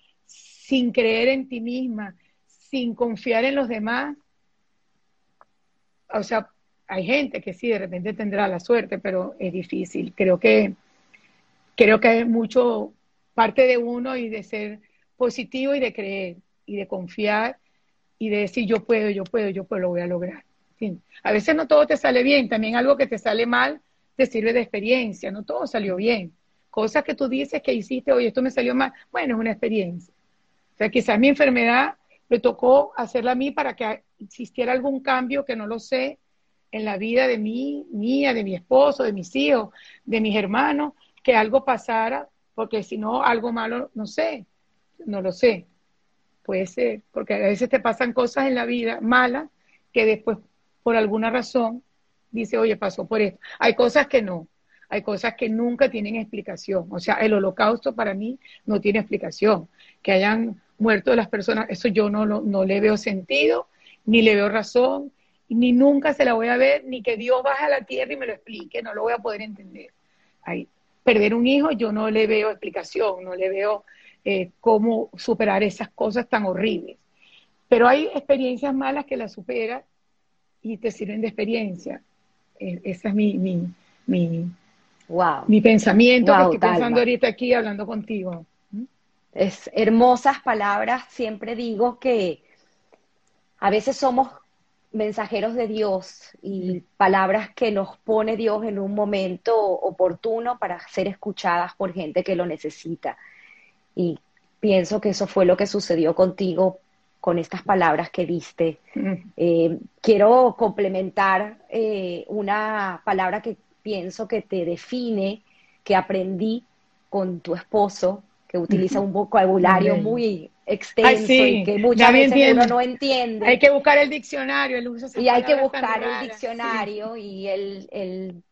[SPEAKER 2] sin creer en ti misma, sin confiar en los demás, o sea, hay gente que sí, de repente tendrá la suerte, pero es difícil. Creo que, creo que es mucho parte de uno y de ser positivo y de creer y de confiar y de decir yo puedo, yo puedo, yo puedo, lo voy a lograr. A veces no todo te sale bien, también algo que te sale mal te sirve de experiencia, no todo salió bien. Cosas que tú dices que hiciste, oye, esto me salió mal, bueno, es una experiencia. Sea, quizás mi enfermedad me tocó hacerla a mí para que existiera algún cambio que no lo sé en la vida de mí, mía, de mi esposo, de mis hijos, de mis hermanos, que algo pasara, porque si no, algo malo, no sé, no lo sé. Puede ser, porque a veces te pasan cosas en la vida malas que después, por alguna razón, dice, oye, pasó por esto. Hay cosas que no, hay cosas que nunca tienen explicación. O sea, el holocausto para mí no tiene explicación. Que hayan muerto las personas, eso yo no, no le veo sentido, ni le veo razón, ni nunca se la voy a ver, ni que Dios baje a la tierra y me lo explique, no lo voy a poder entender. Ahí, perder un hijo yo no le veo explicación, no le veo eh, cómo superar esas cosas tan horribles. Pero hay experiencias malas que las superas y te sirven de experiencia. E, ese es mi, mi, mi, wow. mi pensamiento que estoy pensando ahorita aquí hablando contigo.
[SPEAKER 1] Es hermosas palabras. Siempre digo que a veces somos mensajeros de Dios y palabras que nos pone Dios en un momento oportuno para ser escuchadas por gente que lo necesita. Y pienso que eso fue lo que sucedió contigo con estas palabras que diste. Eh, quiero complementar eh, una palabra que pienso que te define, que aprendí con tu esposo, que utiliza un vocabulario muy extenso y que muchas veces uno no entiende.
[SPEAKER 2] Hay que buscar el diccionario, él
[SPEAKER 1] usa Y hay que buscar el diccionario y él,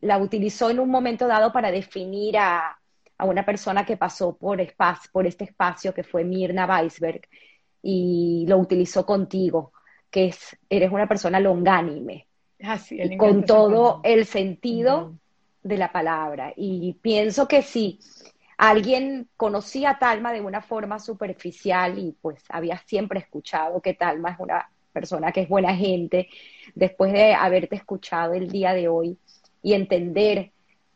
[SPEAKER 1] la utilizó en un momento dado para definir a, a una persona que pasó por, espacio, por este espacio que fue Mirna Weisberg y lo utilizó contigo, que es, eres una persona longánime, ah, con todo el sentido de la palabra. Y pienso que sí, alguien conocía a Talma de una forma superficial y pues había siempre escuchado que Talma es una persona que es buena gente, después de haberte escuchado el día de hoy y entender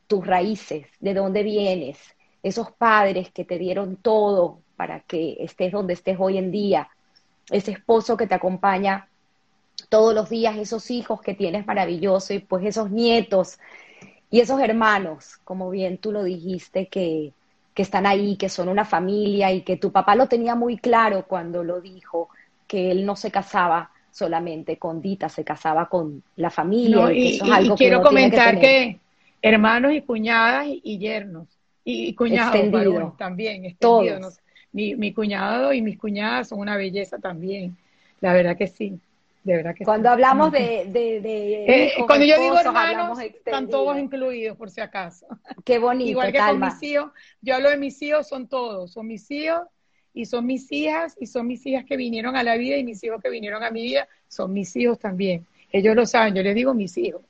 [SPEAKER 1] tus raíces, de dónde vienes, esos padres que te dieron todo para que estés donde estés hoy en día, ese esposo que te acompaña todos los días, esos hijos que tienes maravillosos y pues esos nietos y esos hermanos, como bien tú lo dijiste, que, que están ahí, que son una familia y que tu papá lo tenía muy claro cuando lo dijo, que él no se casaba solamente con Dita, se casaba con la familia.
[SPEAKER 2] y, quiero comentar que, hermanos y cuñadas y, yernos, y, cuñados también, extendidos. Mi, mi cuñado y mis cuñadas son una belleza también, la verdad que sí. De verdad que
[SPEAKER 1] cuando hablamos de, de,
[SPEAKER 2] eh, cuando yo digo hermanos están todos incluidos por si acaso.
[SPEAKER 1] Qué bonito
[SPEAKER 2] igual que con mis hijos yo hablo de mis hijos son todos. Son mis hijos y son mis hijas y son mis hijas que vinieron a la vida y mis hijos que vinieron a mi vida son mis hijos también. Ellos lo saben yo les digo mis hijos.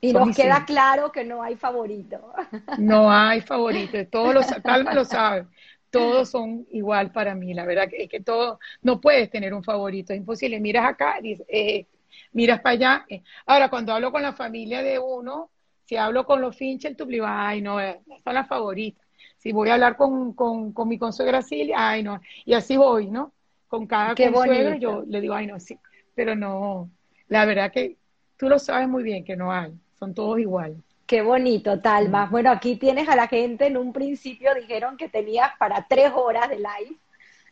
[SPEAKER 1] Y nos queda claro que no hay favorito.
[SPEAKER 2] No hay favorito todos los Talma lo sabe todos son igual para mí, la verdad que es que todo, no puedes tener un favorito, es imposible, miras acá, dices, eh, miras para allá. Eh. Ahora, cuando hablo con la familia de uno, si hablo con los Fincher, tú digo, ay, no, eh, son las favoritas. Si voy a hablar con, con, con mi consuegra Silvia, ay, no, y así voy, ¿no? Con cada Qué consuegra yo le digo, ay, no, sí, pero no, la verdad que tú lo sabes muy bien que no hay, son todos iguales.
[SPEAKER 1] Qué bonito, Talma. Bueno, aquí tienes a la gente, en un principio dijeron que tenías para tres horas de live.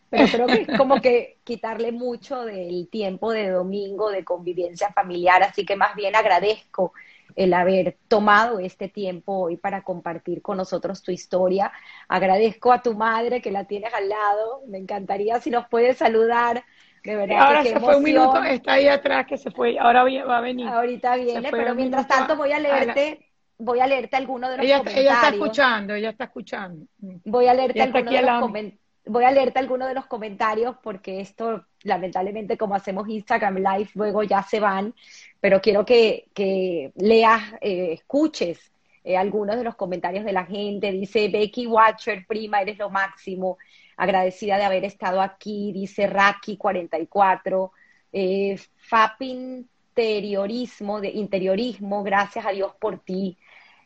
[SPEAKER 1] pero creo que es como que quitarle mucho del tiempo de domingo de convivencia familiar, así que más bien agradezco el haber tomado este tiempo hoy para compartir con nosotros tu historia. Agradezco a tu madre que la tienes al lado, me encantaría si nos puedes saludar. De verdad
[SPEAKER 2] ahora se fue un minuto, está ahí atrás que se fue, ahora va a venir.
[SPEAKER 1] Ahorita viene, pero mientras tanto voy a leerte voy a leerte algunos de los comentarios.
[SPEAKER 2] Ella está escuchando, ella está escuchando.
[SPEAKER 1] Voy a leerte algunos de los comentarios voy a leerte algunos de los comentarios porque esto, lamentablemente, como hacemos Instagram Live, luego ya se van, pero quiero que, que leas, eh, escuches eh, algunos de los comentarios de la gente. Dice Becky Watcher, prima, eres lo máximo. Agradecida de haber estado aquí, dice Raki44. Eh, Fap interiorismo, de interiorismo, gracias a Dios por ti.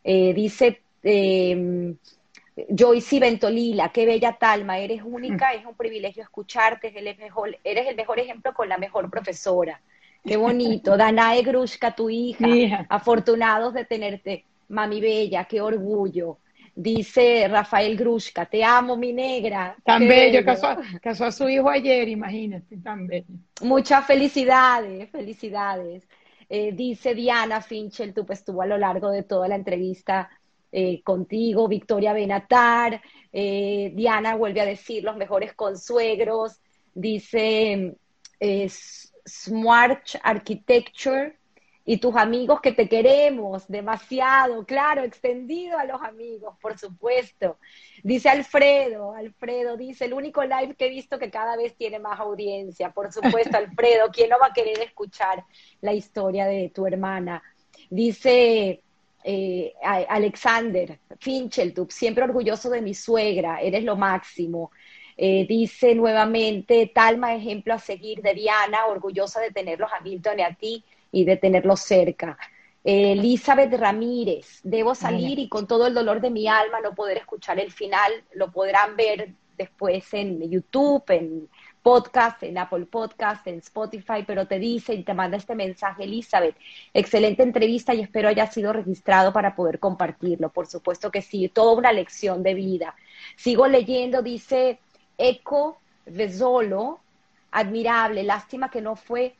[SPEAKER 1] Eh, dice Joyce Ventolila, qué bella Talma, eres única, es un privilegio escucharte, eres el mejor, eres el mejor ejemplo con la mejor profesora. Qué bonito. Danae Grushka, tu hija, afortunados de tenerte. Mami Bella, qué orgullo. Dice Rafael Grushka, te amo, mi negra.
[SPEAKER 2] Tan bello, Casó, a su hijo ayer, imagínate, tan bello.
[SPEAKER 1] Muchas felicidades, felicidades. Eh, dice Diana Finchel, tú pues estuvo a lo largo de toda la entrevista eh, contigo, Victoria Benatar, eh, Diana vuelve a decir los mejores consuegros, dice Smart Architecture y tus amigos que te queremos demasiado, claro, extendido a los amigos, por supuesto. Dice Alfredo, Alfredo dice, el único live que he visto que cada vez tiene más audiencia, por supuesto, Alfredo, ¿quién no va a querer escuchar la historia de tu hermana? Dice eh, Alexander Fincheltup, siempre orgulloso de mi suegra, eres lo máximo. Eh, dice nuevamente, Talma, ejemplo a seguir de Diana, orgullosa de tenerlos a Milton y a ti y de tenerlos cerca. Elizabeth Ramírez, debo salir y con todo el dolor de mi alma no poder escuchar el final, lo podrán ver después en YouTube, en podcast, en Apple Podcast, en Spotify, pero te dice y te manda este mensaje, Elizabeth, excelente entrevista y espero haya sido registrado para poder compartirlo. Por supuesto que sí, toda una lección de vida. Sigo leyendo, dice Eco Vesolo, admirable, lástima que no fue,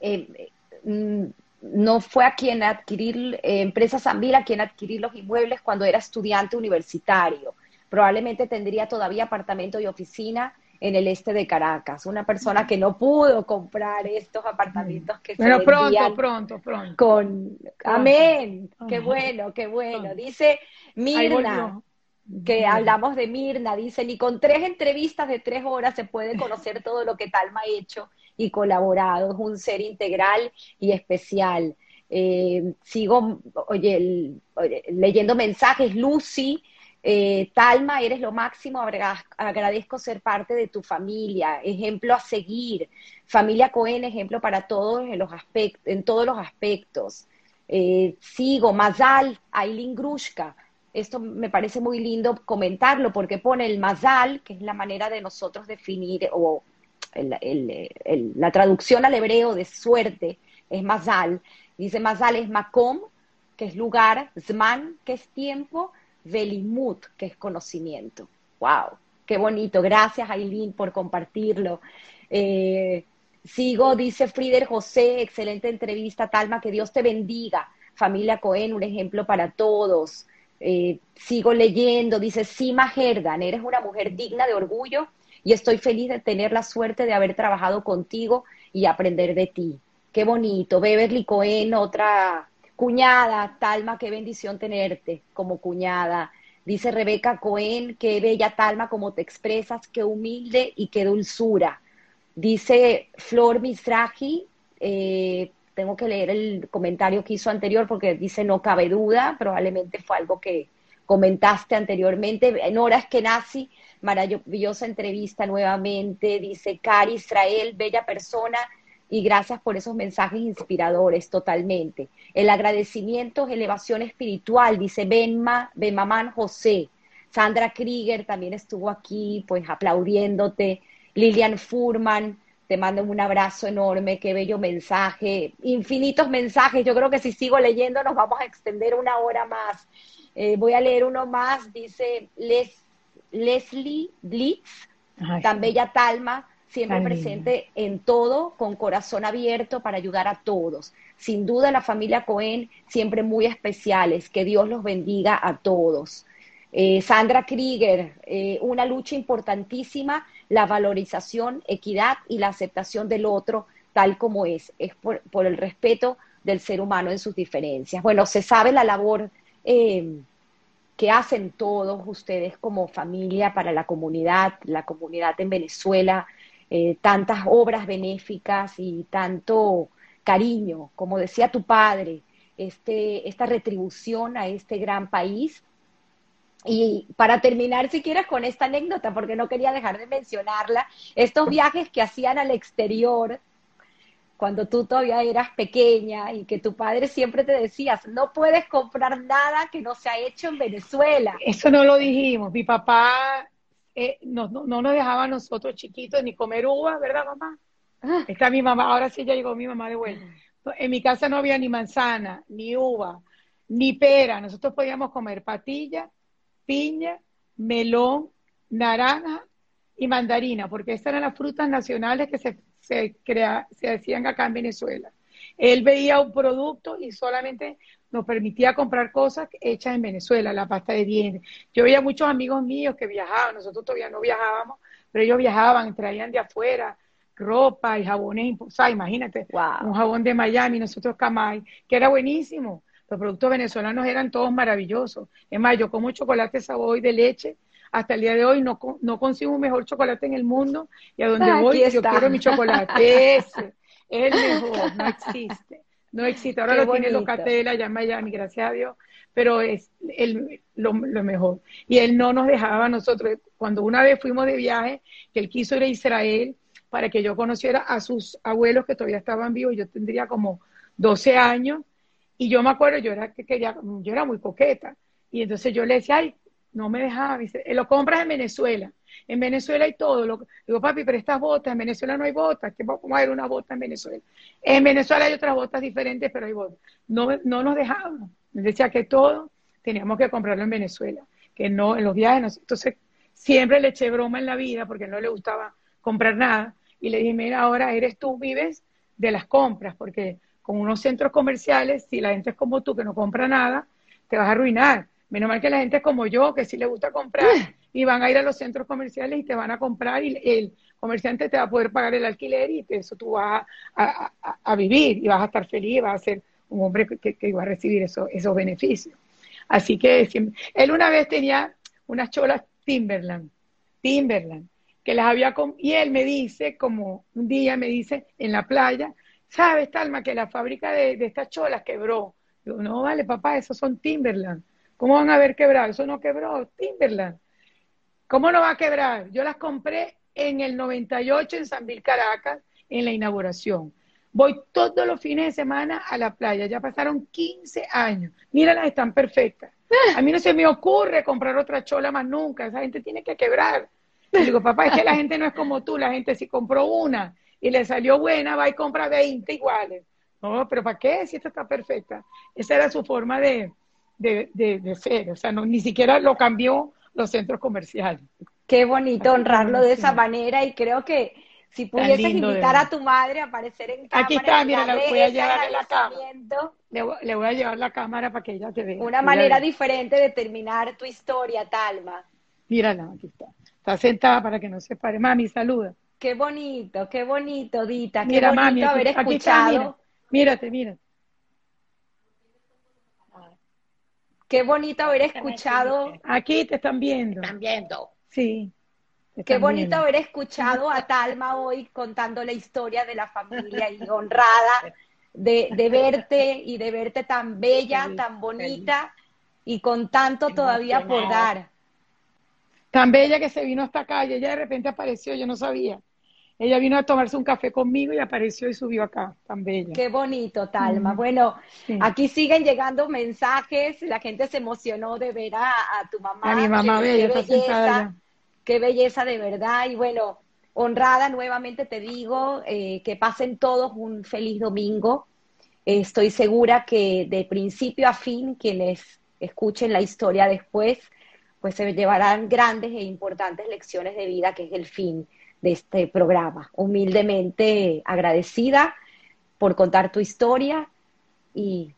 [SPEAKER 1] eh, mm, no fue a quien adquirir, eh, Empresa Sambil a quien adquirir los inmuebles cuando era estudiante universitario. Probablemente tendría todavía apartamento y oficina en el este de Caracas, una persona que no pudo comprar estos apartamentos que
[SPEAKER 2] Pero se pronto, pronto, pronto.
[SPEAKER 1] Con amén, qué bueno, qué bueno. Dice Mirna, que hablamos de Mirna, dice, ni con tres entrevistas de tres horas se puede conocer todo lo que Talma ha hecho y colaborado, es un ser integral y especial. Eh, sigo, oye, leyendo mensajes, Lucy eh, Talma, eres lo máximo, agradezco ser parte de tu familia, ejemplo a seguir. Familia Cohen, ejemplo para todos en, los en todos los aspectos. Eh, sigo, Mazal, Aileen Grushka. Esto me parece muy lindo comentarlo porque pone el Mazal, que es la manera de nosotros definir, o la traducción al hebreo de suerte es Mazal. Dice Mazal es Makom, que es lugar, Zman, que es tiempo, Velimut, que es conocimiento. ¡Wow! Qué bonito. Gracias, Aileen, por compartirlo. Eh, sigo, dice Frieder José, excelente entrevista, Talma, que Dios te bendiga. Familia Cohen, un ejemplo para todos. Eh, sigo leyendo, dice Sima Herdan, eres una mujer digna de orgullo y estoy feliz de tener la suerte de haber trabajado contigo y aprender de ti. Qué bonito. Beverly Cohen, otra Cuñada, Talma, qué bendición tenerte como cuñada. Dice Rebeca Cohen, qué bella Talma, como te expresas, qué humilde y qué dulzura. Dice Flor Misraji, eh, tengo que leer el comentario que hizo anterior porque dice no cabe duda, probablemente fue algo que comentaste anteriormente. En horas que nací, maravillosa entrevista nuevamente, dice Cari Israel, bella persona, y gracias por esos mensajes inspiradores totalmente. El agradecimiento es elevación espiritual, dice Benma, Benmamán José. Sandra Krieger también estuvo aquí, pues aplaudiéndote. Lilian Furman, te mando un abrazo enorme, qué bello mensaje. Infinitos mensajes, yo creo que si sigo leyendo nos vamos a extender una hora más. Eh, voy a leer uno más, dice Les, Leslie Blitz, tan bella Talma, siempre presente en todo, con corazón abierto para ayudar a todos. Sin duda la familia Cohen, siempre muy especiales. Que Dios los bendiga a todos. Eh, Sandra Krieger, eh, una lucha importantísima, la valorización, equidad y la aceptación del otro tal como es. Es por, el respeto del ser humano en sus diferencias. Bueno, se sabe la labor eh, que hacen todos ustedes como familia para la comunidad, la comunidad en Venezuela, eh, tantas obras benéficas y tanto cariño, como decía tu padre, este, esta retribución a este gran país. Y para terminar, si quieres, con esta anécdota, porque no quería dejar de mencionarla, estos viajes que hacían al exterior, cuando tú todavía eras pequeña y que tu padre siempre te decía, no puedes comprar nada que no se ha hecho en Venezuela.
[SPEAKER 2] Eso no lo dijimos. Mi papá eh, no, no, no, nos dejaba a nosotros chiquitos ni comer uva, ¿verdad, mamá? Ah. Está mi mamá, ahora sí ya llegó mi mamá de vuelta. En mi casa no había ni manzana, ni uva, ni pera. Nosotros podíamos comer patilla, piña, melón, naranja y mandarina, porque estas eran las frutas nacionales que se, se, crea, se hacían acá en Venezuela. Él veía un producto y solamente nos permitía comprar cosas hechas en Venezuela, la pasta de dientes. Yo veía muchos amigos míos que viajaban, nosotros todavía no viajábamos, pero ellos viajaban, traían de afuera ropa y jabones, o sea, imagínate, un jabón de Miami, nosotros Camay, que era buenísimo. Los productos venezolanos eran todos maravillosos. Es más, yo como chocolate sabor de leche, hasta el día de hoy no, no consigo un mejor chocolate en el mundo y a donde voy yo quiero mi chocolate. Ese es el mejor, no existe no existe. Ahora lo tiene Locatela allá en Miami, gracias a Dios, pero es el, lo, mejor. Y él no nos dejaba a nosotros. Cuando una vez fuimos de viaje, que él quiso ir a Israel para que yo conociera a sus abuelos que todavía estaban vivos, yo tendría como 12 años, y yo me acuerdo, yo era que quería, yo era muy coqueta, y entonces yo le decía, ay, no me dejaba, dice, lo compras en Venezuela. En Venezuela hay todo. Lo, digo, papi, pero estas botas, en Venezuela no hay botas. ¿Cómo hay una bota en Venezuela? En Venezuela hay otras botas diferentes, pero hay botas. No, no nos dejábamos. Decía que todo teníamos que comprarlo en Venezuela, que no en los viajes. Entonces, siempre le eché broma en la vida porque no le gustaba comprar nada. Y le dije, mira, ahora eres tú, vives de las compras, porque con unos centros comerciales, si la gente es como tú que no compra nada, te vas a arruinar. Menos mal que la gente es como yo, que sí le gusta comprar y van a ir a los centros comerciales y te van a comprar y el comerciante te va a poder pagar el alquiler y eso tú vas a, vivir y vas a estar feliz y vas a ser un hombre que, que va a recibir eso, esos beneficios. Así que él una vez tenía unas cholas Timberland, Timberland, que las había, y él me dice, como un día me dice en la playa, ¿sabes, Talma, que la fábrica de, de estas cholas quebró? Digo, no, vale, papá, esos son Timberland. ¿Cómo van a haber quebrado? Eso no quebró, Timberland. ¿Cómo no va a quebrar? Yo las compré en el 98 en San Vil, Caracas, en la inauguración. Voy todos los fines de semana a la playa. Ya pasaron 15 años. Míralas, están perfectas. A mí no se me ocurre comprar otra chola más nunca. Esa gente tiene que quebrar. Y digo, papá, es que la gente no es como tú. La gente si compró una y le salió buena, va y compra 20 iguales. No, pero ¿para qué si esta está perfecta? Esa era su forma de, de, de ser. O sea, no, ni siquiera lo cambió los centros comerciales.
[SPEAKER 1] Qué bonito honrarlo de esa manera y creo que si pudieses invitar a tu madre a aparecer en cámara.
[SPEAKER 2] Aquí está, mira, le voy a llevar la cámara. Le, voy a llevar la cámara para que ella te vea.
[SPEAKER 1] Una manera diferente de terminar tu historia, Talma.
[SPEAKER 2] Mírala, aquí está. Está sentada para que no se pare. Mami, saluda.
[SPEAKER 1] Qué bonito, qué bonito, Dita. Qué bonito mami, haber escuchado.
[SPEAKER 2] mírate, mírate.
[SPEAKER 1] Qué bonito haber escuchado.
[SPEAKER 2] Aquí te están viendo.
[SPEAKER 1] están viendo.
[SPEAKER 2] Sí.
[SPEAKER 1] Qué bonito haber escuchado a Talma hoy contando la historia de la familia y honrada de, de verte y de verte tan bella, tan bonita y con tanto todavía por dar.
[SPEAKER 2] Tan bella que se vino hasta acá y ella de repente apareció, yo no sabía. Ella vino a tomarse un café conmigo y apareció y subió acá, tan bella.
[SPEAKER 1] Qué bonito, Talma. Bueno, aquí siguen llegando mensajes, la gente se emocionó de ver a, tu mamá.
[SPEAKER 2] A mi mamá bella,
[SPEAKER 1] qué belleza, qué belleza de verdad. Y bueno, honrada nuevamente te digo, eh, que pasen todos un feliz domingo. estoy segura que de principio a fin, quienes escuchen la historia después, pues se llevarán grandes e importantes lecciones de vida, que es el fin de este programa. Humildemente agradecida por contar tu historia y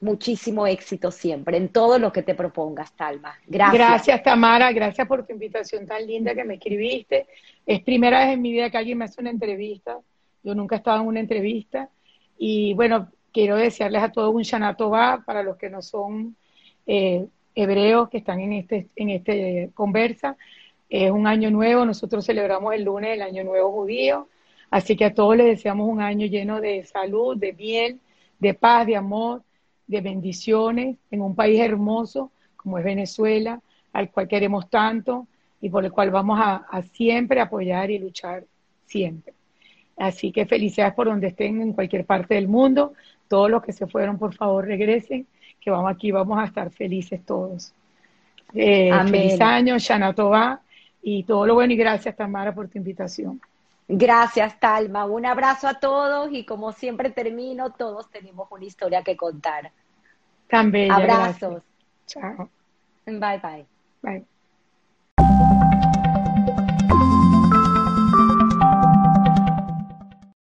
[SPEAKER 1] muchísimo éxito siempre en todo lo que te propongas, Talma. Gracias.
[SPEAKER 2] Gracias, Tamara. Gracias por tu invitación tan linda que me escribiste. Es primera vez en mi vida que alguien me hace una entrevista. Yo nunca he estado en una entrevista. Y bueno, quiero desearles a todos un Shana para los que no son eh, hebreos que están en este, en este conversa. Es un año nuevo, nosotros celebramos el lunes el año nuevo judío, así que a todos les deseamos un año lleno de salud, de bien, de paz, de amor, de bendiciones en un país hermoso como es Venezuela, al cual queremos tanto y por el cual vamos a, a siempre apoyar y luchar siempre. Así que felicidades por donde estén en cualquier parte del mundo. Todos los que se fueron, por favor, regresen que vamos aquí, vamos a estar felices todos. Eh, feliz año, Shana y todo lo bueno y gracias Tamara por tu invitación.
[SPEAKER 1] Gracias Talma, un abrazo a todos y como siempre termino, todos tenemos una historia que contar.
[SPEAKER 2] También.
[SPEAKER 1] Abrazos.
[SPEAKER 2] Chao.
[SPEAKER 1] Bye bye.
[SPEAKER 2] Bye.